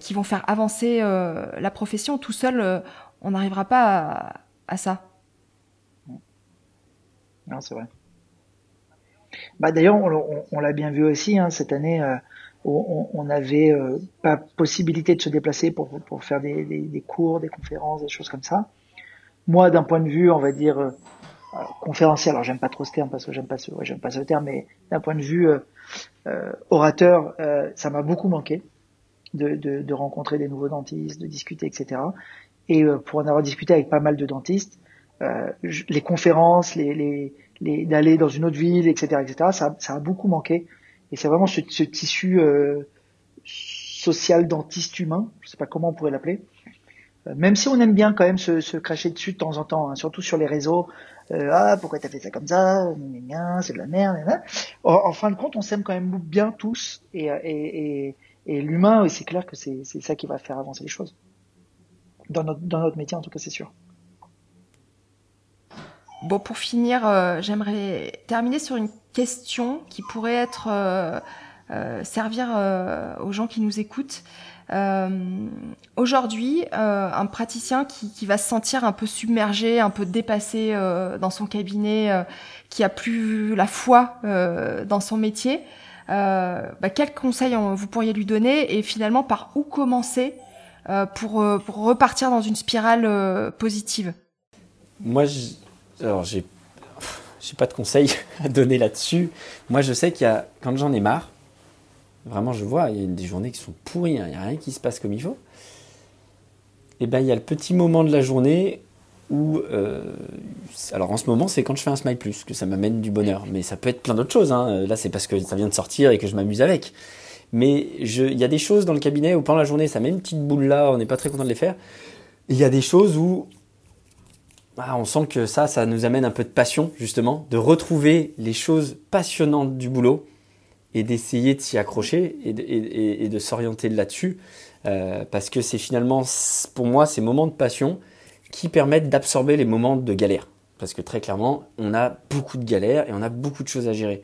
qui vont faire avancer la profession. Tout seul, on n'arrivera pas à, à ça. Non, c'est vrai. Bah, D'ailleurs, on, on, l'a bien vu aussi hein, cette année. Euh, on n'avait euh, pas possibilité de se déplacer pour, pour faire des, des, cours, des conférences, des choses comme ça. Moi, d'un point de vue, on va dire euh, conférencier, alors j'aime pas trop ce terme parce que j'aime pas ce, ouais, j'aime pas ce terme, mais d'un point de vue euh, orateur, ça m'a beaucoup manqué de, de, de, rencontrer des nouveaux dentistes, de discuter, etc. Et pour en avoir discuté avec pas mal de dentistes, les conférences, les, les d'aller dans une autre ville, etc., etc. Ça, ça a beaucoup manqué. Et c'est vraiment ce, ce tissu euh, social dentiste humain, je sais pas comment on pourrait l'appeler. Euh, même si on aime bien quand même se, se cracher dessus de temps en temps, hein, surtout sur les réseaux. Euh, ah pourquoi t'as fait ça comme ça C'est de la merde. En, en, fin de compte, on s'aime quand même bien tous. Et, et, et, et l'humain, c'est clair que c'est ça qui va faire avancer les choses. Dans notre, dans notre métier, en tout cas, c'est sûr. Bon, pour finir, euh, j'aimerais terminer sur une question qui pourrait être euh, euh, servir aux gens qui nous écoutent. Aujourd'hui, un praticien qui, qui, va se sentir un peu submergé, un peu dépassé dans son cabinet, qui a plus la foi dans son métier, bah, quels conseils vous pourriez lui donner et finalement par où commencer pour, pour repartir dans une spirale positive? Moi, alors, j'ai, j'ai pas de conseils à donner là-dessus. Moi, je sais qu'il y a, quand j'en ai marre, vraiment, je vois, il y a des journées qui sont pourries, hein, il n'y a rien qui se passe comme il faut. Et eh bien, il y a le petit moment de la journée où, euh, alors en ce moment, c'est quand je fais un smile plus que ça m'amène du bonheur. Mais ça peut être plein d'autres choses. Hein. Là, c'est parce que ça vient de sortir et que je m'amuse avec. Mais il y a des choses dans le cabinet où pendant la journée, ça met une petite boule là, on n'est pas très content de les faire. Il y a des choses où ah, on sent que ça, ça nous amène un peu de passion, justement, de retrouver les choses passionnantes du boulot et d'essayer de s'y accrocher et de, s'orienter là-dessus. Euh, parce que c'est finalement, pour moi, ces moments de passion qui permettent d'absorber les moments de galère. Parce que très clairement, on a beaucoup de galères et on a beaucoup de choses à gérer.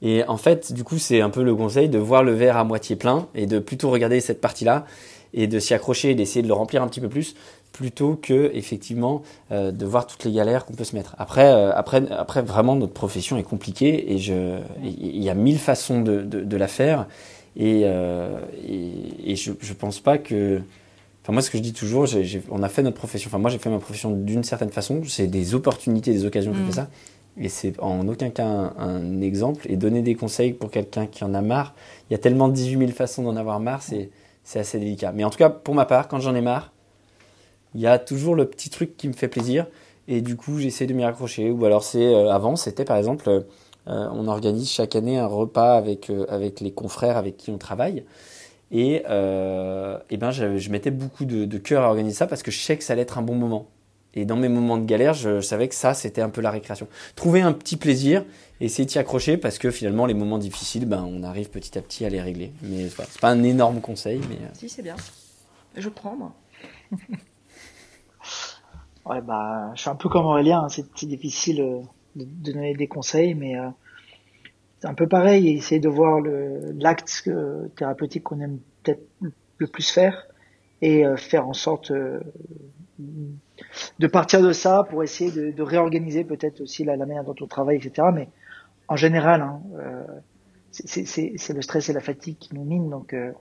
Et en fait, du coup, c'est un peu le conseil de voir le verre à moitié plein et de plutôt regarder cette partie-là et de s'y accrocher et d'essayer de le remplir un petit peu plus plutôt que effectivement euh, de voir toutes les galères qu'on peut se mettre. Après, euh, après, après, vraiment, notre profession est compliquée et je, il y a mille façons de, de, de la faire et, euh, et, et, je, je pense pas que. Enfin, moi, ce que je dis toujours, on a fait notre profession. Enfin, moi, j'ai fait ma profession d'une certaine façon. C'est des opportunités, des occasions qui mmh. fait ça. et c'est en aucun cas un, exemple, et donner des conseils pour quelqu'un qui en a marre, il y a tellement de 18 000 façons d'en avoir marre, c'est assez délicat. Mais en tout cas, pour ma part, quand j'en ai marre, il y a toujours le petit truc qui me fait plaisir, et du coup, j'essaie de m'y raccrocher. Ou alors, c'est euh, avant, c'était par exemple, euh, on organise chaque année un repas avec, euh, avec les confrères avec qui on travaille. Et, et ben, je, je, mettais beaucoup de, de cœur à organiser ça parce que je sais que ça allait être un bon moment. Et dans mes moments de galère, je, savais que ça, c'était un peu la récréation. Trouver un petit plaisir, essayer de s'y accrocher, parce que finalement, les moments difficiles, ben, on arrive petit à petit à les régler. Mais c'est pas un énorme conseil. Mais... Euh. Si, c'est bien. Je prends, moi. *laughs* ouais, bah, je suis un peu comme Aurélien, hein. c'est difficile euh, de, donner des conseils, mais euh, c'est un peu pareil, essayer de voir l'acte thérapeutique qu'on aime peut-être le plus faire et faire en sorte de partir de ça pour essayer de, réorganiser peut-être aussi la, manière dont on travaille, etc. Mais en général, hein, euh, c'est le stress et la fatigue qui nous minent. Donc, euh,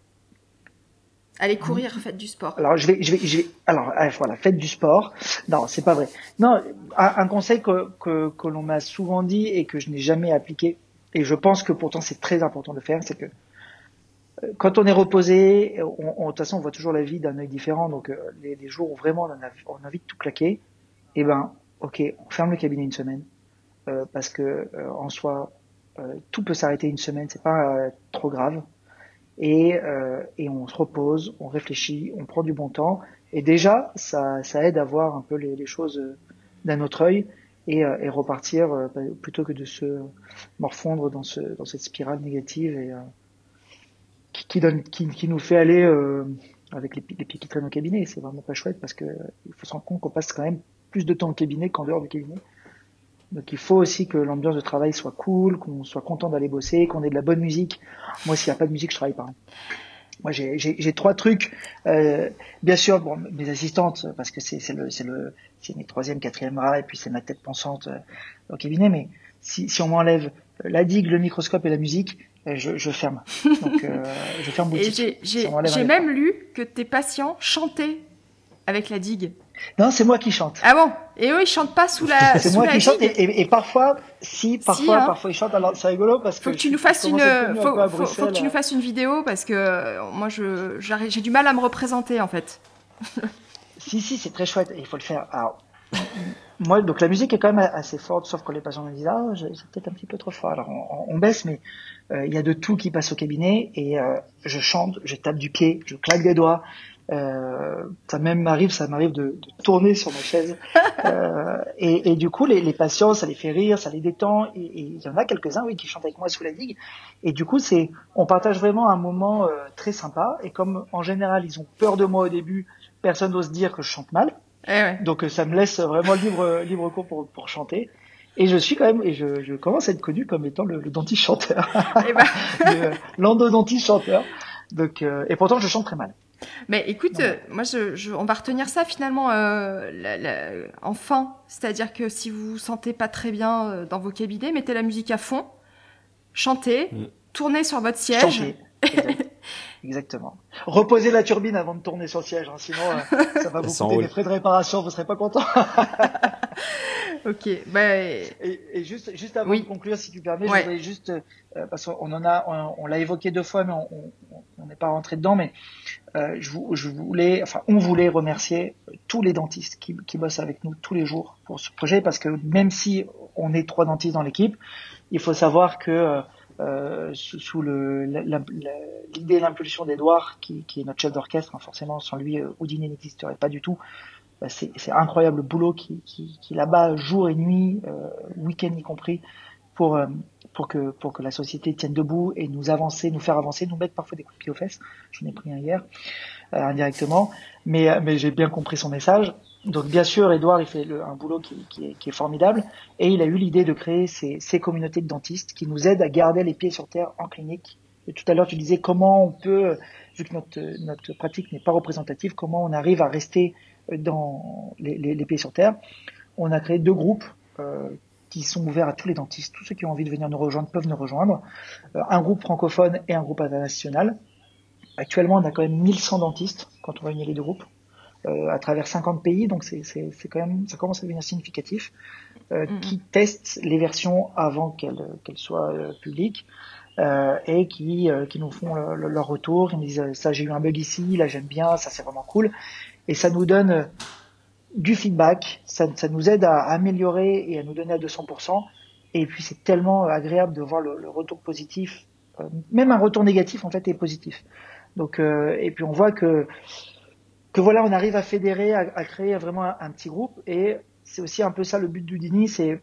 Allez courir, faites du sport. Alors je vais, je vais, je vais. Alors voilà, faites du sport. Non, c'est pas vrai. Non, un, conseil que, que, que l'on m'a souvent dit et que je n'ai jamais appliqué, et je pense que pourtant c'est très important de faire, c'est que quand on est reposé, on, de toute façon, on voit toujours la vie d'un œil différent. Donc, euh, les, les, jours où vraiment on a, on a envie de tout claquer, eh ben, ok, on ferme le cabinet une semaine euh, parce que euh, en soi, euh, tout peut s'arrêter une semaine, c'est pas trop grave. Et, et on se repose, on réfléchit, on prend du bon temps. Et déjà, ça, ça aide à voir un peu les, choses d'un autre œil et, et repartir plutôt que de se morfondre dans, ce, dans cette spirale négative et qui, donne, qui, qui, nous fait aller euh, avec les, les, pieds qui traînent au cabinet. C'est vraiment pas chouette parce que il faut se rendre compte qu'on passe quand même plus de temps au cabinet qu'en dehors du cabinet. Donc il faut aussi que l'ambiance de travail soit cool, qu'on soit content d'aller bosser, qu'on ait de la bonne musique. Moi, s'il n'y a pas de musique, je travaille pas. Moi, j'ai trois trucs. Euh, bien sûr, bon, mes assistantes, parce que c'est le, c'est le, c'est mes troisième, quatrième bras, et puis c'est ma tête pensante euh, au cabinet. Mais si, si on m'enlève la digue, le microscope et la musique, je, je, ferme. Donc, euh, je ferme *laughs* boutique. J'ai même lu que tes patients chantaient avec la digue. Non, c'est moi qui chante. Ah bon? Et eux, ils chantent pas sous la. *laughs* c'est moi qui chante et, et, parfois, si, parfois, hein. parfois ils chantent. Alors c'est rigolo parce faut que, tu nous fasses une, faut, faut, faut, que tu nous fasses une vidéo parce que euh, moi, je, j'ai du mal à me représenter en fait. *laughs* si, si, c'est très chouette. Il faut le faire. Alors, moi, donc la musique est quand même assez forte, sauf que les patients me disent ah, c'est peut-être un petit peu trop fort. Alors on, on baisse, mais euh, il y a de tout qui passe au cabinet et euh, je chante, je tape du pied, je claque des doigts. Euh, ça même m'arrive, ça m'arrive de, de, tourner sur ma chaise. *laughs* Euh, et, et, du coup, les, les, patients, ça les fait rire, ça les détend. Et il y en a quelques-uns, oui, qui chantent avec moi sous la digue. Et du coup, c'est, on partage vraiment un moment euh, très sympa. Et comme en général, ils ont peur de moi au début, personne n'ose dire que je chante mal. Eh Donc ça me laisse vraiment libre libre cours pour, pour chanter. Et je suis quand même, et je, je commence à être connu comme étant le, le dentiste chanteur, eh ben. *laughs* l'endodontiste chanteur. Donc, euh, et pourtant je chante très mal. Mais écoute, euh, moi, je, je, on va retenir ça finalement euh, la, la, en fin, c'est-à-dire que si vous vous sentez pas très bien euh, dans vos cabinets, mettez la musique à fond, chantez, mm. tournez sur votre siège. Exactement. Reposez la turbine avant de tourner sur le siège, hein, sinon euh, *laughs* ça va vous coûter des frais de réparation, vous serez pas content. *laughs* ok. Bah... Et, et, juste, juste avant de conclure, si tu permets, je voudrais juste euh, parce qu'on en a, on, l'a évoqué deux fois, mais on n'est pas rentré dedans, mais euh, je, je, voulais, enfin, on voulait remercier tous les dentistes qui, qui bossent avec nous tous les jours pour ce projet, parce que même si on est trois dentistes dans l'équipe, il faut savoir que euh, sous, sous l'idée et l'impulsion d'Edouard, qui, qui, est notre chef d'orchestre. Hein, forcément, sans lui, euh, Houdini n'existerait pas du tout. Bah, c'est incroyable le boulot qui, qui, qui là-bas, jour et nuit, euh, week-end y compris, pour, euh, pour, que, pour que la société tienne debout et nous avancer, nous faire avancer, nous mettre parfois des coups de pied aux fesses. J'en ai pris un hier, euh, indirectement. Mais, mais j'ai bien compris son message. Donc bien sûr, Edouard, il fait un boulot qui, qui, est, formidable, et il a eu l'idée de créer ces, ces, communautés de dentistes qui nous aident à garder les pieds sur terre en clinique. Tout à l'heure, tu disais comment on peut, vu que notre, notre pratique n'est pas représentative, comment on arrive à rester dans les, les, pieds sur terre. On a créé deux groupes euh, qui sont ouverts à tous les dentistes. Tous ceux qui ont envie de venir nous rejoindre peuvent nous rejoindre. Euh, un groupe francophone et un groupe international. Actuellement, on a quand même 1100 dentistes quand on réunit les deux groupes. Euh, à travers 50 pays, donc c'est quand même, ça commence à devenir significatif. mm-hmm. qui testent les versions avant qu'elles soient publiques. et qui, qui nous font leur retour, ils nous disent ça j'ai eu un bug ici, là j'aime bien, ça c'est vraiment cool, et ça nous donne du feedback, ça, ça, nous aide à améliorer et à nous donner à 200%. Et puis c'est tellement agréable de voir le, le retour positif, euh, même un retour négatif en fait est positif. Donc euh, et puis on voit que que voilà on arrive à fédérer, à, à créer vraiment un, petit groupe et c'est aussi un peu ça le but du Dini, c'est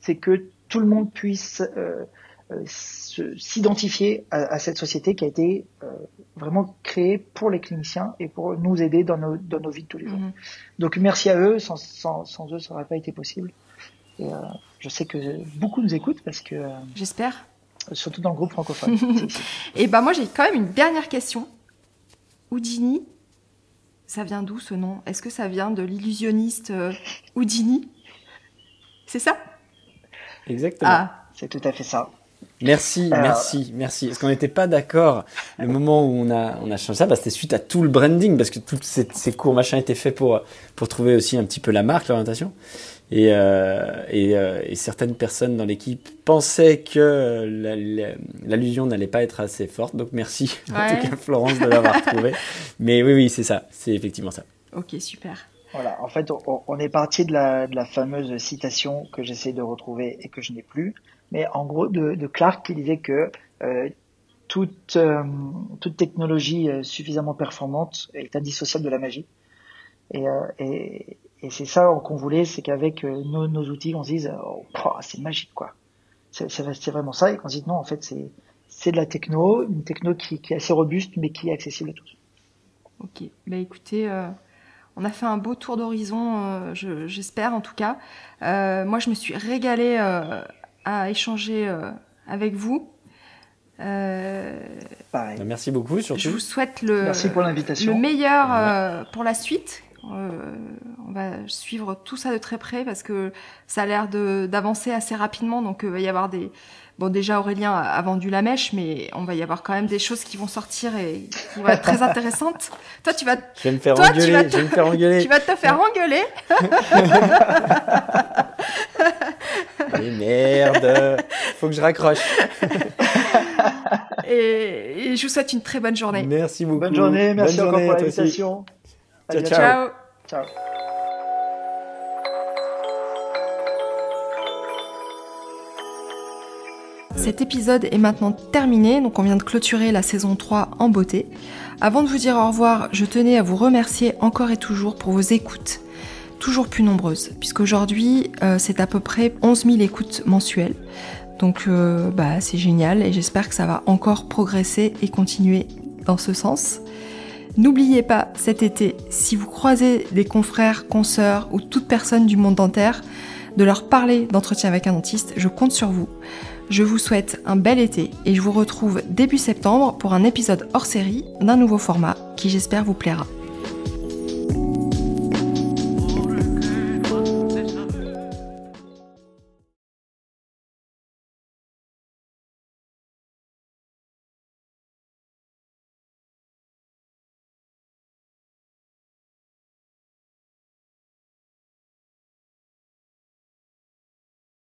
c'est que tout le monde puisse euh, euh s'identifier à, à, cette société qui a été euh, vraiment créée pour les cliniciens et pour nous aider dans nos, dans nos vies de tous les jours. Mm-hmm. Donc merci à eux, sans, sans, sans eux ça n'aurait pas été possible. Et, euh, je sais que beaucoup nous écoutent parce que. Euh, J'espère. Surtout dans le groupe francophone. *laughs* et ben moi j'ai quand même une dernière question. Houdini, ça vient d'où ce nom? Est-ce que ça vient de l'illusionniste euh, Houdini? C'est ça? Exactement. Ah. C'est tout à fait ça. Merci, merci, merci. Est-ce qu'on n'était pas d'accord le moment où on a, on a changé ça? Bah, C'était suite à tout le branding, parce que tous ces, ces cours machin étaient faits pour, pour trouver aussi un petit peu la marque, l'orientation. Et, euh, et, euh, et, certaines personnes dans l'équipe pensaient que l'allusion n'allait pas être assez forte. Donc merci *laughs* en tout cas Florence de l'avoir trouvé. Mais oui, oui, c'est ça. C'est effectivement ça. Ok, super. Voilà, en fait, on, on est parti de la, de la, fameuse citation que j'essaie de retrouver et que je n'ai plus, mais en gros de, Clark qui disait que euh, toute, euh, toute technologie euh, suffisamment performante est indissociable de la magie. Et, c'est ça qu'on voulait, c'est qu'avec nos, outils, on se dise, oh, c'est magique, quoi. C'est vraiment ça, et qu'on se dise, non, en fait, c'est de la techno, une techno qui, est assez robuste, mais qui est accessible à tous. Ok, bah écoutez, on a fait un beau tour d'horizon, j'espère en tout cas. Moi, je me suis régalée à échanger avec vous. Pareil. Bah, merci beaucoup, surtout. Je vous souhaite le, Merci pour le meilleur pour la suite. Euh, on va suivre tout ça de très près parce que ça a l'air d'avancer assez rapidement. Donc, il va y avoir des. Bon, déjà, Aurélien a vendu la mèche, mais on va y avoir quand même des choses qui vont sortir et qui vont être très *laughs* intéressantes. Toi, tu vas. Je vais me faire engueuler. Tu vas te... Je vais me faire engueuler. tu vas te faire engueuler. Mais merde, faut que je raccroche. et, et, je vous souhaite une très bonne journée. Merci beaucoup. Bonne journée, merci bonne encore journée, pour l'invitation. Ciao, ciao. Ciao. Cet épisode est maintenant terminé, donc on vient de clôturer la saison 3 en beauté. Avant de vous dire au revoir, je tenais à vous remercier encore et toujours pour vos écoutes, toujours plus nombreuses, puisqu'aujourd'hui euh, c'est à peu près 11 000 écoutes mensuelles. Donc euh, bah, c'est génial et j'espère que ça va encore progresser et continuer dans ce sens. N'oubliez pas cet été, si vous croisez des confrères, consoeurs ou toute personne du monde dentaire, de leur parler d'entretien avec un dentiste, je compte sur vous. Je vous souhaite un bel été et je vous retrouve début septembre pour un épisode hors série d'un nouveau format qui j'espère vous plaira.